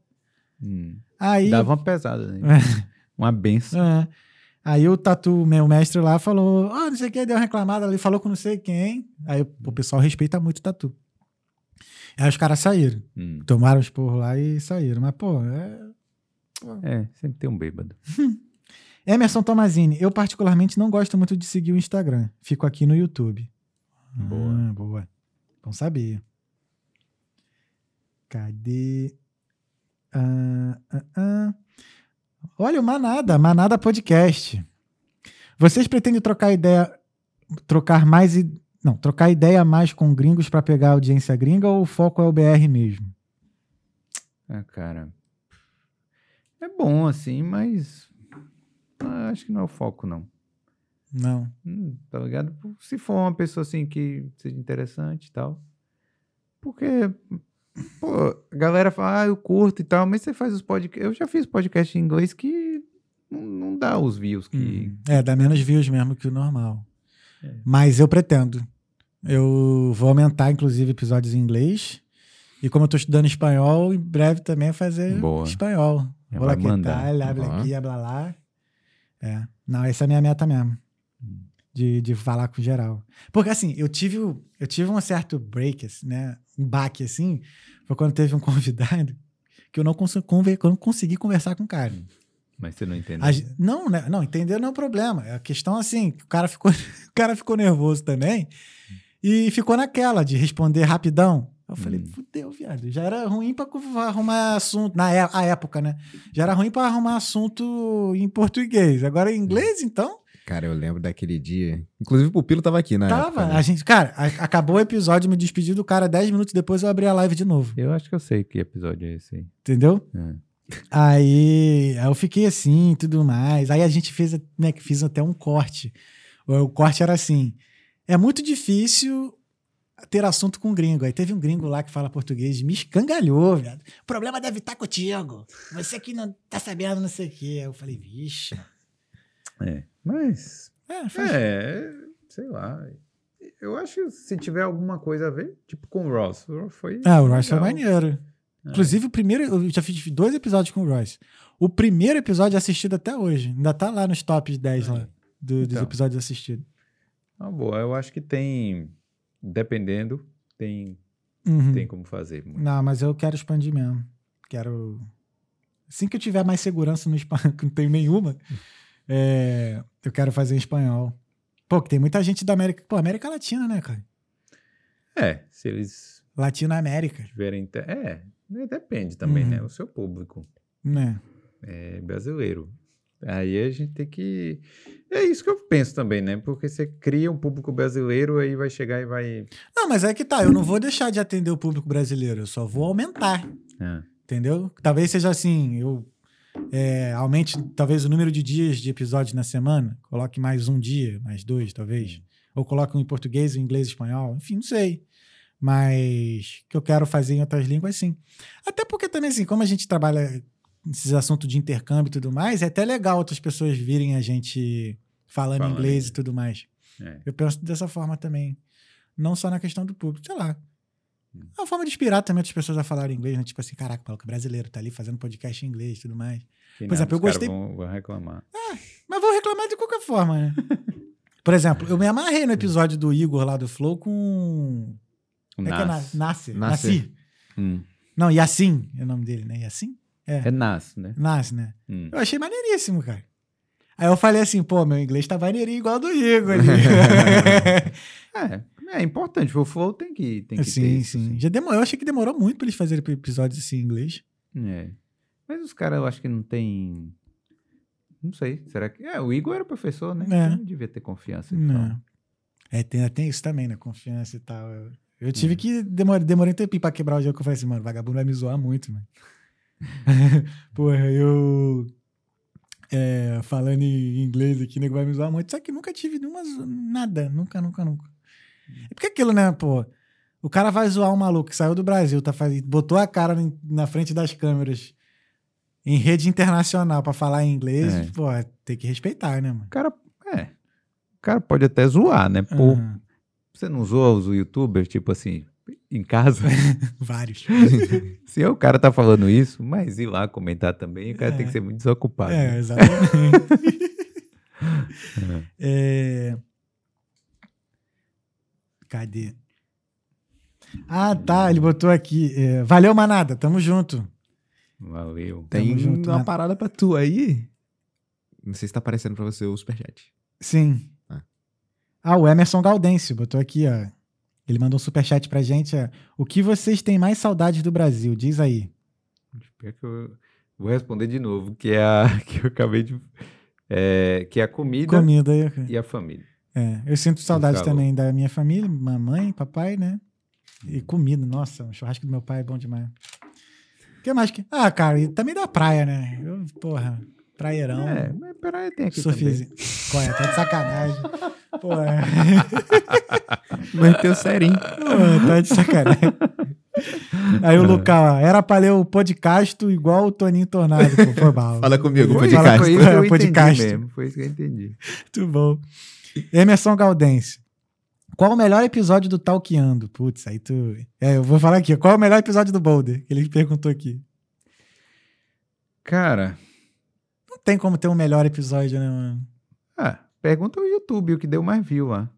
Hum. Aí. Dava uma pesada, né? uma benção. É. Aí o tatu, meu mestre lá, falou: Ah, não sei o que, deu uma reclamada ali, falou com não sei quem. Aí o pessoal respeita muito o tatu. Aí os caras saíram. Hum. Tomaram os porros lá e saíram. Mas, pô, é. É, sempre tem um bêbado. Emerson Tomazini, eu particularmente não gosto muito de seguir o Instagram. Fico aqui no YouTube. Boa. Ah, boa. Bom saber. Cadê? Ah, ah, ah. Olha o Manada, Manada Podcast. Vocês pretendem trocar ideia, trocar mais, não, trocar ideia mais com gringos para pegar audiência gringa ou o foco é o BR mesmo? Ah, cara. É bom, assim, mas. Ah, acho que não é o foco, não. Não. Hum, tá ligado? Se for uma pessoa assim que seja interessante e tal. Porque, pô, a galera fala, ah, eu curto e tal, mas você faz os podcasts. Eu já fiz podcast em inglês que não, não dá os views que. Hum. É, dá menos views mesmo que o normal. É. Mas eu pretendo. Eu vou aumentar, inclusive, episódios em inglês. E como eu tô estudando espanhol, em breve também fazer Boa. espanhol. Vou lá que habla Ó. aqui, habla lá. É. Não, essa é a minha meta mesmo. Hum. De, de falar com geral. Porque assim, eu tive, eu tive um certo break, assim, né? Um baque assim. Foi quando teve um convidado que eu não, cons conver- eu não consegui conversar com o cara. Mas você não entendeu. A não, né, não, entender não é o problema. É a questão assim, que o cara ficou, o cara ficou nervoso também e ficou naquela de responder rapidão. Eu falei, Hum. fudeu, viado. Já era ruim pra arrumar assunto, na é- a época, né? Já era ruim pra arrumar assunto em português. Agora em inglês, então, Cara, eu lembro daquele dia. Inclusive o Pupilo tava aqui na tava. época, né? A gente, cara, a- acabou o episódio, me despedi do cara 10 minutos depois eu abri a live de novo. Eu acho que eu sei que episódio é esse aí. Entendeu? É. Aí, eu fiquei assim e tudo mais. Aí a gente fez, né, que fiz até um corte. O, o corte era assim: é muito difícil ter assunto com gringo. Aí teve um gringo lá que fala português, me escangalhou, viado. O problema deve estar contigo. Você que não tá sabendo não sei o quê. Aí eu falei, vixe. É, mas. É, faz- É, sei lá. Eu acho que se tiver alguma coisa a ver, tipo com o Ross. O Ross foi. Ah, o Royce foi legal. maneiro. É. Inclusive, o primeiro. Eu já fiz dois episódios com o Royce. O primeiro episódio é assistido até hoje. Ainda tá lá nos tops 10 lá do- dos Então. episódios assistidos. Ah, boa. Eu acho que tem. Dependendo, tem, Uhum. tem como fazer. muito. Não, mas eu quero expandir mesmo. Quero. Assim que eu tiver mais segurança no espanhol, que não tenho nenhuma, é, eu quero fazer em espanhol. Pô, que tem muita gente da América. Pô, América Latina, né, cara? É, se eles Latinoamérica, tiverem. É, depende também, Uhum. né? O seu público né? é brasileiro. Aí a gente tem que. É isso que eu penso também, né? Porque você cria um público brasileiro, aí vai chegar e vai. Não, mas é que tá. Eu não vou deixar de atender o público brasileiro. Eu só vou aumentar. Ah, Entendeu? Talvez seja assim, eu é, aumente talvez o número de dias de episódios na semana, coloque mais um dia, mais dois, talvez. Ou coloque um em português, em inglês, espanhol, enfim, não sei. Mas que eu quero fazer em outras línguas, sim. Até porque também, assim, como a gente trabalha nesses assuntos de intercâmbio e tudo mais, é até legal outras pessoas virem a gente falando, Falando inglês e tudo mais. é. Eu penso dessa forma também. Não só na questão do público, sei lá. Hum. É uma forma de inspirar também outras pessoas a falarem inglês, né? Tipo assim, caraca, o maluco é brasileiro, tá ali fazendo podcast em inglês e tudo mais. Que Por nada, exemplo, eu gostei- Vão, vão reclamar. Mas vou reclamar de qualquer forma, né? Por exemplo, eu me amarrei no episódio do Igor lá do Flow com. O É que é Nas. Na- Nasser. Nasser. Nassi. Hum. Não, Yassin é o nome dele, né? Yassin? É Nas, né? Nas, né? Hum. Eu achei maneiríssimo, cara. Aí eu falei assim, pô, meu inglês tá maneirinho igual do Igor ali. É, é importante. O Flow tem que, tem que ter sim, isso, sim. assim. Já demorou, eu achei que demorou muito pra eles fazerem episódios assim em inglês. É. Mas os caras, eu acho que não tem. Não sei. Será que. É, o Igor era professor, né? É. Então não devia ter confiança. de Não. É, tem, tem isso também, né? Confiança e tal. Eu, eu tive que. Demorei, demorei um tempinho pra quebrar o jogo eu falei assim, mano, vagabundo vai me zoar muito, mano. Porra, eu. é, falando em inglês aqui, nego vai me zoar muito. Só que nunca tive nenhuma. Nada. Nunca, nunca, nunca. É porque aquilo, né, pô? O cara vai zoar um maluco que saiu do Brasil, tá faz... botou a cara na frente das câmeras em rede internacional pra falar em inglês, É. pô, tem que respeitar, né, mano? O cara. É. O cara pode até zoar, né? Pô, Aham. você não zoa os youtubers, tipo assim, em casa? Vários. Se o cara tá falando isso, mas ir lá comentar também, o cara É. tem que ser muito desocupado. É, né? exatamente. É, Cadê? Ah, tá. Ele botou aqui. é, Valeu, manada. Tamo junto. Valeu. Tem Tamo junto, uma parada pra tu aí. Não sei se tá aparecendo pra você o superchat. Sim. Ah. Ah, o Emerson Gaudêncio botou aqui, ó. Ele mandou um superchat pra gente. ó. O que vocês têm mais saudades do Brasil? Diz aí. Espera que eu vou responder de novo, que é a que eu acabei de. é, que é a comida Comida e a família. É, eu sinto saudade calor. também da minha família, mamãe, papai, né? E comida, nossa, o churrasco do meu pai é bom demais. O que mais que. Ah, cara, e também da praia, né? Eu, porra, praieirão. É, mas peraí, tem aqui surfzinho. Qual é? Tá de sacanagem. Porra, Meteu serinho. porra, tá de sacanagem. Aí o Lucas, ó, era pra ler o podcast igual o Toninho Tornado, pô, foi mal. Fala comigo, também. Fala podcast. Foi isso que eu É, podcast. entendi mesmo. Foi isso que eu entendi. Muito bom. Emerson Galdense. Qual o melhor episódio do Talkeando? Putz, aí tu. É, eu vou falar aqui. Qual o melhor episódio do Boulder? Que ele perguntou aqui. Cara, tem como ter um melhor episódio, né, mano? ah, pergunta o YouTube o que deu mais view lá.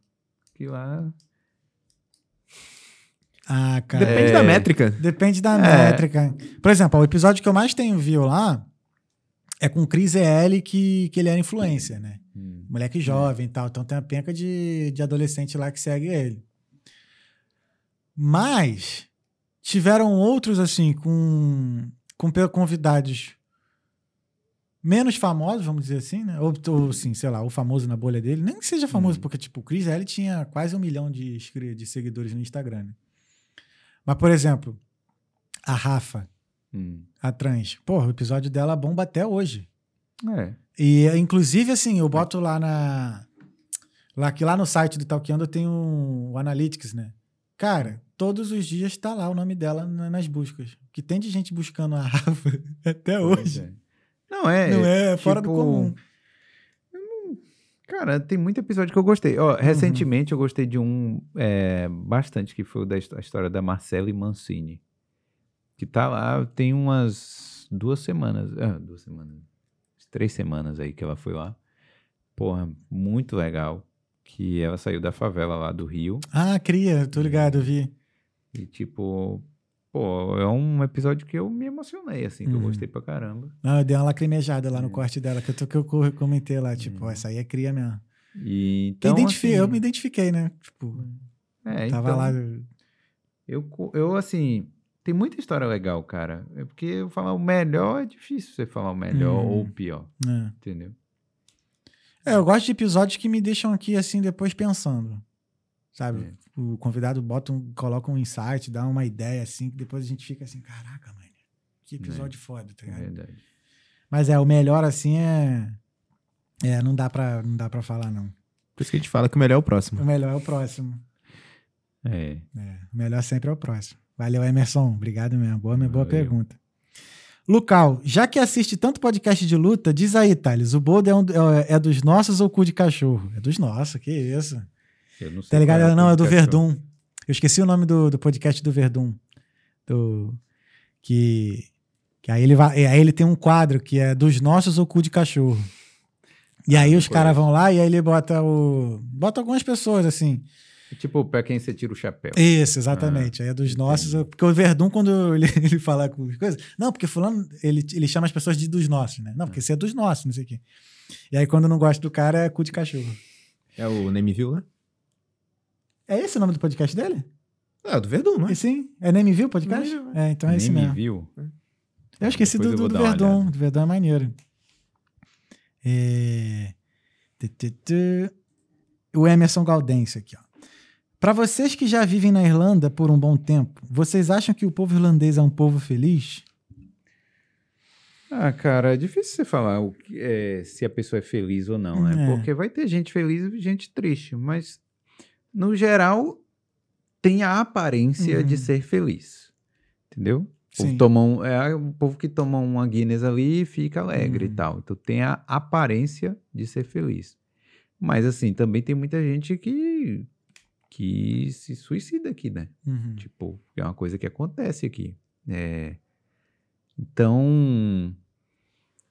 Que lá. Ah, cara. Depende É. da métrica. Depende da É. métrica. Por exemplo, o episódio que eu mais tenho view lá é com o Chris EL, que, que ele era influencer, né? Moleque jovem e tal. Então tem uma penca de, de adolescente lá que segue ele. Mas tiveram outros, assim, com, com convidados menos famosos, vamos dizer assim, né? Ou, ou assim, sei lá, o famoso na bolha dele. Nem que seja famoso, Hum. porque, tipo, o Chris L tinha quase um milhão de, de seguidores no Instagram, né? Mas, por exemplo, a Rafa, Hum. a trans, porra, o episódio dela bomba até hoje. É. E, inclusive, assim, eu boto lá na. Lá, que lá no site do Talkando tem um, o Analytics, né? Cara, todos os dias tá lá o nome dela na- nas buscas. Que tem de gente buscando a Rafa até hoje. Pois é. Não, é. Não é fora do tipo, comum. Cara, tem muito episódio que eu gostei. Ó, recentemente eu gostei de um é, bastante, que foi o da a história da Marcela e Mancini. Que tá lá, tem umas duas semanas. ah, duas semanas. Três semanas aí que ela foi lá. Porra, muito legal. Que ela saiu da favela lá do Rio. Ah, cria, tô ligado, eu vi. E tipo, pô, é um episódio que eu me emocionei, assim, que eu Uhum. gostei pra caramba. Não, eu dei uma lacrimejada lá no É. corte dela, que eu, tô- que eu co- comentei lá, tipo, Uhum. essa aí é cria mesmo. E então, identifi- assim, Eu me identifiquei, né? Tipo, é, tava então, lá. Eu, eu, assim, tem muita história legal, cara. É porque eu falar o melhor é difícil você falar o melhor Uhum. ou o pior, né? entendeu? É, eu gosto de episódios que me deixam aqui, assim, depois pensando. Sabe? É. O convidado bota um, coloca um insight, dá uma ideia, assim, que depois a gente fica assim, caraca, mano, que episódio foda, tá É ligado? verdade. Mas é, o melhor, assim, é... É, não dá pra, não dá pra falar, não. Por isso que a gente fala que o melhor é o próximo. O melhor é o próximo. É. É, o melhor sempre é o próximo. Valeu, Emerson. Obrigado mesmo. Boa, boa Valeu. pergunta. Lucal, já que assiste tanto podcast de luta, diz aí, Thales, o Boulder é, um- é- é dos nossos ou cu de cachorro? É dos nossos, que isso. Eu não sei Tá ligado? o Não, é do. Verdun. Eu esqueci o nome do, do podcast do Verdun. Do, que, que aí, ele vai, aí ele tem um quadro que é dos nossos ou cu de cachorro. E aí não os caras vão lá e aí ele bota o. Bota algumas pessoas assim. Tipo, pra quem você tira o chapéu. Isso, exatamente. aí é dos entendi. nossos. Porque o Verdun, quando ele, ele fala com as coisas. Não, porque Fulano, ele, ele chama as pessoas de dos nossos, né? Não, porque você é dos nossos, não sei o quê. E aí quando não gosta do cara é cu de cachorro. É o Name View, né? É esse o nome do podcast dele? É, o do Verdun, não é? E sim? É Nem Me Viu o podcast? Nem Me Viu, É, então é Nem esse me mesmo. viu. Eu esqueci Depois do, do, uma Verdun. Do Verdun é maneiro. É... O Emerson Gaudêncio aqui, ó. Para vocês que já vivem na Irlanda por um bom tempo, vocês acham que o povo irlandês é um povo feliz? Ah, cara, é difícil você falar o que- é, se a pessoa é feliz ou não, né? É. Porque vai ter gente feliz e gente triste, mas no geral tem a aparência de Uhum. ser feliz, entendeu? O povo, um, é o povo que toma uma Guinness ali e fica alegre Uhum. e tal. Então tem a aparência de ser feliz. Mas assim, também tem muita gente que, que se suicida aqui, né? Uhum. Tipo, é uma coisa que acontece aqui. É, Então,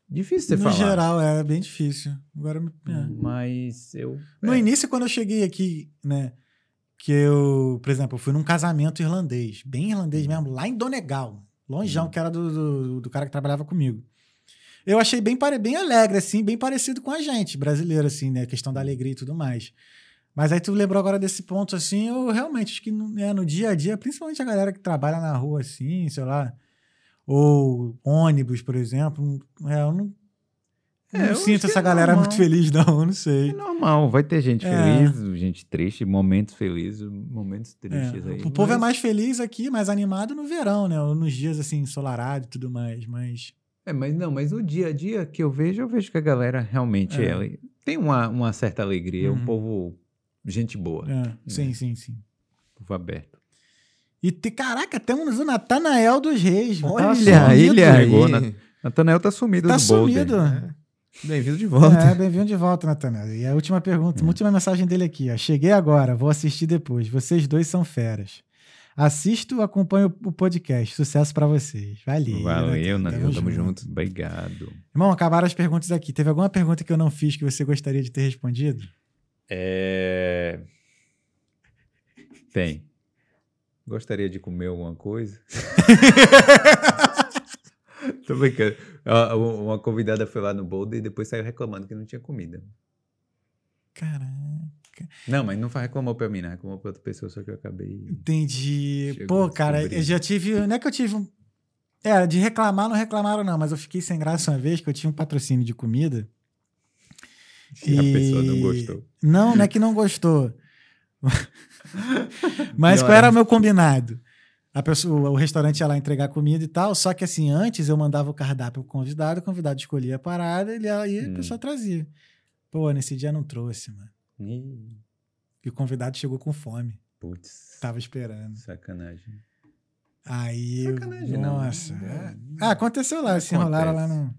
Difícil você no falar. geral, é bem difícil. Agora, é. Mas eu. No é, início, quando eu cheguei aqui, né? Que eu, por exemplo, eu fui num casamento irlandês, bem irlandês mesmo, lá em Donegal, longeão, Hum. que era do, do, do cara que trabalhava comigo. Eu achei bem, bem alegre, assim, bem parecido com a gente, brasileiro, assim, né? A questão da alegria e tudo mais. Mas aí tu lembrou agora desse ponto, assim, eu realmente acho que no, né, no dia a dia, principalmente a galera que trabalha na rua, assim, sei lá, ou ônibus, por exemplo, é, eu não, É, não eu sinto essa é galera normal. muito feliz, não, eu não É sei. normal, vai ter gente É. feliz, gente triste, momentos felizes, momentos tristes É, aí. o povo é mas- mais feliz aqui, mais animado no verão, né? Ou nos dias assim, ensolarados e tudo mais. Mas. É, mas não, mas no dia a dia que eu vejo, eu vejo que a galera realmente É. ela tem uma, uma certa alegria, Uhum. um povo gente boa, É, sim, sim, sim. povo aberto. E te, caraca, temos o Natanael dos Reis. Tava Olha, sumido. ele aí. Chegou, né? Natanael tá sumido Tá do Boulder. sumido. Bem-vindo de volta. É, bem-vindo de volta, Natanael. E a última pergunta, a última mensagem dele aqui, ó. Cheguei agora, vou assistir depois. Vocês dois são feras. Assisto, acompanho o podcast. Sucesso pra vocês. Valeu. Valeu, Natanael. Natanael. Tamo junto. Obrigado. Irmão, acabaram as perguntas aqui. Teve alguma pergunta que eu não fiz que você gostaria de ter respondido? É... Tem. Gostaria de comer alguma coisa? Tô brincando. Uma convidada foi lá no Boulder e depois saiu reclamando que não tinha comida. Caraca. Não, mas não reclamou pra mim, né? Reclamou pra outra pessoa, só que eu acabei. Entendi. Chegou Pô, a cara, eu já tive. Não é que eu tive um. É, de reclamar, não reclamaram, não, mas eu fiquei sem graça uma vez que eu tinha um patrocínio de comida. E a E- pessoa não gostou. Não, não é que não gostou. mas Não, qual era o meu combinado? A pessoa, o restaurante ia lá entregar comida e tal, só que assim, antes eu mandava o cardápio pro convidado, o convidado escolhia a parada ele ia- e a Hum. pessoa trazia. Pô, nesse dia não trouxe, mano. Ih, E o convidado chegou com fome. Putz, Tava esperando. sacanagem. Aí, Sacanagem, não, né? nossa. É. é. Ah, aconteceu lá, se enrolaram lá no,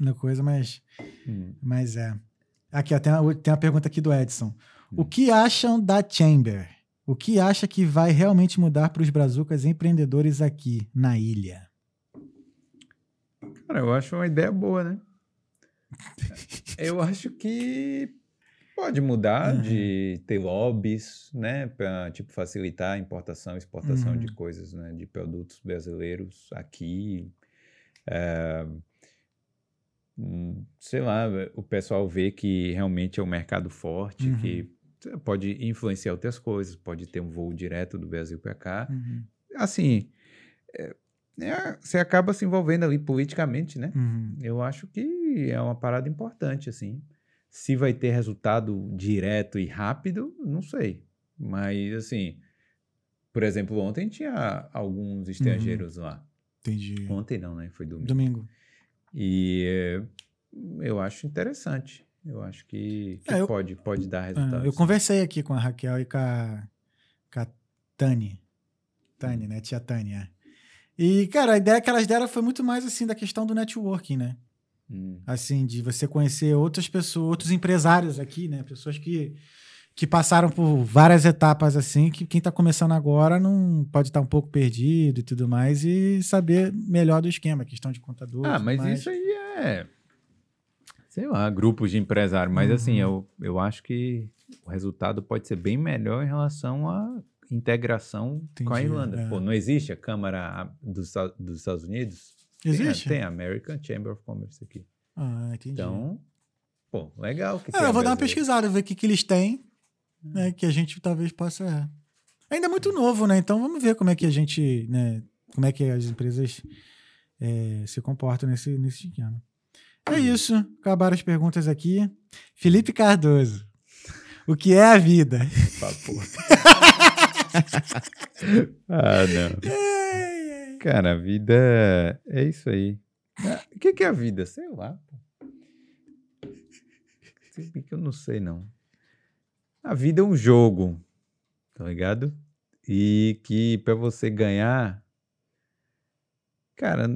no coisa, mas, Hum. mas é. Aqui, ó, tem, uma, tem uma pergunta aqui do Edson. O que acham da Chamber? O que acha que vai realmente mudar para os brazucas empreendedores aqui na ilha? Cara, eu acho uma ideia boa, né? eu acho que pode mudar Uhum. de ter lobbies, né? Pra, tipo, facilitar a importação e exportação Uhum. de coisas, né? De produtos brasileiros aqui. É, hum, sei lá, o pessoal vê que realmente é um mercado forte, Uhum. que pode influenciar outras coisas, pode ter um voo direto do Brasil para cá. Uhum, Assim, é- é- você acaba se envolvendo ali politicamente, né? uhum, Eu acho que é uma parada importante, assim. Se vai ter resultado direto e rápido, não sei. Mas, assim, por exemplo, ontem tinha alguns estrangeiros lá. entendi. Ontem não, né? Foi domingo. Domingo. E é, eu acho interessante. Eu acho que, que É, eu- pode, pode dar Ah, resultado. eu conversei aqui com a Raquel e com a, com a Tani. Tani, né? Tia Tani, é. E, cara, a ideia que elas deram foi muito mais, assim, da questão do networking, né? Hum, assim, de você conhecer outras pessoas, outros empresários aqui, né? Pessoas que, que passaram por várias etapas assim, que quem está começando agora não pode estar um pouco perdido e tudo mais, e saber melhor do esquema, questão de contador. Ah, mas mais. isso aí é. Sei lá, grupos de empresários. Mas assim, Uhum. eu, eu acho que o resultado pode ser bem melhor em relação à integração com a Entendi, Irlanda. é. Pô, não existe a Câmara dos, dos Estados Unidos? Tem a- Existe? Tem a American Chamber of Commerce aqui. Ah, entendi. Então, pô, legal que É, eu vou dar uma pesquisada, ver o que, que eles têm, né? Que a gente talvez possa. é. Ainda é muito novo, né? Então vamos ver como é que a gente, né? Como é que as empresas é, se comportam nesse, nesse esquema. É isso. Acabaram as perguntas aqui. Felipe Cardoso. O que é a vida? Ah, não. Cara, a vida é isso aí. Ah, O que, que é a vida? Sei lá. eu não sei, não. A vida é um jogo, tá ligado? E que pra você ganhar, cara,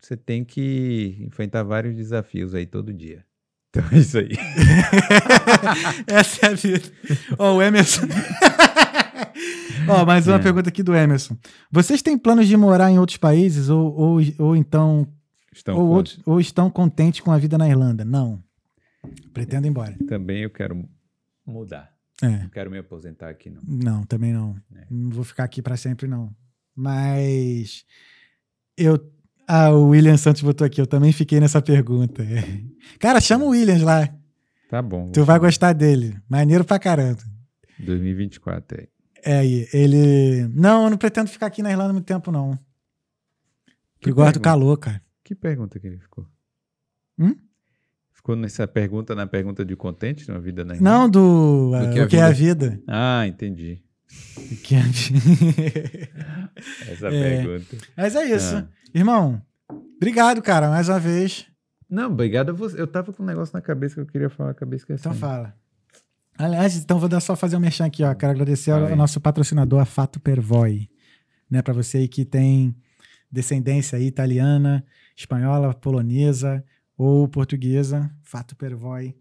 você tem que enfrentar vários desafios aí todo dia. Então é isso aí. Essa é a vida. Ó, o Emerson. Ó, mais uma É. pergunta aqui do Emerson. Vocês têm planos de morar em outros países ou, ou, ou então Estão ou, outros, ou estão contentes com a vida na Irlanda? Não. Pretendo ir embora. Também eu quero mudar. É. Não quero me aposentar aqui, não. Não, também não. É. Não vou ficar aqui para sempre, não. Mas eu. Ah, o William Santos botou aqui. Eu também fiquei nessa pergunta. É. Cara, chama o Williams lá. Tá bom. Tu vai gostar dele. Maneiro pra caramba. 2024 aí. É aí. Ele. Não, eu não pretendo ficar aqui na Irlanda muito tempo, não. Que Eu gosto do calor, cara. Que pergunta que ele ficou? Hum? Ficou nessa pergunta, na pergunta de contente na vida na Irlanda? Não do. Do ah, que o a que é a vida. Ah, entendi. É. Essa É. pergunta. Mas é isso. Ah. Irmão, obrigado, cara, mais uma vez. Não, obrigado a você. Eu tava com um negócio na cabeça que eu queria falar, acabei esquecendo. Então fala. Aliás, então vou dar só fazer um merchan aqui, ó. Quero agradecer aí. ao nosso patrocinador, a Fato Pervoy. Né, para você aí que tem descendência aí italiana, espanhola, polonesa ou portuguesa, Fato Pervoy,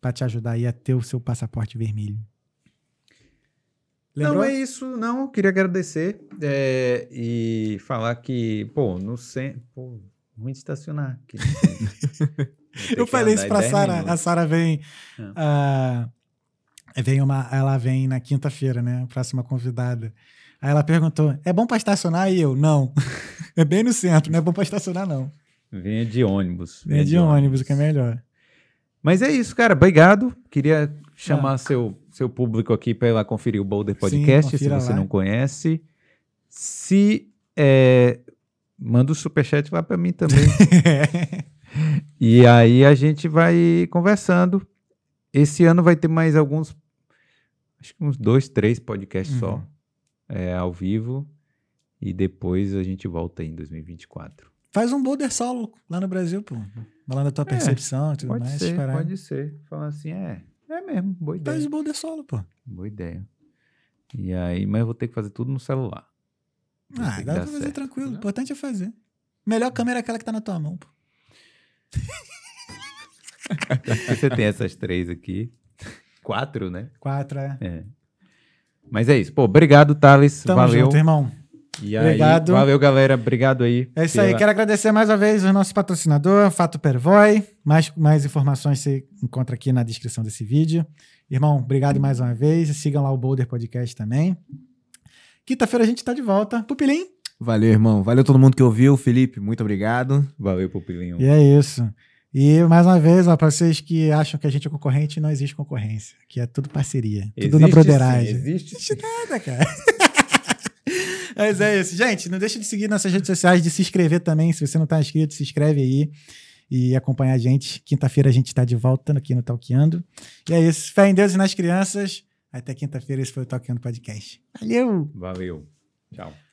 para te ajudar aí a ter o seu passaporte vermelho. Lembrou? Não, é isso. Não, eu queria agradecer é, e falar que, pô, no centro. Pô, ruim de estacionar aqui. ter Eu falei isso pra Sara. A Sara vem. ah, vem uma, ela vem na quinta-feira, né? Próxima convidada. Aí ela perguntou: é bom pra estacionar? E eu, não. é bem no centro, não é bom pra estacionar, não. Venha de ônibus. Vem de ônibus, que é melhor. Mas é isso, cara. Obrigado. Queria Ah. chamar seu, seu público aqui para ir lá conferir o Boulder Podcast, se confira você lá. não conhece. Se é, manda o superchat lá para mim também. e aí a gente vai conversando. Esse ano vai ter mais alguns, acho que uns dois, três podcasts Uhum. só, é, ao vivo. E depois a gente volta aí em 2024. Faz um boulder solo lá no Brasil, pô. Falando da tua percepção e tudo É, Pode mais. ser, parar. pode ser. Falar assim, é, é mesmo, boa ideia. Faz o boulder solo, pô. Boa ideia. E aí, mas eu vou ter que fazer tudo no celular. Vai Ah, dá pra fazer certo. tranquilo. O importante é fazer. Melhor câmera é aquela que tá na tua mão, pô. Você tem essas três aqui. Quatro, né? Quatro, é. É. Mas é isso. Pô, obrigado, Thales. Tamo valeu. junto, irmão. E aí, Obrigado. valeu, galera. Obrigado aí. É isso aí. pela- Quero agradecer mais uma vez o nosso patrocinador, Fato Pervoy. Mais, mais informações você encontra aqui na descrição desse vídeo. Irmão, obrigado mais uma vez. Sigam lá o Boulder Podcast também. Quinta-feira a gente tá de volta. Pupilim. Valeu, irmão. Valeu todo mundo que ouviu. Felipe, muito obrigado. Valeu, Pupilinho. E é isso. E mais uma vez, ó, pra vocês que acham que a gente é concorrente, não existe concorrência. Que é tudo parceria. Tudo na Existe broderagem. sim, existe sim. nada, cara. Mas é isso. Gente, não deixa de seguir nossas redes sociais, de se inscrever também. Se você não tá inscrito, se inscreve aí e acompanha a gente. Quinta-feira a gente tá de volta aqui no Talkeando. E é isso. Fé em Deus e nas crianças. Até quinta-feira, esse foi o Talkeando Podcast. Valeu! Valeu. Tchau.